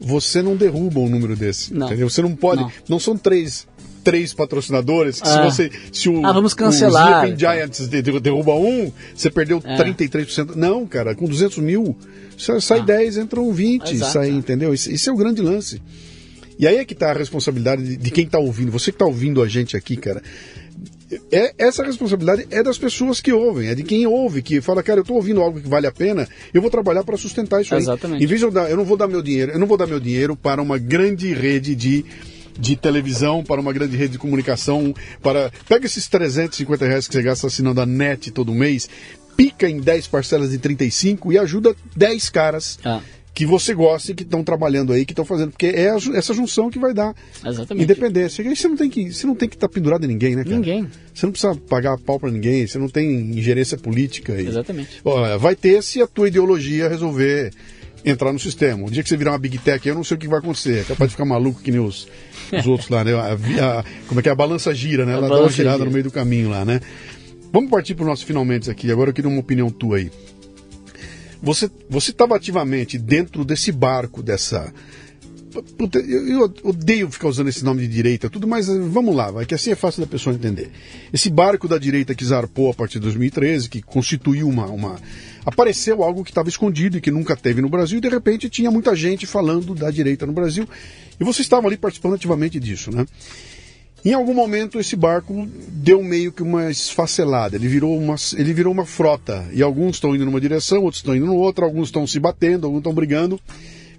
você não derruba um número desse. Não. Entendeu? Você não pode. Não. Não, são três. Três patrocinadores. que Se Ah. você. Se o, Ah, vamos o cancelar, Sleeping então. Giants de- de- derruba um, você perdeu É. 33%. Não, cara, com 200 mil, sai, sai 10, entram 20, Ah. Exato, sai, é. entendeu? Esse, esse é o grande lance. E aí é que está a responsabilidade de, de quem está ouvindo. Você que está ouvindo a gente aqui, cara. É, essa responsabilidade é das pessoas que ouvem, é de quem ouve, que fala, cara, eu estou ouvindo algo que vale a pena, eu vou trabalhar para sustentar isso aí. Exatamente. Em vez de eu dar, eu não vou dar meu dinheiro, eu não vou dar meu dinheiro para uma grande rede de, de televisão, para uma grande rede de comunicação, para pega esses 350 reais que você gasta assinando a net todo mês, pica em 10 parcelas de 35 e ajuda 10 caras Ah. que você gosta e que estão trabalhando aí, que estão fazendo, porque é a essa junção que vai dar Exatamente. independência. E aí você não tem que, você não tem que estar pendurado em ninguém, né, cara? Ninguém. Você não precisa pagar pau pra ninguém, você não tem ingerência política aí. Exatamente. Olha, vai ter se a tua ideologia resolver entrar no sistema. O dia que você virar uma Big Tech, eu não sei o que vai acontecer. É capaz de ficar maluco que nem os, os outros lá, né? A, a- como é que é? A balança gira, né? Ela dá uma girada gira. no meio do caminho lá, né? Vamos partir para o nosso finalmente aqui. Agora eu queria uma opinião tua aí. Você você estava ativamente dentro desse barco, dessa. Puta, eu, eu odeio ficar usando esse nome de direita, tudo, mas eh, vamos lá, vai que assim é fácil da pessoa entender. Esse barco da direita que zarpou a partir de 2013, que constituiu uma. uma apareceu algo que estava escondido e que nunca teve no Brasil, e de repente tinha muita gente falando da direita no Brasil, e vocês estavam ali participando ativamente disso, né? Em algum momento esse barco deu meio que uma esfacelada, ele virou uma, ele virou uma frota. E alguns estão indo numa direção, outros estão indo noutra, alguns estão se batendo, alguns estão brigando.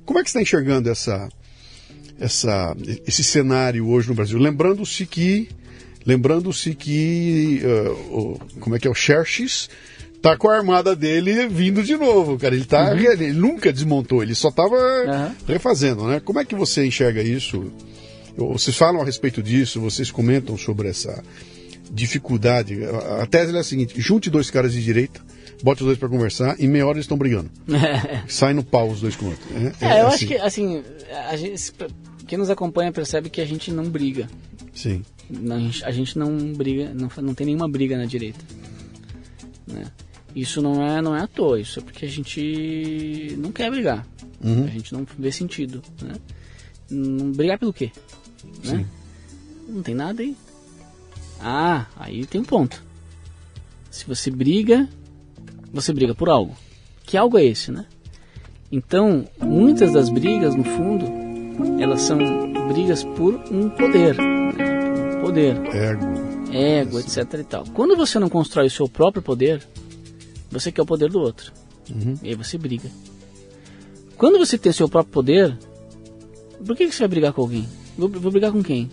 Como é que você está enxergando essa, essa, esse cenário hoje no Brasil? Lembrando-se que, lembrando-se que, eh, o- como é que é o Xerxes tá com a armada dele vindo de novo, cara. Ele tá, ele nunca desmontou, ele só estava Uhum. refazendo, né? Como é que você enxerga isso? Vocês falam a respeito disso, vocês comentam sobre essa dificuldade. A- tese é a seguinte: junte dois caras de direita, bote os dois para conversar, em meia hora eles estão brigando. Sai no pau os dois com o outro. É, É, eu assim. acho que, assim, a gente, quem nos acompanha percebe que a gente não briga. Sim. Não, a, gente, a gente não briga, não, não tem nenhuma briga na direita. né? Isso não é, não é à toa, isso é porque a gente não quer brigar. Uhum. A gente não vê sentido. Né? Não, brigar pelo quê? Né? Não tem nada aí. Ah, aí tem um ponto. Se você briga, você briga por algo. Que algo é esse, né? Então, muitas das brigas, no fundo, elas são brigas por um poder. Né? Por um poder Ego. ego, etc e tal. Quando você não constrói o seu próprio poder, você quer o poder do outro. E aí você briga. Quando você tem seu próprio poder, por que que você vai brigar com alguém? Vou, vou brigar com quem?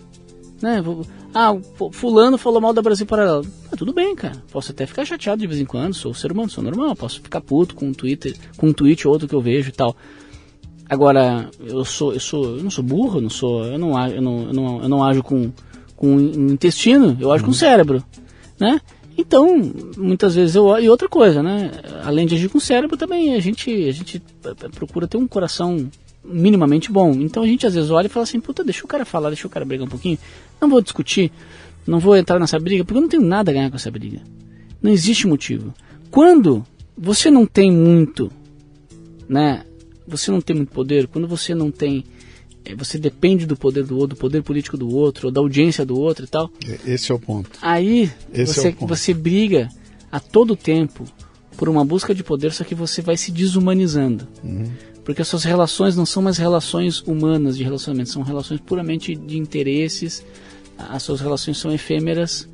Né? Vou- ah, fulano falou mal da Brasil Paralelo. Ah, tudo bem, cara. Posso até ficar chateado de vez em quando, sou ser humano, sou normal. Posso ficar puto com um Twitter, com um tweet ou outro que eu vejo e tal. Agora, eu sou, eu sou, eu não sou burro, não sou, eu não, ajo- eu não, eu não, eu não ajo com, com o intestino, eu ajo com o cérebro, né? Então, muitas vezes eu e outra coisa, né? Além de agir com o cérebro, também a gente, a gente procura ter um coração minimamente bom. Então a gente às vezes olha e fala assim, puta, deixa o cara falar, deixa o cara brigar um pouquinho. Não vou discutir, não vou entrar nessa briga, porque eu não tenho nada a ganhar com essa briga. Não existe motivo. Quando você não tem muito, né? Você não tem muito poder, quando você não tem eh, você depende do poder do outro, do poder político do outro, ou da audiência do outro e tal. Esse é o ponto. Aí Esse é você, o ponto. você briga a todo tempo por uma busca de poder, só que você vai se desumanizando. Uhum. Porque as suas relações não são mais relações humanas de relacionamento, são relações puramente de interesses. As suas relações são efêmeras.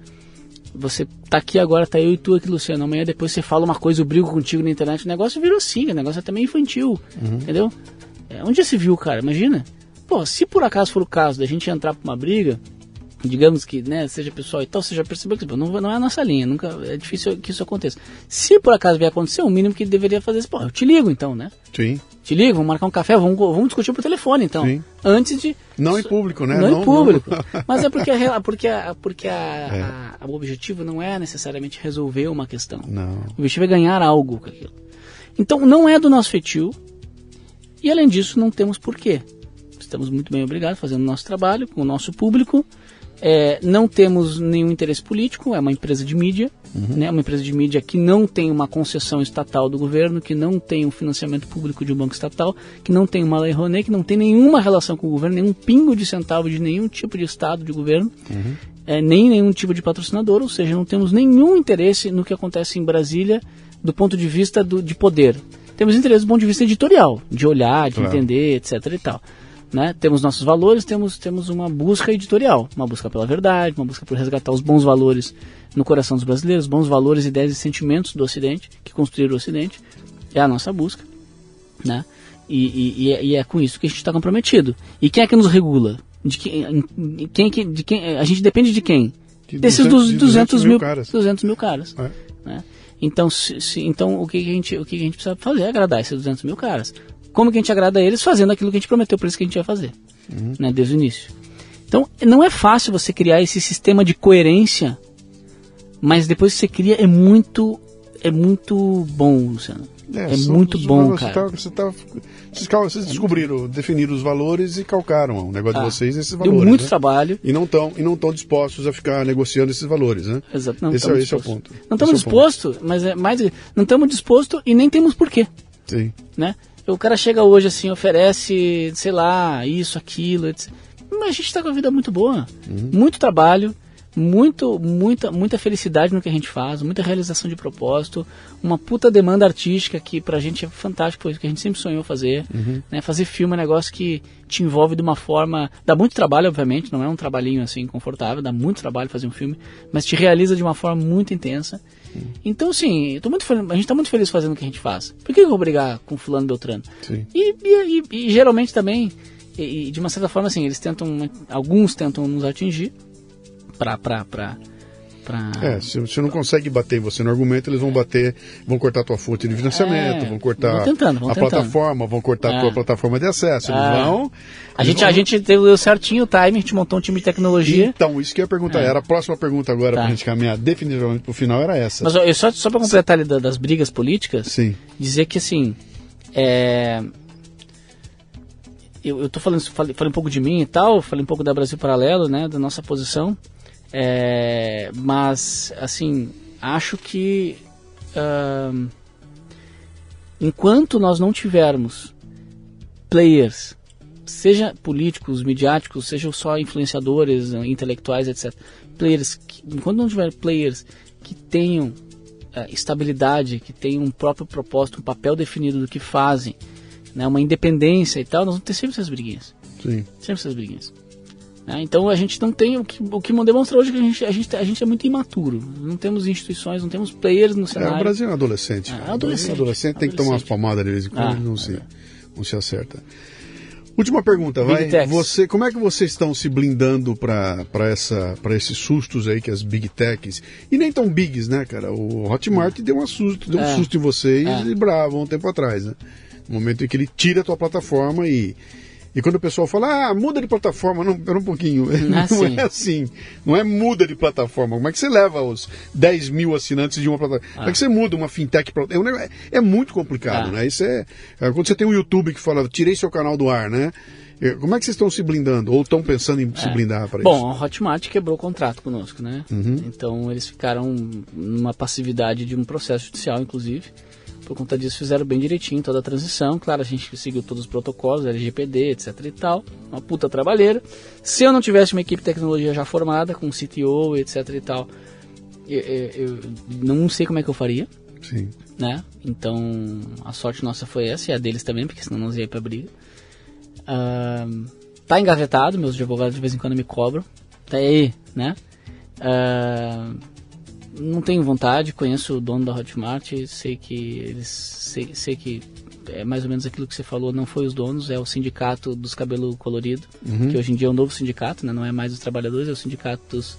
Você tá aqui agora, tá eu e tu aqui, Luciano. Amanhã depois você fala uma coisa, eu brigo contigo na internet. O negócio virou assim, o negócio é também infantil. Entendeu? É, onde já se viu, cara? Imagina. Pô, se por acaso for o caso da gente entrar pra uma briga, digamos que né, seja pessoal e tal, você já percebeu que pô, não, não é a nossa linha, nunca é difícil que isso aconteça. Se por acaso vier acontecer, o mínimo que deveria fazer é, pô, eu te ligo então, né? Sim. Te ligo, vamos marcar um café, vamos, vamos discutir por telefone então. Sim. Antes de. Não em público, né? Não, Não- em público. não. Mas é porque, a porque, a, porque a, É. a- o objetivo não é necessariamente resolver uma questão. Não. O objetivo é ganhar algo com aquilo. Então não é do nosso feitio. E além disso, não temos porquê. Estamos muito bem obrigados fazendo o nosso trabalho com o nosso público. É, não temos nenhum interesse político, é uma empresa de mídia, né, uma empresa de mídia que não tem uma concessão estatal do governo, que não tem um financiamento público de um banco estatal, que não tem uma lei Rouanet, que não tem nenhuma relação com o governo, nenhum pingo de centavo de nenhum tipo de estado de governo, é, nem nenhum tipo de patrocinador, ou seja, não temos nenhum interesse no que acontece em Brasília do ponto de vista do, de poder. Temos interesse do ponto de vista editorial, de olhar, de Claro. entender, etc. e tal. Né? Temos nossos valores, temos, temos uma busca editorial, uma busca pela verdade, uma busca por resgatar os bons valores no coração dos brasileiros, bons valores, ideias e sentimentos do Ocidente, que construíram o Ocidente. É a nossa busca. Né? E, e- e é, é com isso que a gente está comprometido. E quem é que nos regula? De quem, em- quem, que- de quem, a gente depende de quem? De Desses 200 200, de 200 mil, caras. 200 mil caras. É. né? Então, se- se- então o, que, que a gente, o que, que a gente precisa fazer é agradar esses 200 mil caras. Como que a gente agrada eles? Fazendo aquilo que a gente prometeu para eles que a gente ia fazer, né, desde o início. Então, não é fácil você criar esse sistema de coerência, mas depois que você cria é muito, é muito bom, Luciano. É, são- muito bom, cara. tá- você tá- vocês, descobriram, definiram os valores e calcaram o negócio Ah, de vocês nesses Deu valores. muito né? trabalho. E não estão e não estão dispostos a ficar negociando esses valores, né? Exato, não esse, é, estamos esse é o dispostos. ponto. Não estamos Esse é dispostos, mas é mais. Não estamos dispostos e nem temos porquê. Sim. né? O cara chega hoje assim, oferece, sei lá, isso, aquilo, etc. Mas a gente está com a vida muito boa. Muito trabalho, muito, muita, muita felicidade no que a gente faz, muita realização de propósito, uma puta demanda artística que pra gente é fantástico, que a gente sempre sonhou fazer. Né? Fazer filme é um negócio que te envolve de uma forma. dá muito trabalho, obviamente, não é um trabalhinho assim confortável, dá muito trabalho fazer um filme, mas te realiza de uma forma muito intensa. Então, assim, eu tô muito fel- a gente está muito feliz fazendo o que a gente faz. Por que eu vou brigar com fulano Beltrano? Sim. E, e- e- e geralmente também, e, e de uma certa forma, assim, eles tentam, alguns tentam nos atingir pra, pra, pra, pra... É, se você não consegue bater você no argumento, eles vão bater, vão cortar a tua fonte de financiamento, É, vão cortar vão tentando, vão a tentando. plataforma, vão cortar a tua É. plataforma de acesso. Eles É. vão. A eles gente, vão- a gente deu certinho o time, a gente montou um time de tecnologia. Então, isso que eu ia perguntar. É. Era a próxima pergunta agora Tá. pra gente caminhar definitivamente pro final, era essa. Mas eu só, só para completar ali da- das brigas políticas, Sim. dizer que assim, é, eu, eu tô falando, falei, falei um pouco de mim e tal, falei um pouco da Brasil Paralelo, né, da nossa posição, é, mas assim, acho que ahn, enquanto nós não tivermos players, seja políticos, midiáticos, sejam só influenciadores, eh, intelectuais, etc. Players, que, enquanto não tiver players que tenham eh, estabilidade, que tenham um próprio propósito, um papel definido do que fazem, né, uma independência e tal, nós vamos ter sempre essas briguinhas. Sim. Sempre essas briguinhas. Né, Então a gente não tem o que, o que demonstra hoje é que a gente, a, gente, a gente é muito imaturo. Não temos instituições, não temos players no É, cenário. o Brasil é um adolescente. É, cara. adolescente. Adolescente tem que tomar umas Adolescente. palmadas de vez em quando Ah, não se, é. não se acerta. Última pergunta, vai. Você, como é que vocês estão se blindando para esses sustos aí que as big techs e nem tão bigs, né, cara? O Hotmart deu um susto, deu um É. susto em vocês É. e bravo um tempo atrás, né? No momento em que ele tira a tua plataforma e E quando o pessoal fala, ah, muda de plataforma, não, pera um pouquinho. Não é assim. é assim. Não é muda de plataforma. Como é que você leva os 10 mil assinantes de uma plataforma? Como é que você muda uma fintech? pra- É, um negócio- é muito complicado, Ah. né? Isso é, é Quando você tem o YouTube que fala, tirei seu canal do ar, né? É, Como é que vocês estão se blindando? Ou estão pensando em se blindar para É. Bom, isso? a Hotmart quebrou o contrato conosco, né? Então eles ficaram numa passividade de um processo judicial, inclusive. Por conta disso, fizeram bem direitinho toda a transição. Claro, a gente seguiu todos os protocolos, LGPD, etc e tal. Uma puta trabalheira. Se eu não tivesse uma equipe de tecnologia já formada, com CTO, etc e tal, eu, eu- eu não sei como é que eu faria, Sim. né? Então, a sorte nossa foi essa, e a deles também, porque senão nós ia pra briga. Ahn, tá engavetado, meus advogados de vez em quando me cobram. Tá aí, né? Ahn, não tenho vontade, conheço o dono da Hotmart, sei que eles. Sei, sei que é mais ou menos aquilo que você falou, não foi os donos, é o sindicato dos cabelos coloridos, que hoje em dia é um novo sindicato, né? Não é mais dos trabalhadores, é o sindicato dos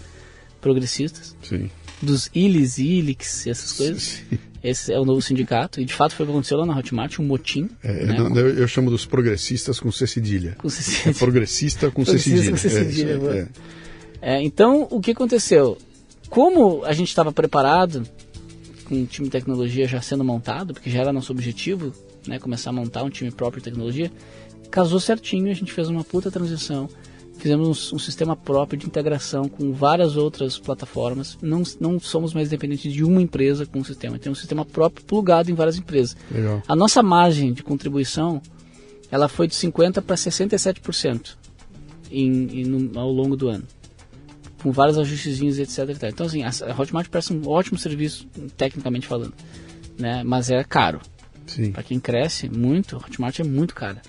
progressistas, Sim. dos ilis, ilix, essas coisas. Esse é o novo sindicato, e de fato foi o que aconteceu lá na Hotmart, um motim. É, né? não, eu, eu chamo dos progressistas com C cedilha. Com cedilha. É progressista com C Progressista cedilha. com C É, cedilha, boa. é. É, então, o que aconteceu? Como a gente estava preparado, com um time de tecnologia já sendo montado, porque já era nosso objetivo, né, começar a montar um time próprio de tecnologia, casou certinho, a gente fez uma puta transição, fizemos um, um sistema próprio de integração com várias outras plataformas, não, não somos mais dependentes de uma empresa com um sistema, tem um sistema próprio plugado em várias empresas. Legal. A nossa margem de contribuição, ela foi de 50% para 67% em, em- no- ao longo do ano. Com vários ajustezinhos, etc. e tal. Então, assim, a Hotmart parece um ótimo serviço, tecnicamente falando. Né? Mas é caro. Para quem cresce muito, a Hotmart é muito cara.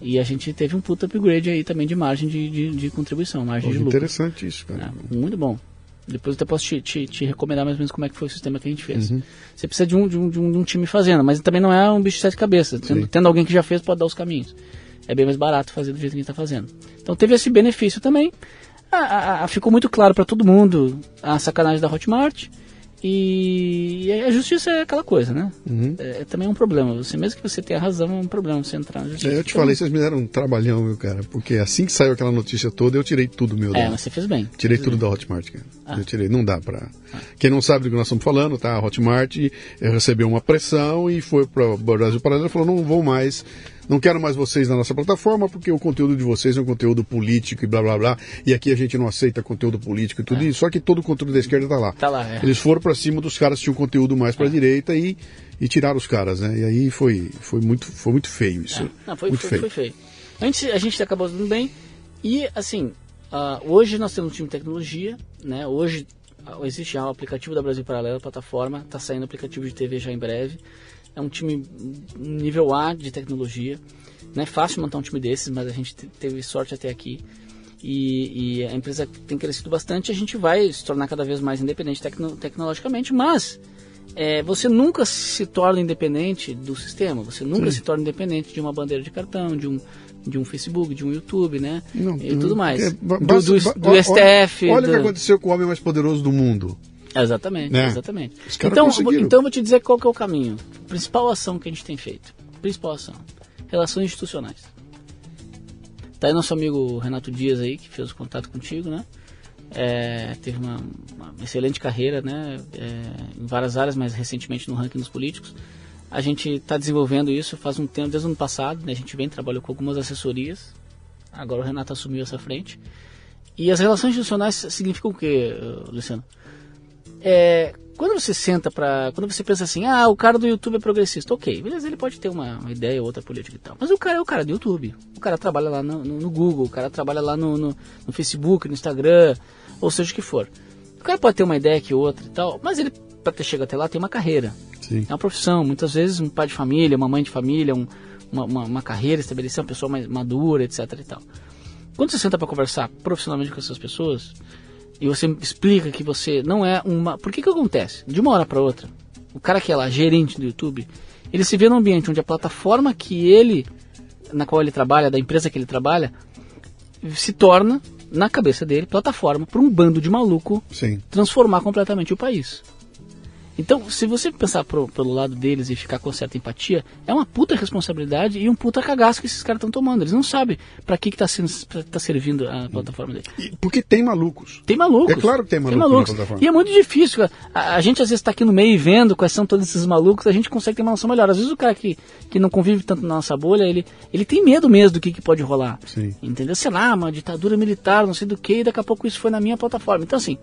E a gente teve um puta upgrade aí também de margem de, de, de contribuição, margem Pô, de lucro. interessante isso, cara. É, muito bom. Depois eu até posso te, te, te recomendar mais ou menos como é que foi o sistema que a gente fez. Uhum. Você precisa de um, de, um, de um time fazendo, mas também não é um bicho de sete cabeças. Tendo, tendo alguém que já fez, pode dar os caminhos. É bem mais barato fazer do jeito que a gente está fazendo. Então teve esse benefício também. Ah, ah, ah, ficou muito claro para todo mundo a sacanagem da Hotmart. E, a justiça é aquela coisa, né? Uhum. É, é também um problema. Você mesmo que você tenha razão, é um problema você entrar na justiça. É, eu te Então, falei, vocês me deram um trabalhão, meu cara. Porque assim que saiu aquela notícia toda, eu tirei tudo meu. É, da- mas você fez bem. Tirei Fez tudo bem. da Hotmart, cara. Eu tirei, não dá pra. Quem não sabe do que nós estamos falando, tá? A Hotmart eh, recebeu uma pressão e foi para o Brasil Paralelo e falou: não vou mais, não quero mais vocês na nossa plataforma porque o conteúdo de vocês é um conteúdo político e blá blá blá. E aqui a gente não aceita conteúdo político e tudo isso. Só que todo o conteúdo da esquerda tá lá. Tá lá, é. Eles foram pra cima dos caras que tinham conteúdo mais pra direita e, e tiraram os caras, né? E aí foi, foi, muito, foi muito feio isso. Não, foi, muito foi, feio. foi feio. Antes a gente acabou dando bem. E assim, ah, hoje nós temos um time de tecnologia, né? Hoje ah, existe já o aplicativo da Brasil Paralelo, a plataforma, está saindo aplicativo de TV já em breve. É um time nível A de tecnologia. Não é fácil montar um time desses, mas a gente te- teve sorte até aqui. E, e a empresa tem crescido bastante. A gente vai se tornar cada vez mais independente tecno- tecnologicamente, mas é, você nunca se torna independente do sistema. Você nunca se torna independente de uma bandeira de cartão, de um, de um Facebook, de um YouTube, né? Não, e tudo mais. é, do, do, do olha- STF. Olha o que do- aconteceu com o homem mais poderoso do mundo. Exatamente, Né? exatamente. Então, então eu vou te dizer qual que é o caminho. Principal ação que a gente tem feito. Principal ação. Relações institucionais. Tá aí nosso amigo Renato Dias aí, que fez o contato contigo, né? É, teve uma, uma excelente carreira, né? É, em várias áreas, mas recentemente no ranking dos políticos. A gente está desenvolvendo isso faz um tempo, desde o ano passado, né? A gente vem, trabalhou com algumas assessorias. Agora o Renato assumiu essa frente. E as relações institucionais significam o quê, Luciano? É, quando você senta para quando você pensa assim ah o cara do YouTube é progressista ok beleza ele pode ter uma, uma ideia ou outra política e tal. Mas o cara é o cara do YouTube. O cara trabalha lá no, no- no Google o cara trabalha lá no, no, no Facebook no Instagram ou seja o que for. O cara pode ter uma ideia que outra e tal mas ele para ter chegado até lá tem uma carreira. Sim. é uma profissão muitas vezes um pai de família uma mãe de família um- uma, uma, uma carreira estabelecida uma pessoa mais madura etc e tal. Quando você senta para conversar profissionalmente com essas pessoas e você explica que você não é uma. Por que que acontece? De uma hora para outra, o cara que é lá gerente do YouTube, ele se vê num ambiente onde a plataforma que ele, na qual ele trabalha, da empresa que ele trabalha, se torna na cabeça dele plataforma para um bando de maluco Sim. transformar completamente o país. Então, se você pensar pro, pelo lado deles e ficar com certa empatia, é uma puta responsabilidade e um puta cagaço que esses caras estão tomando. Eles não sabem para que, que tá, sendo, tá servindo a plataforma deles. E- Porque tem malucos. Tem malucos. É claro que tem maluco na malucos. plataforma. E é muito difícil. A, a gente às vezes está aqui no meio e vendo quais são todos esses malucos, a gente consegue ter uma noção melhor. Às vezes o cara que, que não convive tanto na nossa bolha, ele, ele tem medo mesmo do que, que pode rolar. Sim. Entendeu? Sei lá, uma ditadura militar, não sei do que, e daqui a pouco isso foi na minha plataforma. Então assim,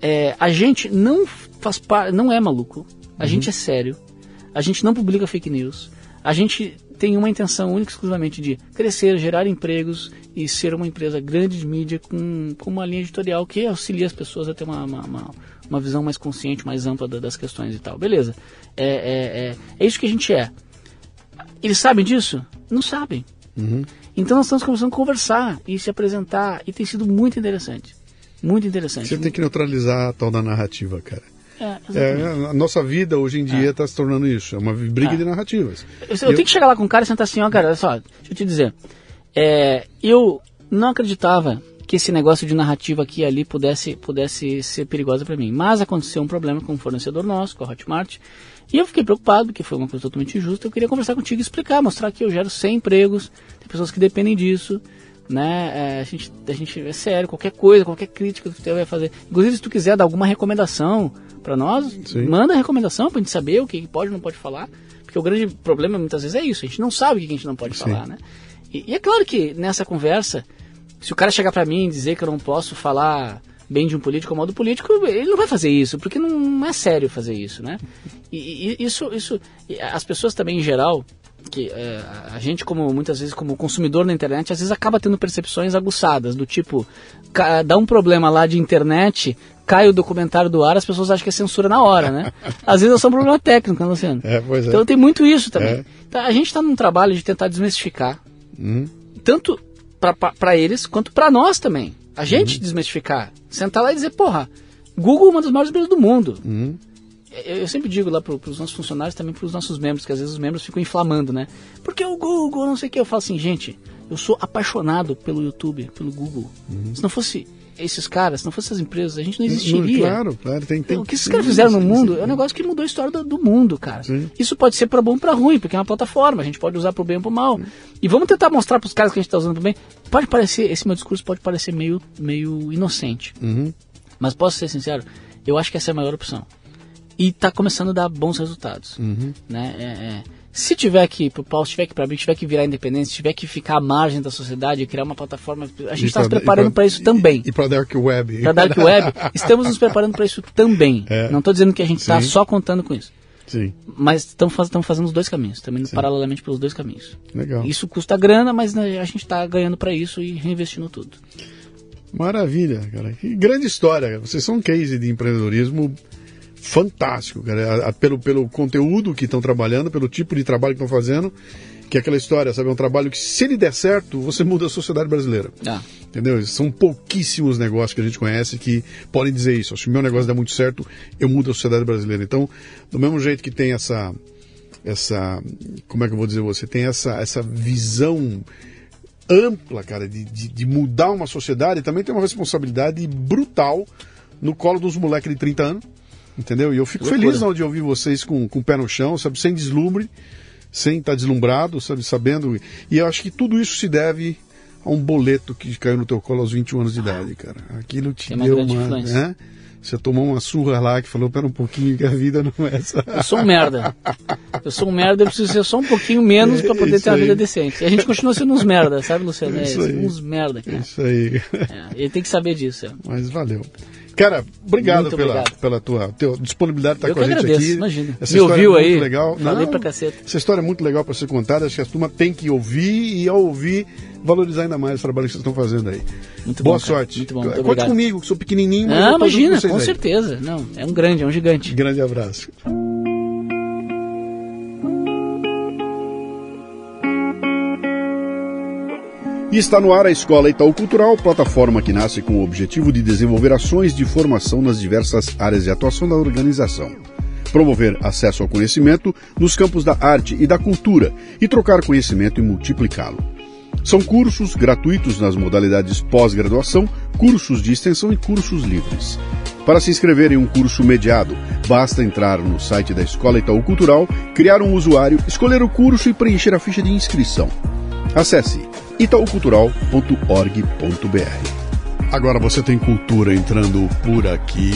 é, a gente não faz parte, não é maluco. A Uhum. gente é sério. A gente não publica fake news. A gente tem uma intenção única e exclusivamente de crescer, gerar empregos e ser uma empresa grande de mídia com, com uma linha editorial que auxilia as pessoas a ter uma, uma, uma, uma visão mais consciente, mais ampla da- das questões e tal. Beleza. É, é, é, é isso que a gente é. Eles sabem disso? Não sabem. Então nós estamos começando a conversar e se apresentar e tem sido muito interessante. Muito interessante. Você tem que neutralizar a tal da narrativa, cara. É. É, a nossa vida hoje em dia está se tornando isso. É uma briga É. de narrativas. Eu, eu tenho que chegar lá com o cara e sentar assim, ó, cara, olha só, deixa eu te dizer. É, eu não acreditava que esse negócio de narrativa aqui e ali pudesse, pudesse ser perigosa para mim. Mas aconteceu um problema com um fornecedor nosso, com a Hotmart, e eu fiquei preocupado, porque foi uma coisa totalmente injusta. Eu queria conversar contigo e explicar, mostrar que eu gero 100 empregos, tem pessoas que dependem disso, né? É, a, gente, a gente é sério, qualquer coisa, qualquer crítica que você vai fazer. Inclusive, se tu quiser dar alguma recomendação para nós, Sim. manda a recomendação pra gente saber o que pode e não pode falar. Porque o grande problema muitas vezes é isso, a gente não sabe o que a gente não pode Sim. falar, né? E, e é claro que nessa conversa, se o cara chegar pra mim e dizer que eu não posso falar bem de um político ou mal do político, ele não vai fazer isso, porque não, não é sério fazer isso, né? E, e isso, isso, as pessoas também em geral, que é, a gente como muitas vezes como consumidor na internet, às vezes acaba tendo percepções aguçadas, do tipo, dá um problema lá de internet, cai o documentário do ar, as pessoas acham que é censura na hora, né? Às vezes é só um problema técnico, né, Luciano? É, pois é. Então tem muito isso também. É. Então, a gente está num trabalho de tentar desmistificar, Hum. tanto para eles quanto para nós também. A Uhum. gente desmistificar. Sentar lá e dizer, porra, Google é uma das maiores empresas do mundo. Uhum. Eu, eu sempre digo lá para os nossos funcionários, também para os nossos membros, que às vezes os membros ficam inflamando, né? Porque o Google, não sei o que. Eu falo assim, gente, eu sou apaixonado pelo YouTube, pelo Google. Se não fosse esses caras, se não fossem essas empresas, a gente não existiria. Claro, claro. Tem, tem, o que esses caras fizeram no sim, mundo sim. é um negócio que mudou a história do, do mundo, cara. Sim. Isso pode ser para bom ou para ruim, porque é uma plataforma, a gente pode usar para o bem ou para o mal. E vamos tentar mostrar para os caras que a gente está usando para bem. Pode parecer, esse meu discurso pode parecer meio, meio inocente. Uhum. Mas posso ser sincero, eu acho que essa é a maior opção. E está começando a dar bons resultados. Uhum. Né? É, é. Se tiver que, pro Paulo, se tiver que para mim, tiver que virar independente, se tiver que ficar à margem da sociedade e criar uma plataforma, a gente está se preparando para isso também E, e para Dark Web. para Dark Web, estamos nos preparando para isso também. É. Não estou dizendo que a gente está só contando com isso. Sim, Mas estamos faz, fazendo os dois caminhos, estamos indo paralelamente pelos dois caminhos. legal. Isso custa grana, mas né, a gente está ganhando para isso e reinvestindo tudo. Maravilha, cara. Que grande história. cara. Vocês são um case de empreendedorismo fantástico, cara. A- a- pelo, pelo conteúdo que estão trabalhando, pelo tipo de trabalho que estão fazendo, que é aquela história, sabe? É um trabalho que, se ele der certo, você muda a sociedade brasileira. Ah, Entendeu? São pouquíssimos negócios que a gente conhece que podem dizer isso. Se o meu negócio der muito certo, eu mudo a sociedade brasileira. Então, do mesmo jeito que tem essa. essa como é que eu vou dizer? Você tem essa, essa visão ampla, cara, de, de, de mudar uma sociedade, também tem uma responsabilidade brutal no colo dos moleques de 30 anos. Entendeu? E eu fico Loucura. feliz hora de ouvir vocês com, com o pé no chão, sabe? Sem deslumbre, sem estar deslumbrado, sabe? Sabendo. E eu acho que tudo isso se deve a um boleto que caiu no teu colo aos 21 anos de idade, cara. Aquilo te Tem uma deu grande uma. influência. Né? Você tomou uma surra lá que falou, pera um pouquinho, que a vida não é essa. eu sou um merda. Eu sou um merda, eu preciso ser só um pouquinho menos para poder Isso ter uma aí. vida decente. E a gente continua sendo uns merda, sabe, Luciano? É, Isso aí. uns merda, cara. Isso aí. É, ele tem que saber disso. é. Mas valeu. Cara, obrigado, Muito pela, obrigado. pela tua teu disponibilidade de estar Eu com a gente agradeço, aqui. imagina. Essa Me história ouviu é muito aí? legal. Falei pra caceta. Essa história é muito legal para ser contada. Acho que a turma tem que ouvir e ao ouvir valorizar ainda mais o trabalho que vocês estão fazendo aí. Muito Boa bom, sorte. Muito bom, muito Conte obrigado. comigo, que sou pequenininho, mas Ah, imagina, com aí. certeza. Não, é um grande, é um gigante. Grande abraço. E está no ar a Escola Itaú Cultural, plataforma que nasce com o objetivo de desenvolver ações de formação nas diversas áreas de atuação da organização. Promover acesso ao conhecimento nos campos da arte e da cultura e trocar conhecimento e multiplicá-lo. São cursos gratuitos nas modalidades pós-graduação, cursos de extensão e cursos livres. Para se inscrever em um curso mediado, basta entrar no site da Escola Itaú Cultural, criar um usuário, escolher o curso e preencher a ficha de inscrição. Acesse itaucultural.org.br. Agora você tem cultura entrando por aqui,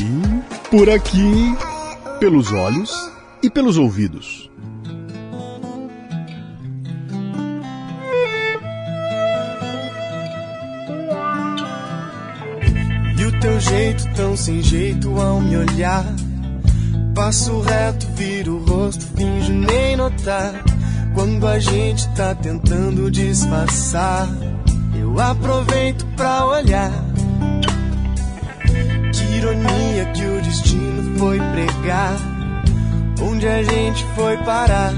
por aqui, pelos olhos e pelos ouvidos. teu jeito tão sem jeito ao me olhar. Passo reto, viro o rosto, finjo nem notar. Quando a gente tá tentando disfarçar, eu aproveito pra olhar. Que ironia que o destino foi pregar. Onde a gente foi parar?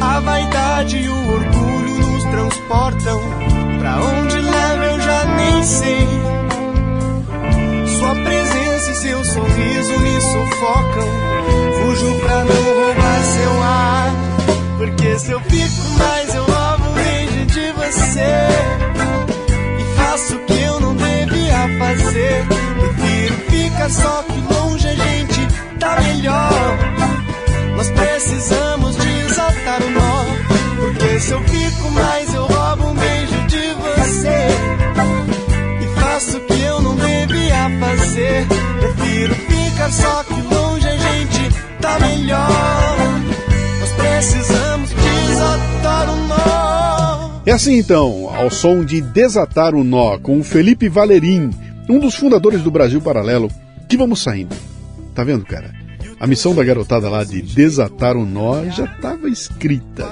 A vaidade e o orgulho nos transportam. Pra onde leva eu já nem sei. Seu sorriso me sufocam. Fujo pra não roubar seu ar. Porque se eu fico mais, eu roubo o beijo de você. E faço o que eu não devia fazer. Prefiro ficar só que longe a gente tá melhor. Nós precisamos desatar o nó. Porque se eu fico mais, eu roubo um beijo de você. E faço o que fazer. Prefiro ficar só que longe a gente tá melhor. Nós precisamos desatar o nó. É assim então, ao som de Desatar o Nó, com o Felipe Valerim, um dos fundadores do Brasil Paralelo, que vamos saindo. Tá vendo, cara? A missão da garotada lá de desatar o nó já estava escrita.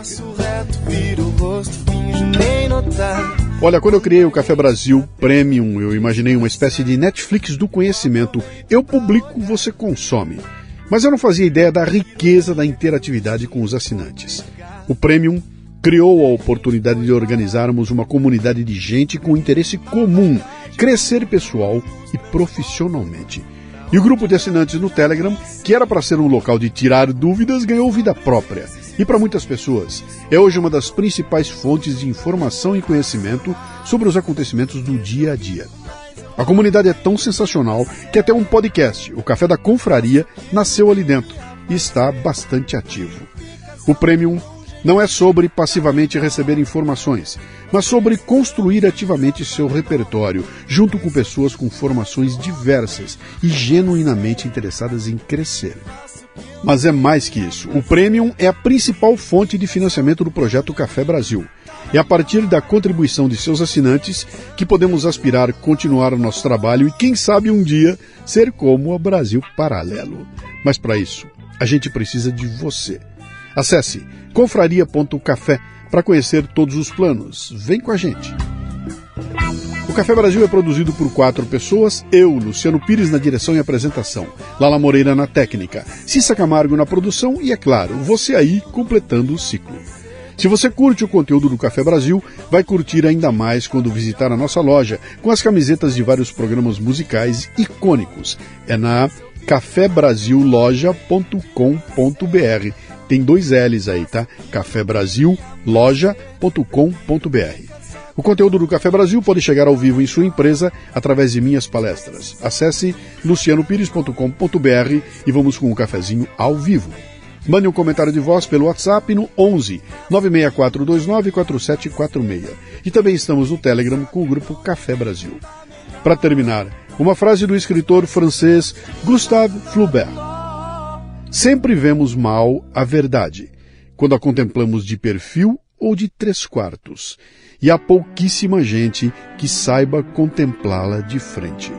Olha, quando eu criei o Café Brasil Premium, eu imaginei uma espécie de Netflix do conhecimento. Eu publico, você consome. Mas eu não fazia ideia da riqueza da interatividade com os assinantes. O Premium criou a oportunidade de organizarmos uma comunidade de gente com interesse comum, crescer pessoal e profissionalmente. E o grupo de assinantes no Telegram, que era para ser um local de tirar dúvidas, ganhou vida própria. E para muitas pessoas, é hoje uma das principais fontes de informação e conhecimento sobre os acontecimentos do dia a dia. A comunidade é tão sensacional que até um podcast, o Café da Confraria, nasceu ali dentro e está bastante ativo. O Premium não é sobre passivamente receber informações, mas sobre construir ativamente seu repertório, junto com pessoas com formações diversas e genuinamente interessadas em crescer. Mas é mais que isso. O Premium é a principal fonte de financiamento do projeto Café Brasil. É a partir da contribuição de seus assinantes que podemos aspirar continuar o nosso trabalho e, quem sabe, um dia ser como o Brasil Paralelo. Mas para isso, a gente precisa de você. Acesse confraria.café para conhecer todos os planos. Vem com a gente. O Café Brasil é produzido por quatro pessoas, eu, Luciano Pires, na direção e apresentação, Lala Moreira na técnica, Cissa Camargo na produção e, é claro, você aí completando o ciclo. Se você curte o conteúdo do Café Brasil, vai curtir ainda mais quando visitar a nossa loja com as camisetas de vários programas musicais icônicos. É na cafebrasilloja.com.br tem dois L's aí, tá? cafebrasilloja.com.br. O conteúdo do Café Brasil pode chegar ao vivo em sua empresa através de minhas palestras. Acesse lucianopires.com.br e vamos com um cafezinho ao vivo. Mande um comentário de voz pelo WhatsApp no 11 96429 4746. E também estamos no Telegram com o grupo Café Brasil. Para terminar, uma frase do escritor francês Gustave Flaubert. Sempre vemos mal a verdade, quando a contemplamos de perfil ou de três quartos, e há pouquíssima gente que saiba contemplá-la de frente.